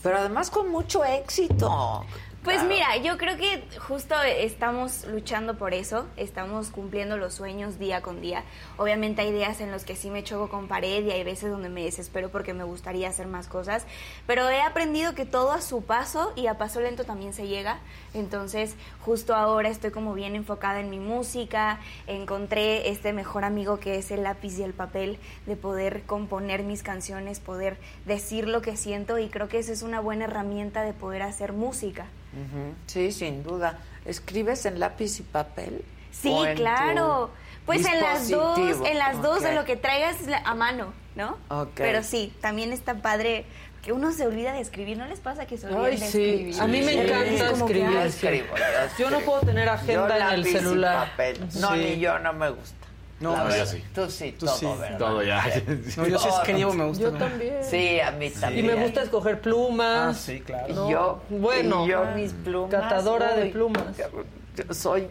Pero además con mucho éxito. Pues Claro. mira, yo creo que justo estamos luchando por eso, estamos cumpliendo los sueños día con día. Obviamente hay días en los que sí me choco con pared y hay veces donde me desespero porque me gustaría hacer más cosas, pero he aprendido que todo a su paso y a paso lento también se llega. Entonces, justo ahora estoy como bien enfocada en mi música, encontré este mejor amigo que es el lápiz y el papel de poder componer mis canciones, poder decir lo que siento y creo que esa es una buena herramienta de poder hacer música. Sí, sin duda. ¿Escribes en lápiz y papel? Sí, ¿O en claro. Pues en las dos, en las dos de lo que traigas a mano, ¿no? Pero sí, también está padre que uno se olvida de escribir, ¿no les pasa que se olvidan Ay, de sí. escribir? A mí me Sí. encanta Es como que, escribir. Yo escribo, yo no puedo tener agenda Yo en el y celular. papel. No, Sí. ni yo, no me gusta. No, no, yo sí. Tú sí, Tú todo, sí. ¿verdad? Todo ya. No, yo sí escribo, me gusta. Yo también. Sí, a mí Y también. me gusta escoger plumas. Ah, sí, claro. Y No, yo, bueno, y yo mis plumas. catadora de plumas. yo soy,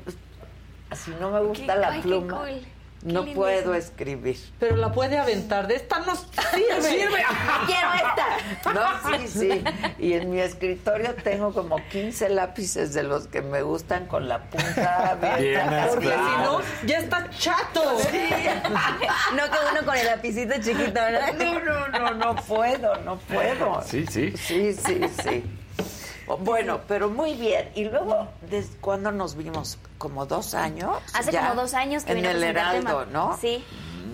si no me gusta Qué- la ay, qué pluma, cool. No puedo escribir. Pero la puede aventar. De esta no sirve. ¡Sirve! Quiero esta. No, sí, sí. Y en mi escritorio tengo como 15 lápices de los que me gustan con la punta abierta. Porque si no, ya está chato. No que uno con el lapicito chiquito, ¿no? No, no, no, no puedo, no puedo. Sí, sí. Sí, sí, sí. Bueno, pero muy bien. Y luego, ¿desde cuándo nos vimos? ¿Como dos años? Hace ya? como dos años que En el Heraldo, tema. ¿no? Sí.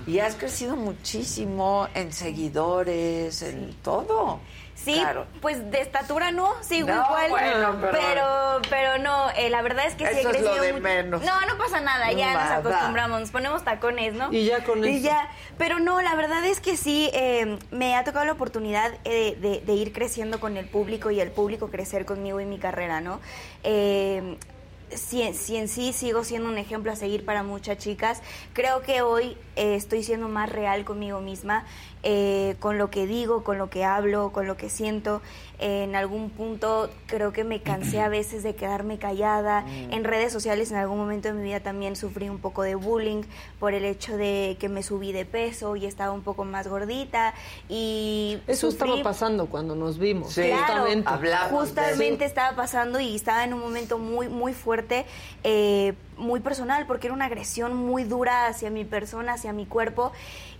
Y has crecido muchísimo en seguidores, en todo. Sí, Claro. pues de estatura no, sigo No, igual. bueno, pero- pero, pero no, eh, la verdad es que sí he Eso es crecido lo de mucho. menos. No, no pasa nada, ya Nada. nos acostumbramos, nos ponemos tacones, ¿no? Y ya con Y eso. ya, pero no, la verdad es que sí, eh, me ha tocado la oportunidad eh, de, de ir creciendo con el público y el público crecer conmigo y mi carrera, ¿no? Eh, si, si en sí sigo siendo un ejemplo a seguir para muchas chicas, creo que hoy eh, estoy siendo más real conmigo misma, eh, con lo que digo, con lo que hablo, con lo que siento. Eh, en algún punto creo que me cansé a veces de quedarme callada. Mm. En redes sociales en algún momento de mi vida también sufrí un poco de bullying por el hecho de que me subí de peso y estaba un poco más gordita y Eso sufrí- estaba pasando cuando nos vimos. Sí. Claro, justamente. Justamente estaba pasando y estaba en un momento muy, muy fuerte, eh, muy personal, porque era una agresión muy dura hacia mi persona, hacia mi cuerpo.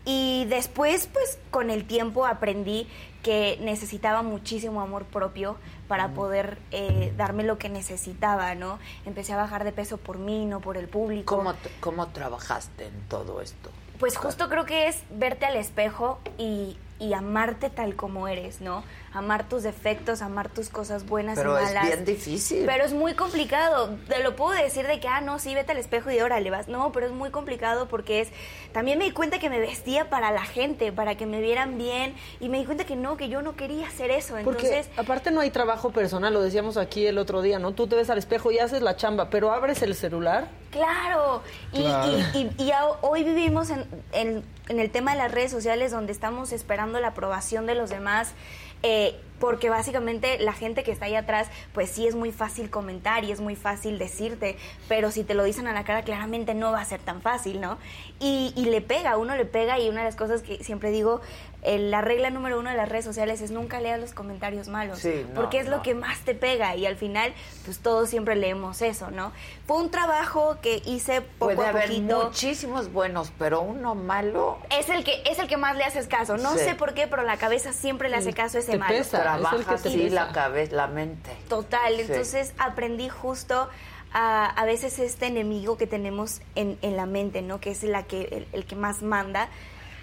Y después, pues, con el tiempo aprendí que necesitaba muchísimo amor propio para poder eh, darme lo que necesitaba, ¿no? Empecé a bajar de peso por mí, no por el público. ¿Cómo, ¿Cómo trabajaste en todo esto? Pues justo creo que es verte al espejo y, y amarte tal como eres, ¿no? Amar tus defectos, amar tus cosas buenas Pero y es malas. bien difícil. Pero es muy complicado. Te lo puedo decir de que, ah, no, sí, vete al espejo y órale, vas. No, pero es muy complicado porque es... También me di cuenta que me vestía para la gente, para que me vieran bien. Y me di cuenta que no, que yo no quería hacer eso. Porque Entonces, aparte no hay trabajo personal, lo decíamos aquí el otro día, ¿no? Tú te ves al espejo y haces la chamba, pero abres el celular. Claro, y, Claro. y- y- y a- hoy vivimos en, en- en el tema de las redes sociales donde estamos esperando la aprobación de los demás. Eh, porque básicamente la gente que está ahí atrás, pues sí es muy fácil comentar y es muy fácil decirte, pero si te lo dicen a la cara, claramente no va a ser tan fácil, ¿no? Y, y le pega, uno le pega y una de las cosas que siempre digo, eh, la regla número uno de las redes sociales es nunca leas los comentarios malos, Sí, no, porque es no. lo que más te pega y al final, pues todos siempre leemos eso, ¿no? Fue un trabajo que hice poco Puede a haber poquito. muchísimos buenos, pero uno malo. Es el que es el que más le haces caso. No Sí. sé por qué, pero la cabeza siempre le hace caso a ese Te malo. pesa, Trabaja así la cabeza, la mente. Total, Sí. entonces aprendí justo a, a veces este enemigo que tenemos en, en la mente, ¿no? Que es la que, el, el que más manda,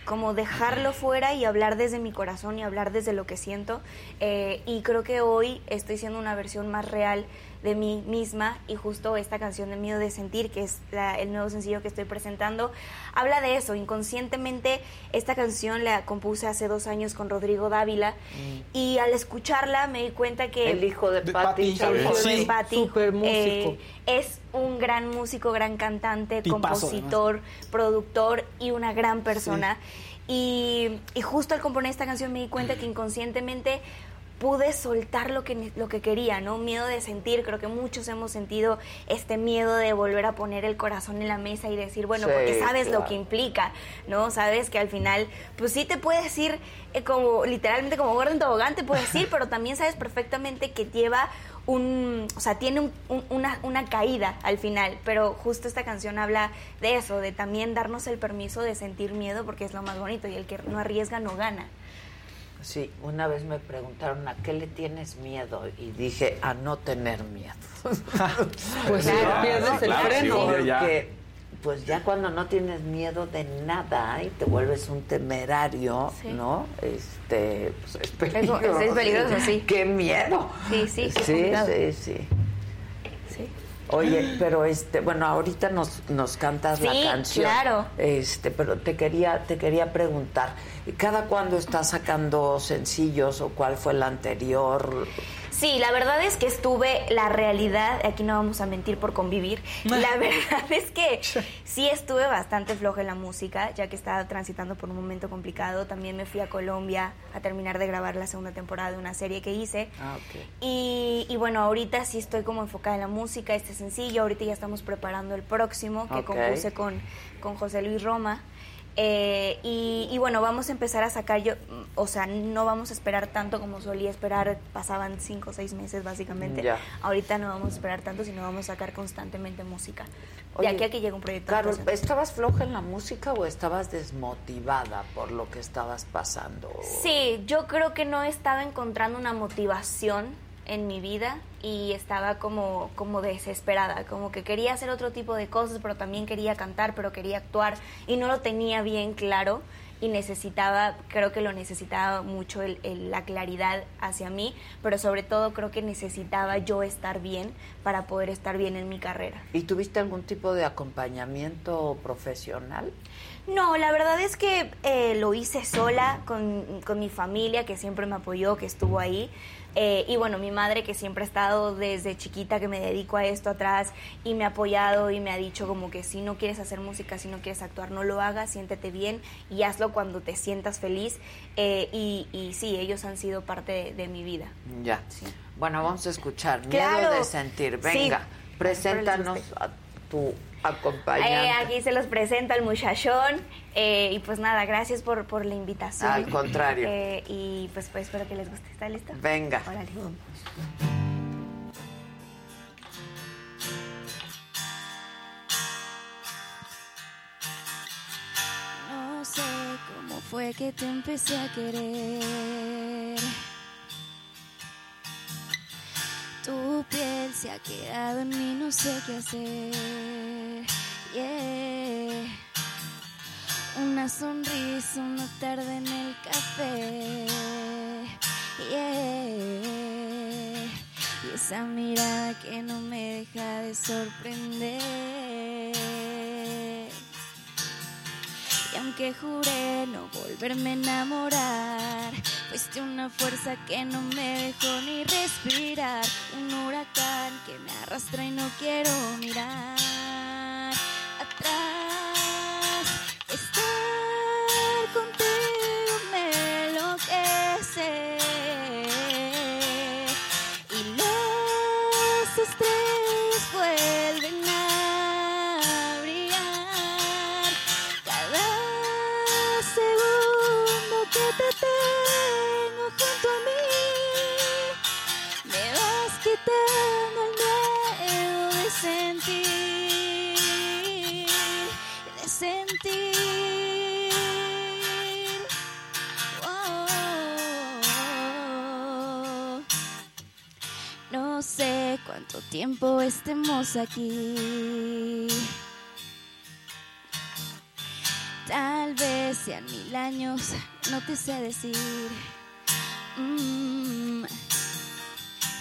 como dejarlo fuera y hablar desde mi corazón y hablar desde lo que siento. Eh, y creo que hoy estoy siendo una versión más real de mí misma y justo esta canción de Miedo de Sentir, que es la- el nuevo sencillo que estoy presentando, habla de eso. Inconscientemente esta canción la compuse hace dos años con Rodrigo Dávila y al escucharla me di cuenta que... El hijo de, De Patti. Sí. Músico. eh, es un gran músico, gran cantante, Tipazo, compositor, productor y una gran persona. Y, y justo al componer esta canción me di cuenta que inconscientemente pude soltar lo que, lo que quería, ¿no? Miedo de sentir, creo que muchos hemos sentido este miedo de volver a poner el corazón en la mesa y decir, bueno, Sí, porque sabes lo que implica, ¿no? Sabes que al final, pues sí te puedes ir eh, como, literalmente como gordo en tobogán, te puedes ir, pero también sabes perfectamente que lleva un, o sea, tiene un- un- una, una caída al final, pero justo esta canción habla de eso, de también darnos el permiso de sentir miedo porque es lo más bonito y el que no arriesga no gana. Sí, una vez me preguntaron a qué le tienes miedo y dije a no tener miedo. Pues sí, Claro. pierdes el freno. Porque, pues ya cuando no tienes miedo de nada y te vuelves un temerario, Sí. ¿no? Este, pues es peligroso. es peligroso, sí. ¡Qué miedo! Sí, sí, qué sí, complicado. sí, sí. Sí. Oye, pero este, bueno, ahorita nos, nos cantas la Sí, canción. claro. Este, pero te quería, te quería preguntar, ¿cada cuándo estás sacando sencillos o cuál fue el anterior? Sí, la verdad es que estuve, la realidad, aquí no vamos a mentir por convivir, la verdad es que sí estuve bastante floja en la música, ya que estaba transitando por un momento complicado. También me fui a Colombia a terminar de grabar la segunda temporada de una serie que hice. Ah, ok. Y, y bueno, ahorita sí estoy como enfocada en la música, este sencillo. Ahorita ya estamos preparando el próximo que compuse con, con José Luis Roma. Eh, y, y bueno, vamos a empezar a sacar, yo, mm, o sea, no vamos a esperar tanto como solía esperar, pasaban cinco o seis meses básicamente. Ya. Ahorita no vamos a esperar tanto, sino vamos a sacar constantemente música. Oye, de aquí a que llegue un proyecto. Carol, entonces- ¿estabas floja en la música o estabas desmotivada por lo que estabas pasando? Sí, yo creo que no estaba encontrando una motivación en mi vida y estaba como, como desesperada, como que quería hacer otro tipo de cosas, pero también quería cantar, pero quería actuar y no lo tenía bien claro y necesitaba, creo que lo necesitaba mucho el- el- la claridad hacia mí, pero sobre todo creo que necesitaba yo estar bien para poder estar bien en mi carrera. ¿Y tuviste algún tipo de acompañamiento profesional? No, la verdad es que eh, lo hice sola con, con mi familia que siempre me apoyó, que estuvo ahí. Eh, y bueno, mi madre que siempre ha estado desde chiquita que me dedico a esto atrás y me ha apoyado y me ha dicho como que si no quieres hacer música, si no quieres actuar, no lo hagas, siéntete bien y hazlo cuando te sientas feliz. Eh, y, y sí, ellos han sido parte de, de mi vida. Ya. Bueno, vamos a escuchar. Claro. Miedo de sentir. Sí. Venga, preséntanos a tu acompañante. Eh, aquí se los presento al muchachón eh, y pues nada, gracias por, por la invitación. Al contrario. Eh, y pues, pues espero que les guste. ¿Está listo? Venga. Órale. No sé cómo fue que te empecé a querer. Tu piel se ha quedado en mí, no sé qué hacer. Una sonrisa, una tarde en el café. Y esa mirada que no me deja de sorprender. Y aunque juré no volverme a enamorar, fuiste una fuerza que no me dejó ni respirar. Un huracán que me arrastra y no quiero mirar Tanto tiempo estemos aquí. Tal vez sean mil años, no te sé decir. Mm.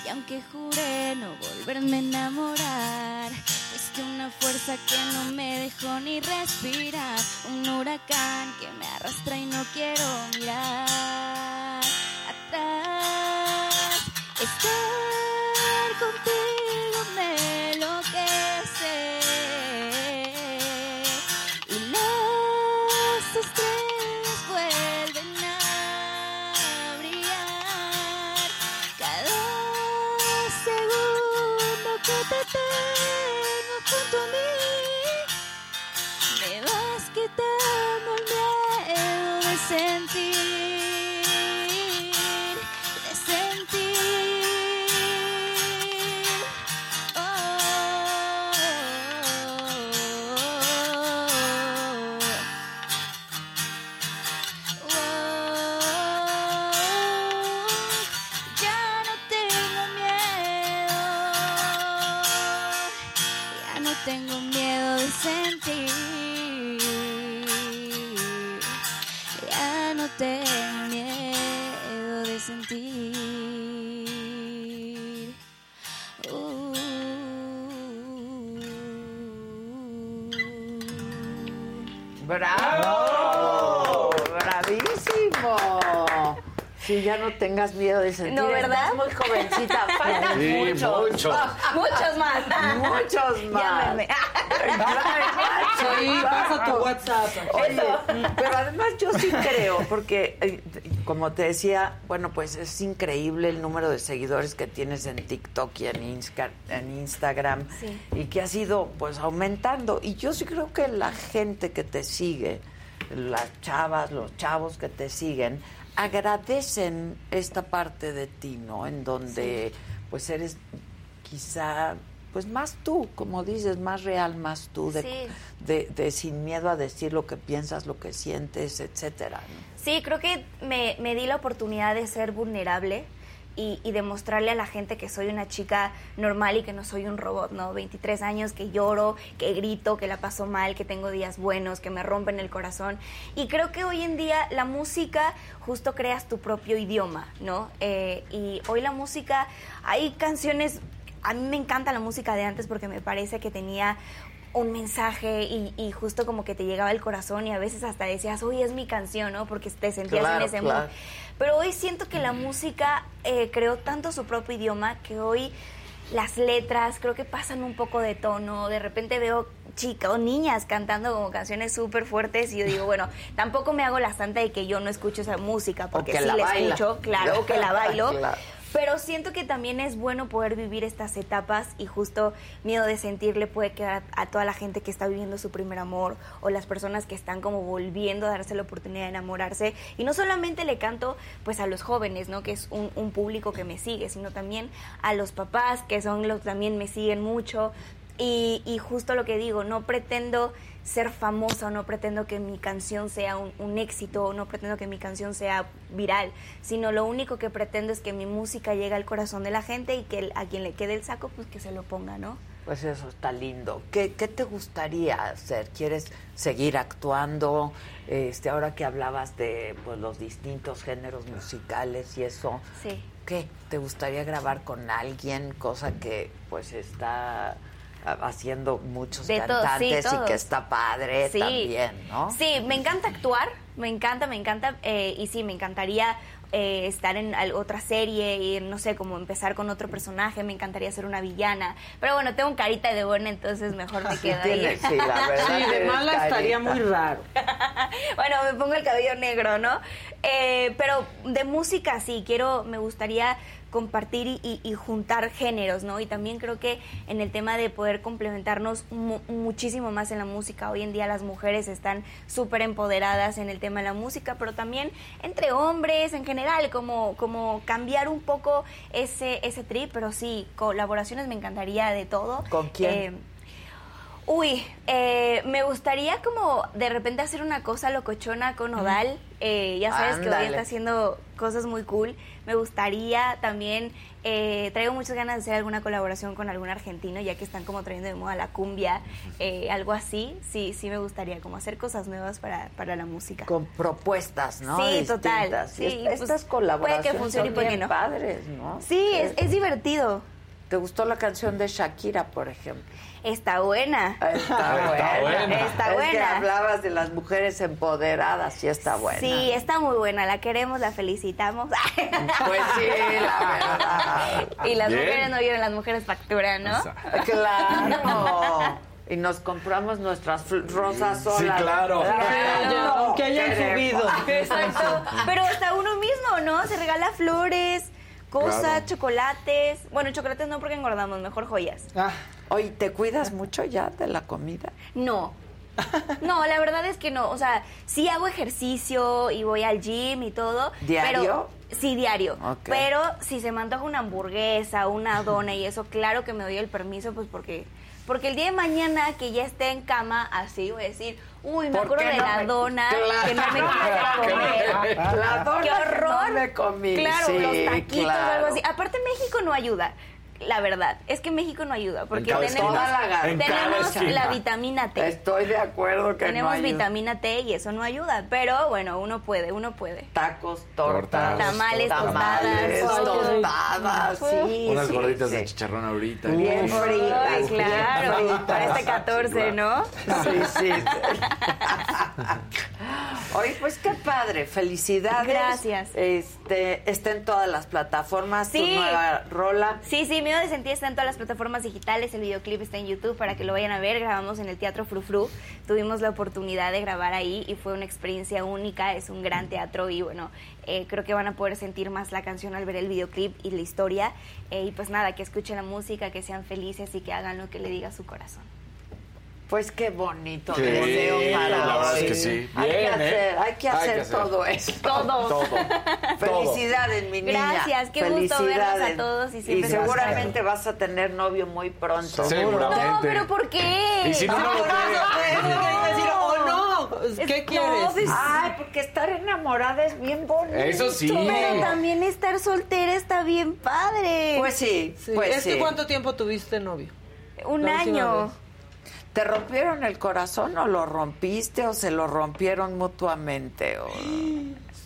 Y aunque juré no volverme a enamorar, es que una fuerza que no me dejó ni respirar, un huracán que me arrastra y no quiero mirar atrás. Si ya no tengas miedo de sentir. No, ¿verdad? Estás muy jovencita. Faltan Sí, muchos. muchos. Muchos más. Muchos más. Sí, pasa tu WhatsApp. Oye, pero además yo sí creo, porque eh, como te decía, bueno, pues es increíble el número de seguidores que tienes en TikTok y en, Insta- en Instagram Sí. y que has ido pues aumentando. Y yo sí creo que la gente que te sigue, las chavas, los chavos que te siguen, agradecen esta parte de ti, ¿no? En donde pues eres quizá pues más tú, como dices, más real, más tú, de, Sí. de, de sin miedo a decir lo que piensas, lo que sientes, etcétera. ¿no? Sí, creo que me, me di la oportunidad de ser vulnerable y, y demostrarle a la gente que soy una chica normal y que no soy un robot, ¿no? 23 años, que lloro, que grito, que la paso mal, que tengo días buenos, que me rompen el corazón. Y creo que hoy en día la música justo creas tu propio idioma, ¿no? Eh, y hoy la música, hay canciones, a mí me encanta la música de antes porque me parece que tenía un mensaje y, y justo como que te llegaba el corazón y a veces hasta decías, uy, es mi canción, ¿no? Porque te sentías Claro, en ese claro. mood. Pero hoy siento que la música eh, creó tanto su propio idioma que hoy las letras creo que pasan un poco de tono. De repente veo chicas o niñas cantando como canciones súper fuertes y yo digo, bueno, tampoco me hago la santa de que yo no escucho esa música porque que sí la escucho, claro que la bailo. Claro. Pero siento que también es bueno poder vivir estas etapas y justo miedo de sentir le puede quedar a toda la gente que está viviendo su primer amor o las personas que están como volviendo a darse la oportunidad de enamorarse. Y no solamente le canto pues a los jóvenes, ¿no? Que es un, un público que me sigue, sino también a los papás, que son los también me siguen mucho. Y, y justo lo que digo, no pretendo ser famosa, no pretendo que mi canción sea un, un éxito, no pretendo que mi canción sea viral, sino lo único que pretendo es que mi música llegue al corazón de la gente y que el- a quien le quede el saco, pues que se lo ponga, ¿no? Pues eso está lindo. ¿Qué, qué te gustaría hacer? ¿Quieres seguir actuando? Este, ahora que hablabas de pues, los distintos géneros musicales y eso, Sí. ¿qué? ¿Te gustaría grabar con alguien? Cosa que pues está haciendo muchos De sí, cantantes y todos. que está padre Sí. también, ¿no? Sí, me encanta actuar, me encanta, me encanta, eh, y sí, me encantaría eh, estar en otra serie y no sé, como empezar con otro personaje, me encantaría ser una villana, pero bueno, tengo carita de buena, entonces mejor me quedo ahí. tienes, sí, la verdad Sí, de mala estaría muy raro. bueno, me pongo el cabello negro, ¿no? Eh, pero de música sí, quiero, me gustaría compartir y, y- y juntar géneros, ¿no? Y también creo que en el tema de poder complementarnos mu- muchísimo más en la música, hoy en día las mujeres están súper empoderadas en el tema de la música, pero también entre hombres en general, como, como cambiar un poco ese, ese trip, pero sí, colaboraciones me encantaría de todo. ¿Con quién? Eh, Uy, eh, me gustaría como de repente hacer una cosa locochona con Odal. Eh, ya sabes que hoy está haciendo cosas muy cool. Me gustaría también, eh, traigo muchas ganas de hacer alguna colaboración con algún argentino, ya que están como trayendo de moda la cumbia, eh, algo así. Sí, sí me gustaría como hacer cosas nuevas para, para la música. Con propuestas, ¿no? Sí, total. Distintas. Sí, est- pues, estas colaboraciones puede que funcione y son que no. padres, ¿no? Sí, es, es divertido. ¿Te gustó la canción de Shakira, por ejemplo? Está buena. Está buena. buena. Está Es que buena. hablabas de las mujeres empoderadas y está buena. Sí, está muy buena. La queremos, la felicitamos. Pues sí, la verdad. Y las Bien. mujeres no vieron, las mujeres facturan, ¿no? Claro. Y nos compramos nuestras rosas solas. claro. haya- aunque hayan queremos. subido. Exacto. Pero hasta uno mismo, ¿no? Se regala flores, cosas, Claro. chocolates. Bueno, chocolates no porque engordamos, mejor joyas. Oye, ¿te cuidas mucho ya de la comida? No. No, la verdad es que no. O sea, sí hago ejercicio y voy al gym y todo. ¿Diario? Pero, sí, diario. Pero si se me antoja una hamburguesa, una dona y eso, claro que me doy el permiso, pues porque. Porque el día de mañana que ya esté en cama, así voy a decir, uy, me ¿Por acuerdo de no la me- dona Claro. que no me quise comer. La dona ¡Qué que horror! no me comí. Claro, Sí, los taquitos o algo así. Aparte, México no ayuda. La verdad, es que México no ayuda, porque tenemos, tenemos la vitamina T. Estoy de acuerdo que Tenemos no vitamina T y eso no ayuda, pero bueno, uno puede, uno puede. Tacos, tortas, Tamales, tamales, tostadas. tostadas, sí, Unas sí, gorditas sí. de chicharrón ahorita. Bien fritas, bien claro, fritas. para este 14, ¿no? Sí, sí. Oye, pues qué padre, felicidades. Gracias. Este, está en todas las plataformas, tu Sí. nueva rola. Sí, sí, Miedo de Sentir está en todas las plataformas digitales, el videoclip está en YouTube para que lo vayan a ver, grabamos en el Teatro Frufru, tuvimos la oportunidad de grabar ahí y fue una experiencia única, es un gran teatro y bueno, eh, creo que van a poder sentir más la canción al ver el videoclip y la historia eh, y pues nada, que escuchen la música, que sean felices y que hagan lo que le diga su corazón. Pues qué bonito Sí, deseo para la verdad hoy. es que sí. Hay, que ¿eh? hacer, hay que Hay que hacer hacer. todo eso. Todo. Todo. Felicidades, mi niña. Gracias, qué gusto verlos a todos y Y siempre seguramente vas a tener novio muy pronto. Seguramente. No, pero ¿por qué? Y si no, ¿qué Es- quieres? no, pues- Ay, porque estar enamorada es bien bonito. Eso sí. Pero también estar soltera está bien padre. Pues sí, Sí, pues es sí. que ¿cuánto tiempo tuviste novio? Un año. vez. ¿Te rompieron el corazón o lo rompiste o se lo rompieron mutuamente? O...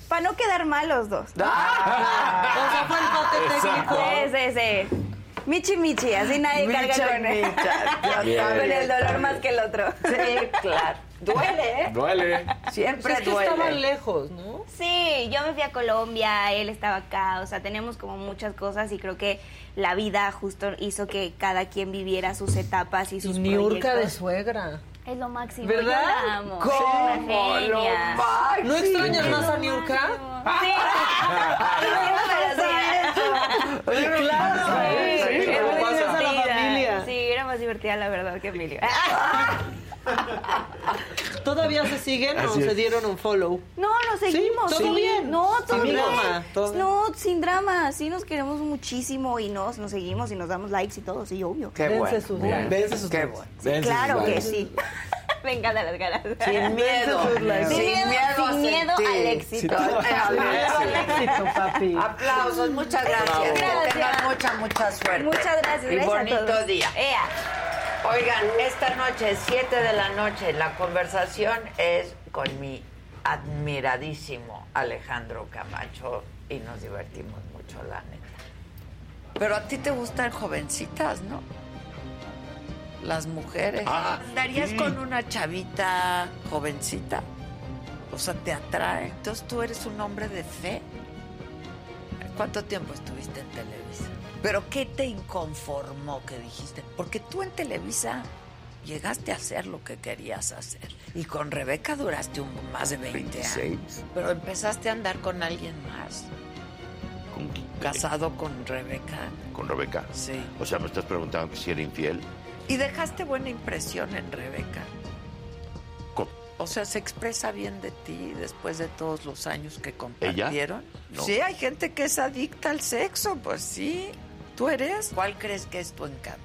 Para no quedar mal los dos. Ah. O sea, fue el bote técnico. Sí, sí, sí. Michi Michi, así nadie Micha carga con él. micha, Con el dolor más que el otro. Sí, claro. Duele, ¿eh? Duele. Siempre es que duele. estaban lejos, ¿no? Sí, yo me fui a Colombia, él estaba acá, o sea, tenemos como muchas cosas y creo que la vida justo hizo que cada quien viviera sus etapas y sus Niurka de suegra. Es lo máximo, ¿Verdad? yo la amo. ¿Cómo? Lo máximo. ¿No extrañas más a Niurka? Sí. divertida. la familia. Sí, era más divertida la verdad que Emilio. ¿Todavía se siguen o Así se es. dieron un follow? No, nos seguimos. ¿Todo sí. bien? No, todo Sin bien. drama, todo bien. No, sin drama. Sí, nos queremos muchísimo y nos, nos seguimos y nos damos likes y todo, sí, obvio. Qué Dense bueno. sus. Dense Qué bueno. Sí, Dense claro sus que sí. Me encantan las ganas. Sin miedo. Sin Sin miedo, sin miedo al éxito. Sin miedo al Éxito, papi. Aplausos, muchas gracias. Que Gracias. tengan mucha, mucha suerte. Muchas gracias. Y gracias a bonito todos. día. Ea. Oigan, esta noche, 7 de la noche, la conversación es con mi admiradísimo Alejandro Camacho y nos divertimos mucho, la neta. Pero a ti te gustan jovencitas, ¿no? Las mujeres. Ah, ¿Andarías sí. con una chavita jovencita? O sea, te atrae. Entonces tú eres un hombre de fe. ¿Cuánto tiempo estuviste en Televisa? ¿Pero qué te inconformó que dijiste? Porque tú en Televisa llegaste a hacer lo que querías hacer. Y con Rebeca duraste un, más de 20 26. años. Pero empezaste a andar con alguien más. Con, Casado con Rebeca. con Rebeca. Sí. O sea, me estás preguntando que si era infiel. Y dejaste buena impresión en Rebeca. ¿Cómo? O sea, se expresa bien de ti después de todos los años que compartieron. No. Sí, hay gente que es adicta al sexo, pues sí. ¿Tú eres? ¿Cuál crees que es tu encanto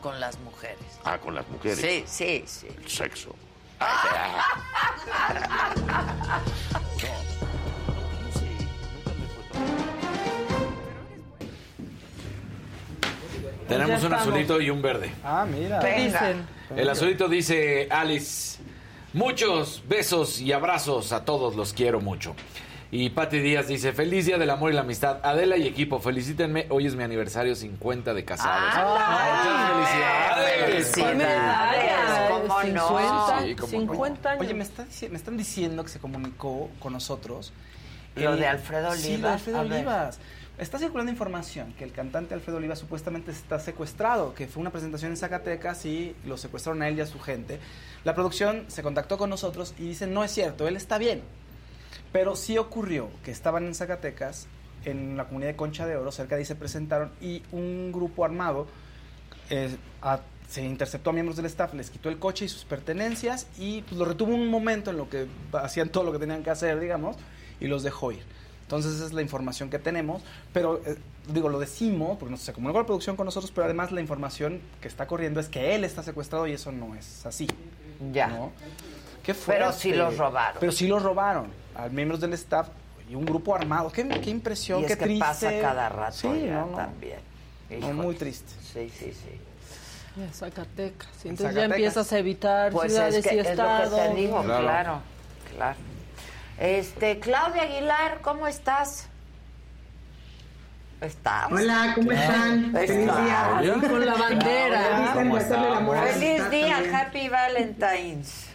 con las mujeres? Ah, con las mujeres. Sí, sí, sí. El sexo. Tenemos un azulito y un verde. Ah, mira. ¿Qué dicen? El azulito dice Alice, muchos besos y abrazos a todos, los quiero mucho. Y Pati Díaz dice, feliz día del amor y la amistad. Adela y equipo, felicítenme, hoy es mi aniversario 50 de casados. Muchas felicidades. Felicidades, ¿cómo no? 50, Sí, cómo no. 50 años. Oye, me, está me están diciendo que se comunicó con nosotros. Lo el- de Alfredo Sí, lo de Olivas, Alfredo a ver. Está circulando información que el cantante Alfredo Olivas supuestamente está secuestrado, que fue una presentación en Zacatecas y lo secuestraron a él y a su gente. La producción se contactó con nosotros y dicen, no es cierto, él está bien. Pero sí ocurrió que estaban en Zacatecas, en la comunidad de Concha de Oro, cerca de ahí se presentaron y un grupo armado eh, se interceptó a miembros del staff, les quitó el coche y sus pertenencias y pues, lo retuvo un momento en lo que hacían todo lo que tenían que hacer, digamos, y los dejó ir. Entonces esa es la información que tenemos, pero eh, digo, lo decimos, porque nos, se comunicó la producción con nosotros, pero además la información que está corriendo es que él está secuestrado y eso no es así. Ya. ¿no? Qué Pero fuerte. sí los robaron. Pero sí los robaron a miembros del staff y un grupo armado. Qué, qué impresión, Y es qué que triste. pasa cada rato Sí, ya no, no. también. Híjole. muy triste. Sí, sí, sí. Ya, Zacatecas. Y En Entonces ya empiezas a evitar Pues ciudades es, que y es lo estados. que te digo, Claro. claro, claro. Este, Claudia Aguilar, ¿cómo estás? ¿Estás? Hola, ¿cómo están? Estás. Feliz día. Con la bandera. ¿Cómo hacerle el amor a la Feliz día. Happy Valentine's.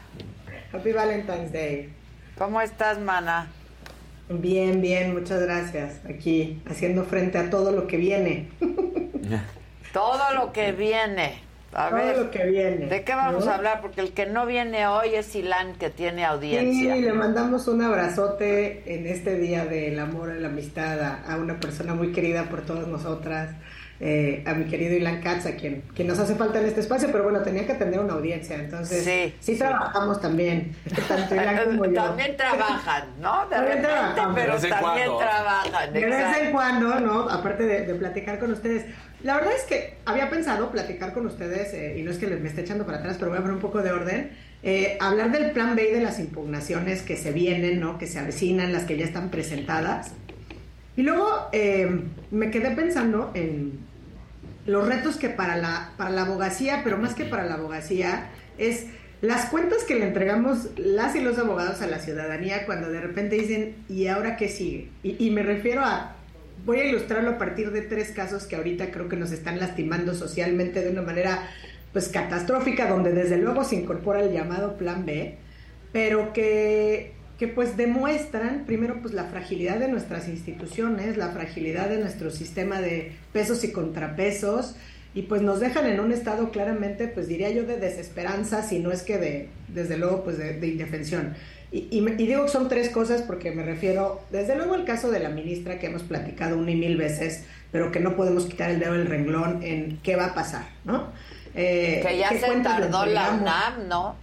Happy Valentine's Day. ¿Cómo estás, mana? Bien, bien, muchas gracias. Aquí haciendo frente a todo lo que viene. Todo lo que viene. A Todo ver, lo que viene, ¿de qué vamos ¿no? a hablar? Porque el que no viene hoy es Ilan, que tiene audiencia. Sí, le mandamos un abrazote en este día del amor y la amistad a, a una persona muy querida por todas nosotras, eh, a mi querido Ilan Katz, a quien, quien nos hace falta en este espacio, pero bueno, tenía que atender una audiencia, entonces Sí, sí, sí. trabajamos también, tanto Ilan como yo. También trabajan, ¿no? De También repente, trabajamos. pero también cuando. trabajan. De vez en cuando, ¿no? Aparte de, de platicar con ustedes. La verdad es que había pensado platicar con ustedes, eh, y no es que me esté echando para atrás, pero voy a poner un poco de orden. eh, hablar del plan B y de las impugnaciones que se vienen, ¿no? Que se avecinan, las que ya están presentadas. Y luego eh, me quedé pensando en los retos que para la, para la abogacía, pero más que para la abogacía, es las cuentas que le entregamos las y los abogados a la ciudadanía cuando de repente dicen, ¿y ahora qué sigue? Y, y me refiero a, voy a ilustrarlo a partir de tres casos que ahorita creo que nos están lastimando socialmente de una manera pues catastrófica, donde desde luego se incorpora el llamado plan B, pero que, que pues demuestran primero pues la fragilidad de nuestras instituciones, la fragilidad de nuestro sistema de pesos y contrapesos y pues nos dejan en un estado claramente pues diría yo de desesperanza, si no es que de desde luego pues de, de indefensión. Y, y me- y digo que son tres cosas porque me refiero desde luego al caso de la ministra que hemos platicado una y mil veces, pero que no podemos quitar el dedo del renglón en qué va a pasar, ¿no? Eh, Que ya ¿qué se tardó la? UNAM, ¿no?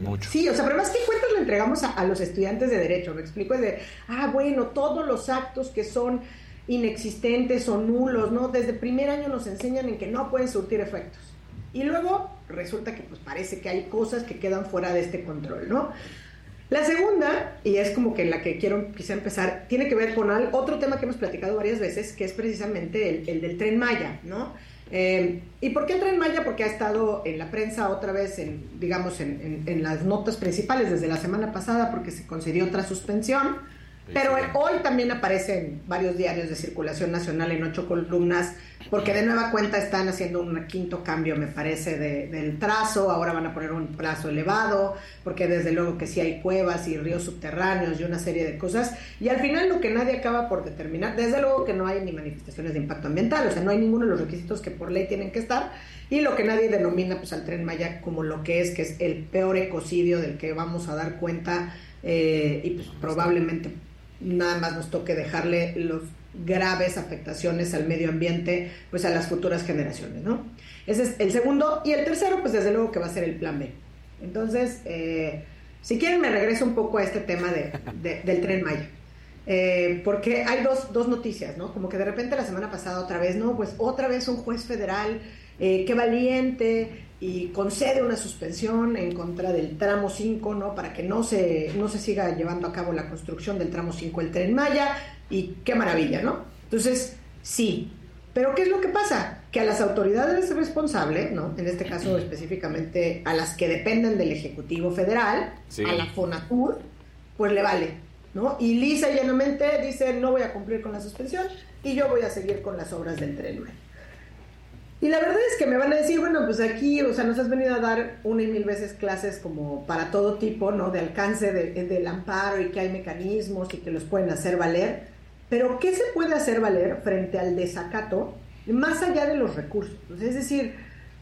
Mucho. Sí, o sea, pero más que cuentas le entregamos a, a los estudiantes de Derecho, me explico, es de, ah, bueno, todos los actos que son inexistentes o nulos, ¿no? Desde primer año nos enseñan en que no pueden surtir efectos. Y luego resulta que pues parece que hay cosas que quedan fuera de este control, ¿no? La segunda, y es como que la que quiero quizá empezar, tiene que ver con al- otro tema que hemos platicado varias veces, que es precisamente el, el del tren Maya, ¿no? Eh, ¿Y por qué el tren Maya? Porque ha estado en la prensa otra vez, en, digamos, en, en- en las notas principales desde la semana pasada, porque se concedió otra suspensión. Pero hoy también aparece en varios diarios de circulación nacional en ocho columnas, porque de nueva cuenta están haciendo un quinto cambio, me parece, de- del trazo. Ahora van a poner un plazo elevado, porque desde luego que sí hay cuevas y ríos subterráneos y una serie de cosas. Y al final lo que nadie acaba por determinar, desde luego que no hay ni manifestaciones de impacto ambiental, o sea, no hay ninguno de los requisitos que por ley tienen que estar. Y lo que nadie denomina pues, al tren Maya como lo que es, que es el peor ecocidio del que vamos a dar cuenta eh, y pues probablemente nada más nos toque dejarle los graves afectaciones al medio ambiente pues a las futuras generaciones, ¿no? Ese es el segundo y el tercero pues desde luego que va a ser el plan B. Entonces, eh, si quieren me regreso un poco a este tema de, de- del tren Maya. Eh, porque hay dos, dos noticias, ¿no? Como que de repente la semana pasada otra vez, ¿no? Pues otra vez un juez federal, eh, qué valiente, y concede una suspensión en contra del tramo 5, ¿no? Para que no se, no se siga llevando a cabo la construcción del tramo 5 del Tren Maya, y qué maravilla, ¿no? Entonces, sí, Pero ¿qué es lo que pasa? Que a las autoridades responsables, ¿no? En este caso específicamente a las que dependen del Ejecutivo Federal, Sí. a la FONATUR, pues le vale, ¿no? Y lisa y llanamente dice, no voy a cumplir con la suspensión y yo voy a seguir con las obras del tren. Y la verdad es que me van a decir, bueno, pues aquí, o sea, nos has venido a dar una y mil veces clases como para todo tipo, ¿no? De alcance de- del amparo y que hay mecanismos y que los pueden hacer valer. Pero, ¿qué se puede hacer valer frente al desacato más allá de los recursos? Es decir,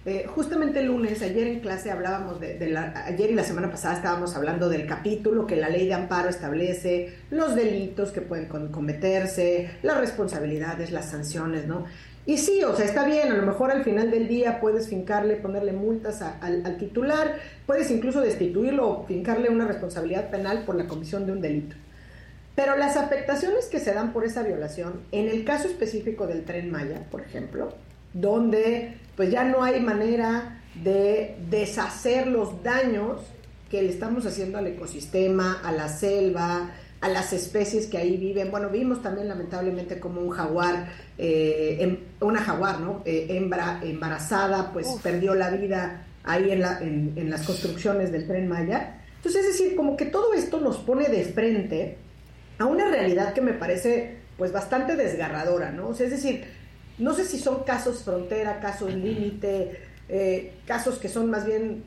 eh, justamente el lunes, ayer en clase hablábamos de, la, ayer y la semana pasada estábamos hablando del capítulo que la ley de amparo establece, los delitos que pueden cometerse, las responsabilidades, las sanciones, ¿no? Y sí, o sea, está bien, a lo mejor al final del día puedes fincarle, ponerle multas al, al titular, puedes incluso destituirlo o fincarle una responsabilidad penal por la comisión de un delito. Pero las afectaciones que se dan por esa violación, en el caso específico del tren Maya, por ejemplo, donde pues ya no hay manera de deshacer los daños que le estamos haciendo al ecosistema, a la selva, a las especies que ahí viven. Bueno, vimos también lamentablemente como un jaguar, eh, em- una jaguar, ¿no? Eh, hembra embarazada, pues perdió la vida ahí en, la- en- en las construcciones del tren Maya. Entonces, es decir, como que todo esto nos pone de frente a una realidad que me parece pues bastante desgarradora, ¿no? O sea, es decir, no sé si son casos frontera, casos límite, eh, casos que son más bien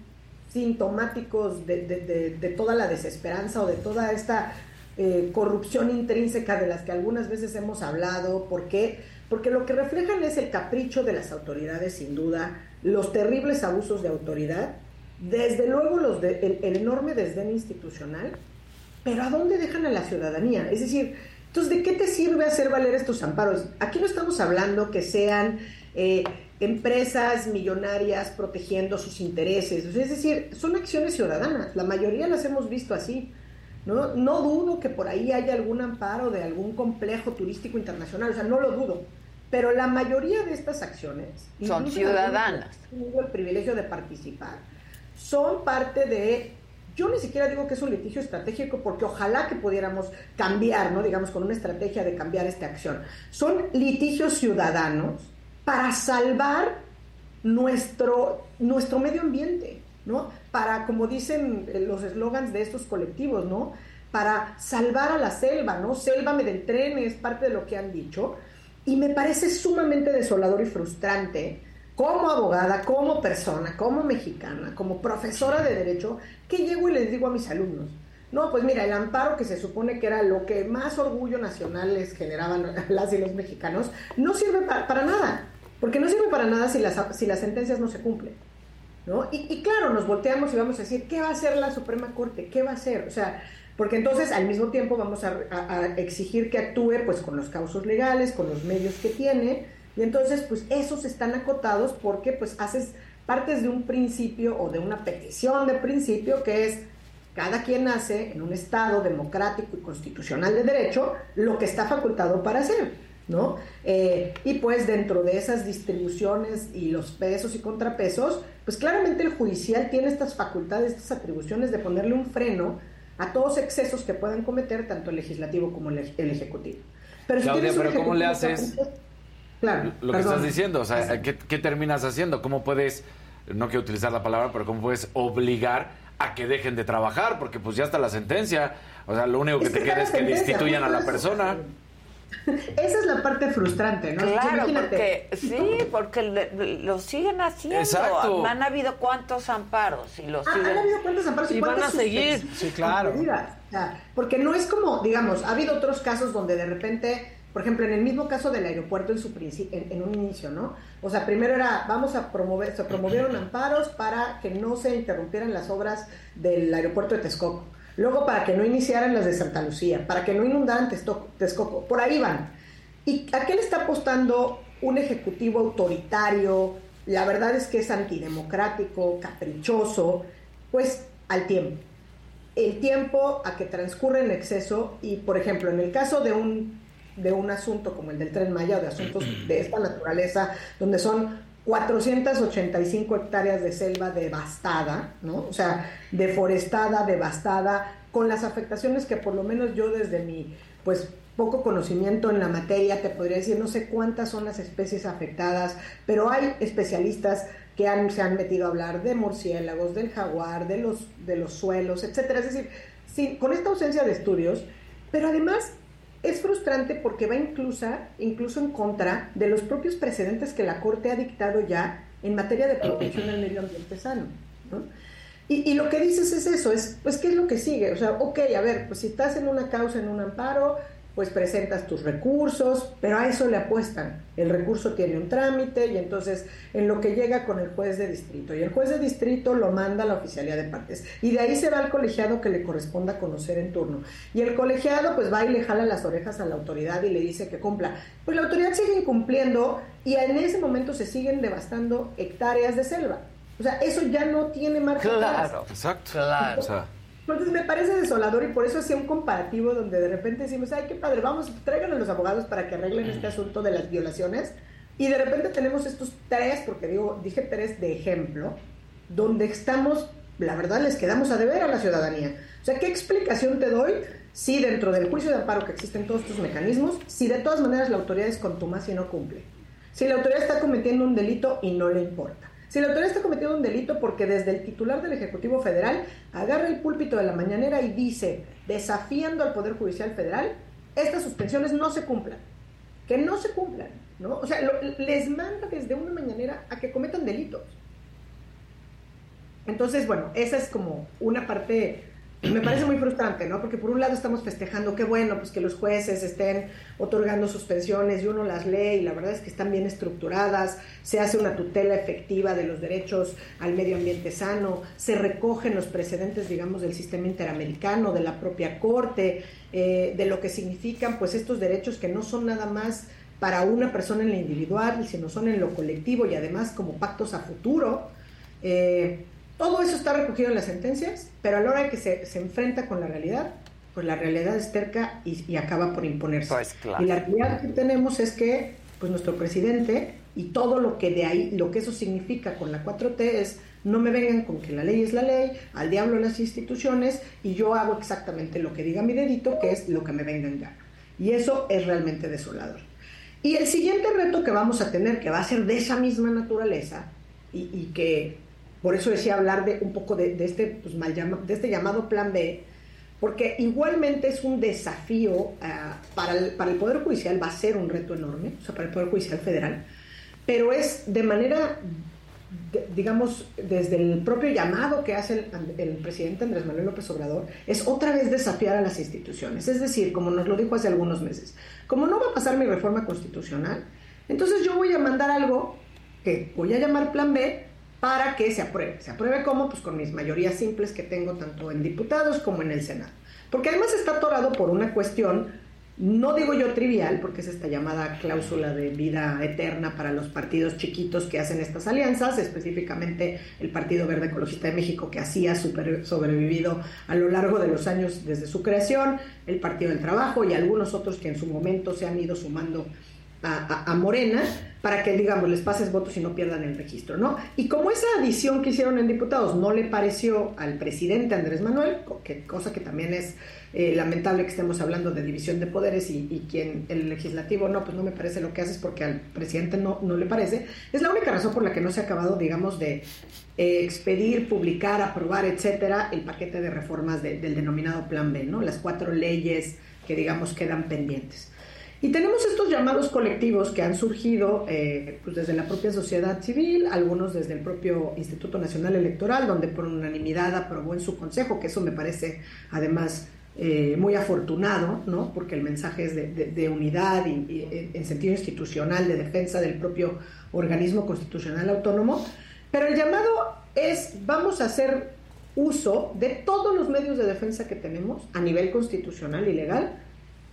sintomáticos de, de- de- de toda la desesperanza o de toda esta eh, corrupción intrínseca de las que algunas veces hemos hablado. ¿Por qué? Porque lo que reflejan es el capricho de las autoridades, sin duda, los terribles abusos de autoridad, desde luego los de- el- el enorme desdén institucional pero ¿a dónde dejan a la ciudadanía? Es decir, entonces, ¿de qué te sirve hacer valer estos amparos? Aquí no estamos hablando que sean eh, empresas millonarias protegiendo sus intereses, es decir, son acciones ciudadanas, la mayoría las hemos visto así. ¿no? no dudo que por ahí haya algún amparo de algún complejo turístico internacional, o sea, no lo dudo. Pero la mayoría de estas acciones Son ciudadanas. tenido el privilegio de participar, son parte de yo ni siquiera digo que es un litigio estratégico porque ojalá que pudiéramos cambiar, ¿no? Digamos, con una estrategia de cambiar esta acción. Son litigios ciudadanos para salvar nuestro, nuestro medio ambiente, ¿no? Para, como dicen eh, los eslogans de estos colectivos, ¿no? Para salvar a la selva, ¿no? Sélvame del tren es parte de lo que han dicho. Y me parece sumamente desolador y frustrante como abogada, como persona, como mexicana, como profesora de derecho, que llego y les digo a mis alumnos, no, pues mira, el amparo que se supone que era lo que más orgullo nacional les generaban las y los mexicanos, no sirve pa- para nada, porque no sirve para nada si las, si las sentencias no se cumplen. ¿no? Y, claro, nos volteamos y vamos a decir, ¿qué va a hacer la Suprema Corte? ¿Qué va a hacer? O sea, porque entonces al mismo tiempo vamos a- a exigir que actúe pues con los causos legales, con los medios que tiene, y entonces pues esos están acotados porque pues haces partes de un principio o de una petición de principio que es cada quien hace en un Estado democrático y constitucional de derecho lo que está facultado para hacer, ¿no? Eh, y pues dentro de esas distribuciones y los pesos y contrapesos, pues claramente el judicial tiene estas facultades, estas atribuciones de ponerle un freno a todos excesos que puedan cometer tanto el legislativo como el, el ejecutivo. Pero si Claudia, tienes un pero ¿cómo le haces? Claro, Lo que estás diciendo, o sea, ¿qué, qué terminas haciendo? ¿Cómo puedes, no quiero utilizar la palabra, pero cómo puedes obligar a que dejen de trabajar? Porque pues ya está la sentencia. O sea, lo único que Es te que queda es que destituyan a la persona. Esa es la parte frustrante, ¿no? Claro, Imagínate. porque sí, porque le- lo siguen haciendo. Exacto. Han habido cuántos amparos y los Ah, siguen. han habido cuántos amparos y, Y van a seguir. Sí, claro. porque no es como, digamos, ha habido otros casos donde de repente, por ejemplo, en el mismo caso del aeropuerto en su en, en un inicio, ¿no? O sea, primero era, vamos a promover, se promovieron amparos para que no se interrumpieran las obras del aeropuerto de Texcoco. Luego para que no iniciaran las de Santa Lucía, para que no inundaran Texcoco. Por ahí van. ¿Y a qué le está apostando un ejecutivo autoritario? La verdad es que es antidemocrático, caprichoso, pues al tiempo. El tiempo a que transcurre en exceso y, por ejemplo, en el caso de un, de un asunto como el del Tren Maya de asuntos de esta naturaleza, donde son 485 hectáreas de selva devastada, ¿no? O sea, deforestada, devastada, con las afectaciones que por lo menos yo desde mi pues poco conocimiento en la materia, te podría decir, no sé cuántas son las especies afectadas, pero hay especialistas que se han metido a hablar de murciélagos, del jaguar, de los, de los suelos, etcétera. Es decir, sí, con esta ausencia de estudios, pero además es frustrante porque va incluso, incluso en contra de los propios precedentes que la Corte ha dictado ya en materia de protección al medio ambiente sano. ¿no? Y, y, lo que dices es eso, es, pues, ¿qué es lo que sigue? O sea, ok, a ver, pues si estás en una causa, en un amparo, pues presentas tus recursos, pero a eso le apuestan. El recurso tiene un trámite y entonces en lo que llega con el juez de distrito. Y el juez de distrito lo manda a la oficialía de partes. Y de ahí se va al colegiado que le corresponda conocer en turno. Y el colegiado pues va y le jala las orejas a la autoridad y le dice que cumpla. Pues la autoridad sigue incumpliendo y en ese momento se siguen devastando hectáreas de selva. O sea, eso ya no tiene margen. Claro, exacto. Claro. O sea, entonces me parece desolador y por eso hacía un comparativo donde de repente decimos, ay, qué padre, vamos, traigan a los abogados para que arreglen este asunto de las violaciones. Y de repente tenemos estos tres, porque digo, dije tres de ejemplo, donde estamos, la verdad, les quedamos a deber a la ciudadanía. O sea, ¿qué explicación te doy si dentro del juicio de amparo que existen todos estos mecanismos, si de todas maneras la autoridad es contumaz y no cumple? Si la autoridad está cometiendo un delito y no le importa. Si la autoridad está cometiendo un delito porque desde el titular del Ejecutivo Federal agarra el púlpito de la mañanera y dice, desafiando al Poder Judicial Federal, estas suspensiones no se cumplan, que no se cumplan, ¿no? O sea, les manda desde una mañanera a que cometan delitos. Entonces, bueno, esa es como una parte me parece muy frustrante, ¿no? Porque por un lado estamos festejando, qué bueno, pues que los jueces estén otorgando suspensiones y uno las lee y la verdad es que están bien estructuradas, se hace una tutela efectiva de los derechos al medio ambiente sano, se recogen los precedentes, digamos, del sistema interamericano, de la propia Corte, eh, de lo que significan, pues, estos derechos que no son nada más para una persona en lo individual, sino son en lo colectivo y además como pactos a futuro. Eh, todo eso está recogido en las sentencias, pero a la hora que se, se enfrenta con la realidad, pues la realidad es terca y, y acaba por imponerse. Pues claro. Y la realidad que tenemos es que pues nuestro presidente y todo lo que de ahí, lo que eso significa con la 4T es no me vengan con que la ley es la ley, al diablo las instituciones y yo hago exactamente lo que diga mi dedito, que es lo que me venga en gana. Y eso es realmente desolador. Y el siguiente reto que vamos a tener, que va a ser de esa misma naturaleza y, y que por eso decía hablar de un poco de, este, pues, mal este llamado plan B, porque igualmente es un desafío uh, para, el, Poder Judicial, va a ser un reto enorme, o sea, para el Poder Judicial Federal, pero es de manera, digamos, desde el propio llamado que hace el, presidente Andrés Manuel López Obrador, es otra vez desafiar a las instituciones. Es decir, como nos lo dijo hace algunos meses, como no va a pasar mi reforma constitucional, entonces yo voy a mandar algo que voy a llamar plan B, para que se apruebe. ¿Se apruebe cómo? Pues con mis mayorías simples que tengo tanto en diputados como en el Senado. Porque además está atorado por una cuestión, no digo yo trivial, porque es esta llamada cláusula de vida eterna para los partidos chiquitos que hacen estas alianzas, específicamente el Partido Verde Ecologista de México, que así ha sobrevivido a lo largo de los años desde su creación, el Partido del Trabajo y algunos otros que en su momento se han ido sumando a, Morena para que, digamos, les pases votos y no pierdan el registro, ¿no? Y como esa adición que hicieron en diputados no le pareció al presidente Andrés Manuel, que, cosa que también es eh, lamentable que estemos hablando de división de poderes y, quien el legislativo no, pues no me parece lo que haces porque al presidente no, no le parece, es la única razón por la que no se ha acabado, digamos, de eh, expedir, publicar, aprobar, etcétera, el paquete de reformas de, del denominado Plan B, ¿no? Las cuatro leyes que, digamos, quedan pendientes. Y tenemos estos llamados colectivos que han surgido eh, pues desde la propia sociedad civil, algunos desde el propio Instituto Nacional Electoral, donde por unanimidad aprobó en su consejo, que eso me parece además eh, muy afortunado, ¿no? porque el mensaje es de, unidad y, y, en sentido institucional, de defensa del propio organismo constitucional autónomo. Pero el llamado es, vamos a hacer uso de todos los medios de defensa que tenemos a nivel constitucional y legal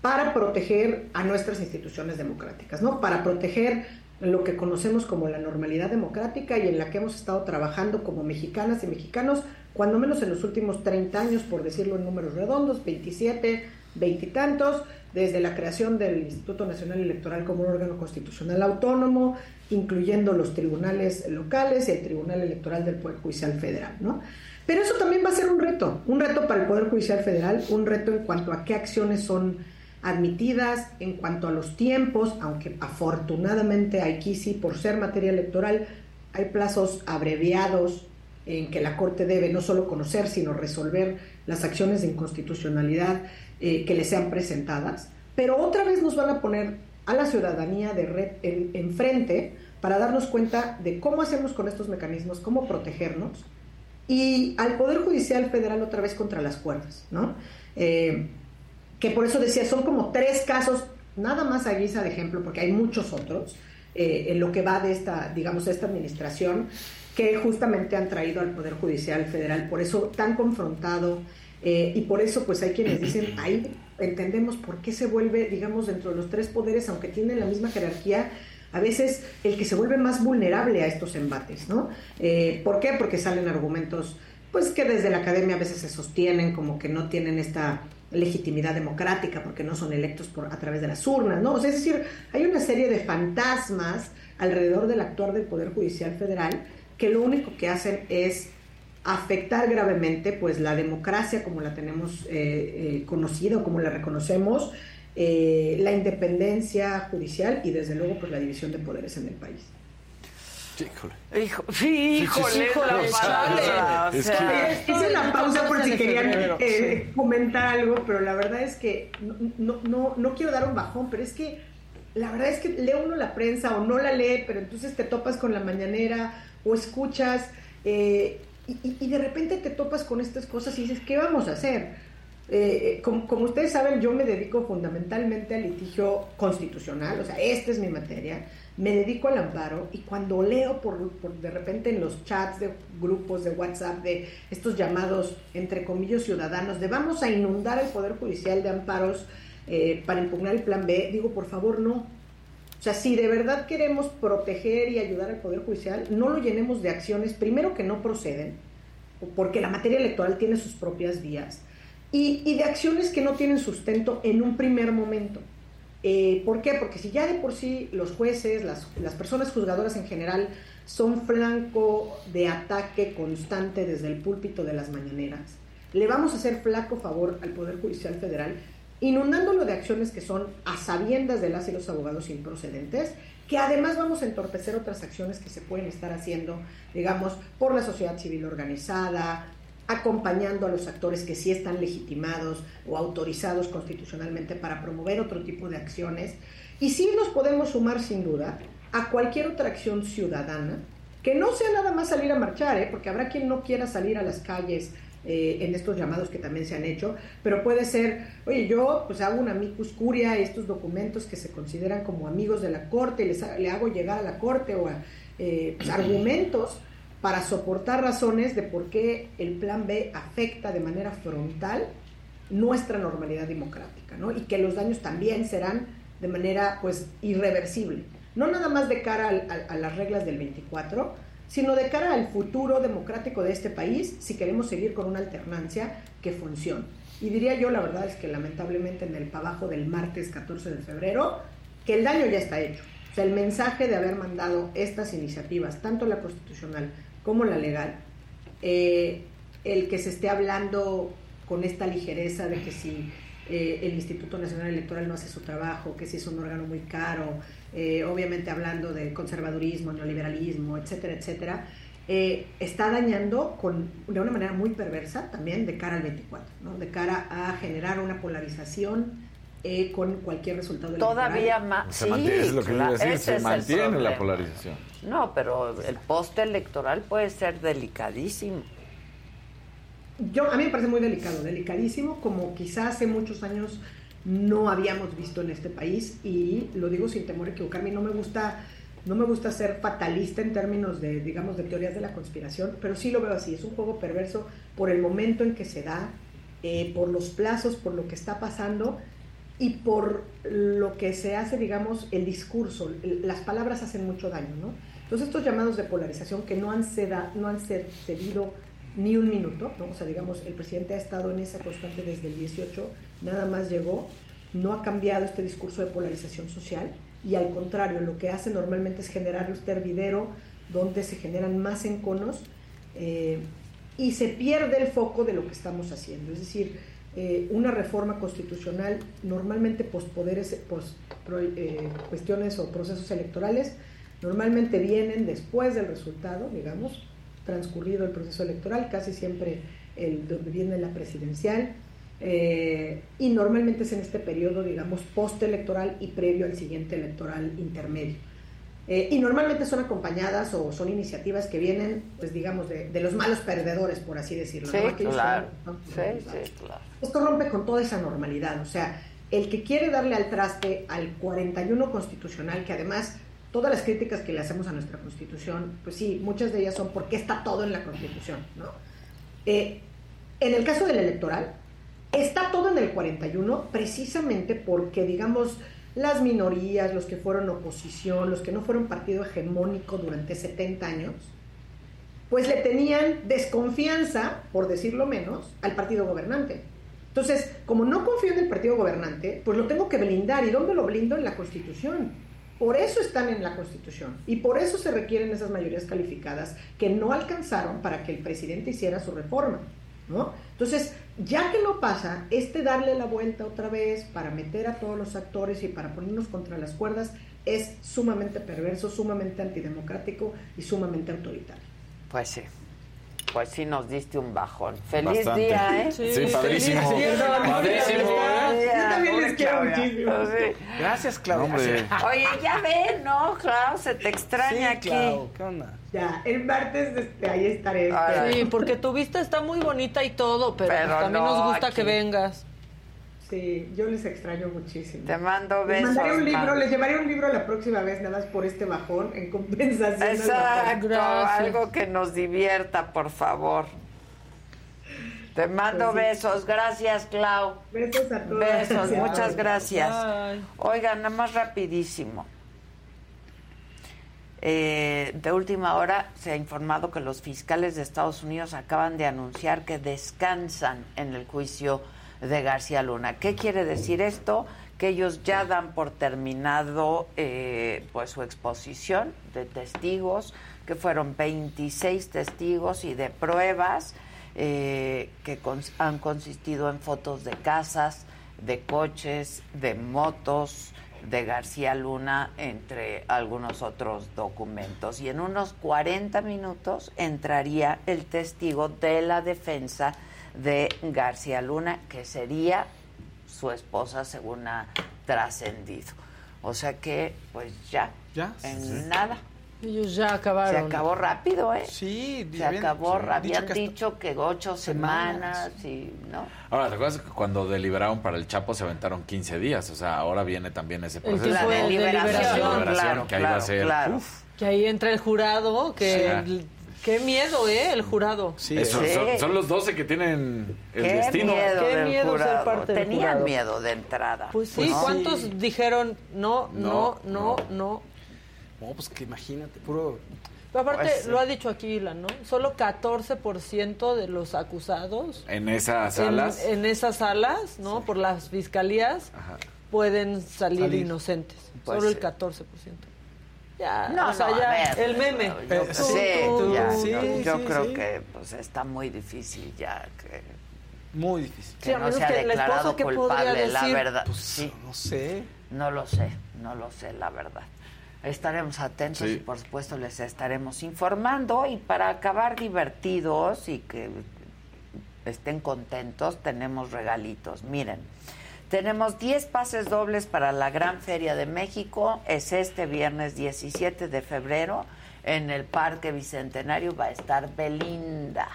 para proteger a nuestras instituciones democráticas, ¿no? Para proteger lo que conocemos como la normalidad democrática y en la que hemos estado trabajando como mexicanas y mexicanos, cuando menos en los últimos 30 años, por decirlo en números redondos, 27, 20 y tantos, desde la creación del Instituto Nacional Electoral como un órgano constitucional autónomo, incluyendo los tribunales locales y el Tribunal Electoral del Poder Judicial Federal, ¿no? Pero eso también va a ser un reto, un reto para el Poder Judicial Federal, un reto en cuanto a qué acciones son admitidas en cuanto a los tiempos, aunque afortunadamente aquí sí, por ser materia electoral, hay plazos abreviados en que la Corte debe no solo conocer, sino resolver las acciones de inconstitucionalidad eh, que le sean presentadas. Pero otra vez nos van a poner a la ciudadanía de red enfrente para darnos cuenta de cómo hacemos con estos mecanismos, cómo protegernos, y al Poder Judicial Federal otra vez contra las cuerdas, ¿no? Eh, que por eso decía, son como tres casos, nada más a guisa de ejemplo, porque hay muchos otros, eh, en lo que va de esta, digamos, esta administración, que justamente han traído al Poder Judicial Federal, por eso tan confrontado, eh, y por eso pues hay quienes dicen, ahí entendemos por qué se vuelve, digamos, dentro de los tres poderes, aunque tienen la misma jerarquía, a veces el que se vuelve más vulnerable a estos embates, ¿no? Eh, ¿Por qué? Porque salen argumentos, pues que desde la academia a veces se sostienen como que no tienen esta legitimidad democrática porque no son electos por, a través de las urnas, ¿no? O sea, es decir, hay una serie de fantasmas alrededor del actuar del Poder Judicial Federal que lo único que hacen es afectar gravemente pues la democracia como la tenemos eh, eh, conocida o como la reconocemos, eh, la independencia judicial y desde luego pues la división de poderes en el país. Híjole. Hijo, sí, híjole, la Es Hice la pausa por si querían eh, comentar algo, pero la verdad es que no, no, no quiero dar un bajón, pero es que la verdad es que lee uno la prensa o no la lee, pero entonces te topas con la mañanera o escuchas eh, y, y, de repente te topas con estas cosas y dices, ¿qué vamos a hacer? Eh, como, como, ustedes saben, yo me dedico fundamentalmente al litigio constitucional, o sea, esta es mi materia, me dedico al amparo y cuando leo por, de repente en los chats de grupos de WhatsApp de estos llamados, entre comillas, ciudadanos, de vamos a inundar el Poder Judicial de amparos eh, para impugnar el plan B, digo, por favor, no. O sea, si de verdad queremos proteger y ayudar al Poder Judicial, no lo llenemos de acciones, primero que no proceden, porque la materia electoral tiene sus propias vías y, de acciones que no tienen sustento en un primer momento. Eh, ¿Por qué? Porque si ya de por sí los jueces, las, las, personas juzgadoras en general, son flanco de ataque constante desde el púlpito de las mañaneras, le vamos a hacer flaco favor al Poder Judicial Federal, inundándolo de acciones que son a sabiendas de las y los abogados improcedentes, que además vamos a entorpecer otras acciones que se pueden estar haciendo, digamos, por la sociedad civil organizada, acompañando a los actores que sí están legitimados o autorizados constitucionalmente para promover otro tipo de acciones. Y sí nos podemos sumar sin duda a cualquier otra acción ciudadana, que no sea nada más salir a marchar, ¿eh? porque habrá quien no quiera salir a las calles eh, en estos llamados que también se han hecho, pero puede ser, oye, yo pues hago una amicus curia, estos documentos que se consideran como amigos de la corte, les, le hago llegar a la corte o eh, pues, argumentos para soportar razones de por qué el plan B afecta de manera frontal nuestra normalidad democrática, ¿no? Y que los daños también serán de manera, pues, irreversible. No nada más de cara a, las reglas del 24, sino de cara al futuro democrático de este país, si queremos seguir con una alternancia que funcione. Y diría yo, la verdad es que lamentablemente en el abajo del martes 14 de febrero, que el daño ya está hecho. O sea, el mensaje de haber mandado estas iniciativas, tanto la constitucional como la legal, eh, el que se esté hablando con esta ligereza de que si eh, el Instituto Nacional Electoral no hace su trabajo, que si es un órgano muy caro, eh, obviamente hablando de conservadurismo, neoliberalismo, etcétera, etcétera, está dañando con, de una manera muy perversa también de cara al 24, ¿no? de cara a generar una polarización con cualquier resultado Todavía más. Se mantiene, es lo que decir, se mantiene la polarización. No, pero el post electoral puede ser delicadísimo. Yo, a mí me parece muy delicado, delicadísimo, como quizás hace muchos años no habíamos visto en este país y lo digo sin temor a equivocarme, no me gusta no me gusta ser fatalista en términos de, digamos, de teorías de la conspiración, pero sí lo veo así, es un juego perverso por el momento en que se da, eh, por los plazos, por lo que está pasando y por lo que se hace, digamos, el discurso. Las palabras hacen mucho daño, ¿no? Entonces estos llamados de polarización que no han, ceda, no han cedido ni un minuto, ¿no? O sea, digamos, el presidente ha estado en esa constante desde el 18, nada más llegó, no ha cambiado este discurso de polarización social y al contrario, lo que hace normalmente es generar un hervidero donde se generan más enconos eh, y se pierde el foco de lo que estamos haciendo. Es decir, eh, una reforma constitucional, normalmente pospoderes, pos, eh, cuestiones o procesos electorales, normalmente vienen después del resultado, digamos, transcurrido el proceso electoral, casi siempre el, viene la presidencial, eh, y normalmente es en este periodo, digamos, postelectoral y previo al siguiente electoral intermedio. Eh, y normalmente son acompañadas o son iniciativas que vienen, pues digamos, de, los malos perdedores, por así decirlo. Sí, claro. Esto rompe con toda esa normalidad. O sea, el que quiere darle al traste al 41 constitucional, que además todas las críticas que le hacemos a nuestra constitución, pues sí, muchas de ellas son porque está todo en la constitución. ¿no? Eh, en el caso del electoral, está todo en el 41 precisamente porque, digamos, las minorías, los que fueron oposición, los que no fueron partido hegemónico durante 70 años, pues le tenían desconfianza, por decirlo menos, al partido gobernante. Entonces, como no confío en el partido gobernante, pues lo tengo que blindar. ¿Y dónde lo blindo? En la Constitución. Por eso están en la Constitución y por eso se requieren esas mayorías calificadas que no alcanzaron para que el presidente hiciera su reforma. ¿no? Entonces, ya que no pasa, este darle la vuelta otra vez para meter a todos los actores y para ponernos contra las cuerdas es sumamente perverso, sumamente antidemocrático y sumamente autoritario. Pues sí. Pues sí nos diste un bajón. Feliz día, ¿eh? Sí, padrísimo. Padrísimo. ¿eh? Yo también les quiero muchísimo. Gracias, Claudia. Oye, ya ven, ¿no, Clau? Se te extraña aquí. ¿qué onda? Ya, el martes este, ahí estaré. Sí, porque tu vista está muy bonita y todo, pero, pues también nos gusta que vengas. Sí, yo les extraño muchísimo. Te mando besos. Les, un libro, les llevaré un libro la próxima vez, nada más por este bajón, en compensación. Exacto, algo que nos divierta, por favor. Te mando pues besos, gracias Clau. Besos a todos. Besos, muchas gracias. Oigan, nada más rapidísimo. Eh, de última hora se ha informado que los fiscales de Estados Unidos acaban de anunciar que descansan en el juicio de García Luna. ¿Qué quiere decir esto? Que ellos ya dan por terminado eh, pues su exposición de testigos, que fueron 26 testigos y de pruebas eh, que han consistido en fotos de casas, de coches, de motos, de García Luna, entre algunos otros documentos. Y en unos 40 minutos entraría el testigo de la defensa de García Luna, que sería su esposa según ha trascendido. O sea que, pues ya, ¿Ya? en nada. Ellos ya acabaron. Se acabó rápido, ¿eh? Sí, se acabó rápido. Habían dicho que, ocho semanas, y, ¿no? Ahora, ¿te acuerdas que cuando deliberaron para el Chapo se aventaron 15 días? O sea, ahora viene también ese proceso. La deliberación, claro, que ahí va a ser, claro. Que ahí entra el jurado, que... Qué miedo, ¿eh? El jurado. Sí, Son, los 12 que tienen el Qué destino. Miedo Qué miedo ser parte del Tenían miedo de entrada. Pues sí, ¿cuántos dijeron no, no, no, no? No, pues que imagínate, puro... Pero aparte, Pues sí. lo ha dicho Aquila, ¿no? Solo 14% de los acusados En esas salas. en, en esas salas, ¿no? Por las fiscalías, pueden salir, Salir. inocentes. Pues Solo sí. el 14%. Ya, No, o sea, no, a ya, ver, el meme. Yo, sí, tú, yo, Sí, yo sí, creo sí. que pues está muy difícil ya que, Muy difícil. que Sí, a no se ha declarado ¿qué podría culpable, la verdad. Pues, sí, no sé. no lo sé, no lo sé, la verdad. Estaremos atentos Sí. y por supuesto les estaremos informando y para acabar divertidos y que estén contentos tenemos regalitos. Miren, tenemos 10 pases dobles para la Gran Feria de México. Es este viernes 17 de febrero en el Parque Bicentenario va a estar Belinda.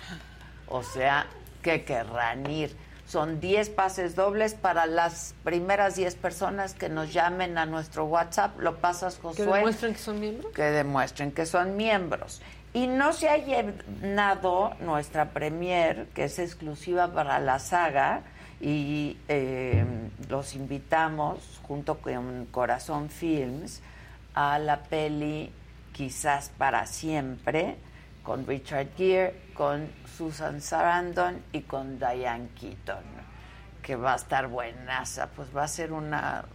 O sea, que querrán ir. Son 10 pases dobles para las primeras 10 personas que nos llamen a nuestro WhatsApp. ¿Lo pasas, Que Josué? demuestren que son miembros. que demuestren que son miembros. Y no se ha llenado nuestra premier, que es exclusiva para la saga, y eh, los invitamos, junto con Corazón Films, a la peli Quizás para siempre, con Richard Gere, con Susan Sarandon y con Diane Keaton, que va a estar buenaza. Pues va a ser una,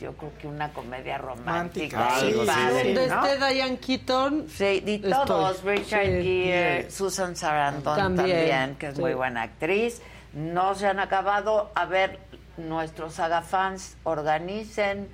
yo creo que una comedia romántica. Padre, Donde ¿no? esté Diane Keaton, Sí, y Estoy. todos, Richard Sí, Gere, sí. Susan Sarandon También, también, que es sí. muy buena actriz, no se han acabado. A ver, nuestros sagafans organicen,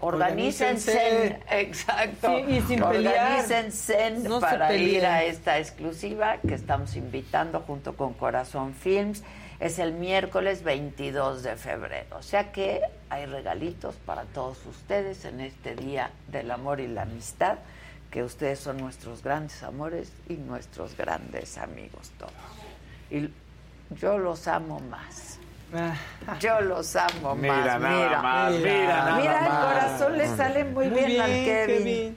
organícense, exacto, Sí, y sin organícense No para ir a esta exclusiva que estamos invitando junto con Corazón Films. Es el miércoles 22 de febrero. O sea que hay regalitos para todos ustedes en este Día del Amor y la Amistad, que ustedes son nuestros grandes amores y nuestros grandes amigos todos. Y yo los amo más. Yo los amo Mira más. nada mira, más, mira nada Mira, el más. corazón le sale muy, Muy bien, al Kevin. Kevin.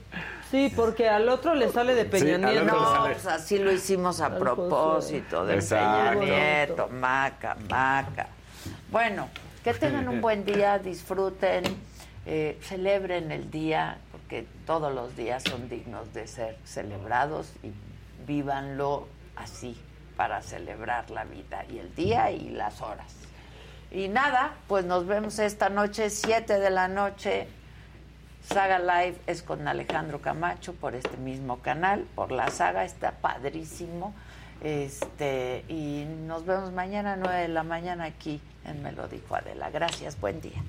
Sí, porque al otro le sale de Peña Sí, Nieto. No, pues así lo hicimos a propósito de Exacto. Peña Nieto, Maca, Maca. Bueno, que tengan un buen día, disfruten, eh, celebren el día, porque todos los días son dignos de ser celebrados y vívanlo así para celebrar la vida y el día y las horas. Y nada, pues nos vemos esta noche, 7 de la noche. Saga Live es con Alejandro Camacho por este mismo canal, por la saga, está padrísimo. Este, y nos vemos mañana a 9 de la mañana aquí en Me dijo Adela. Gracias, buen día.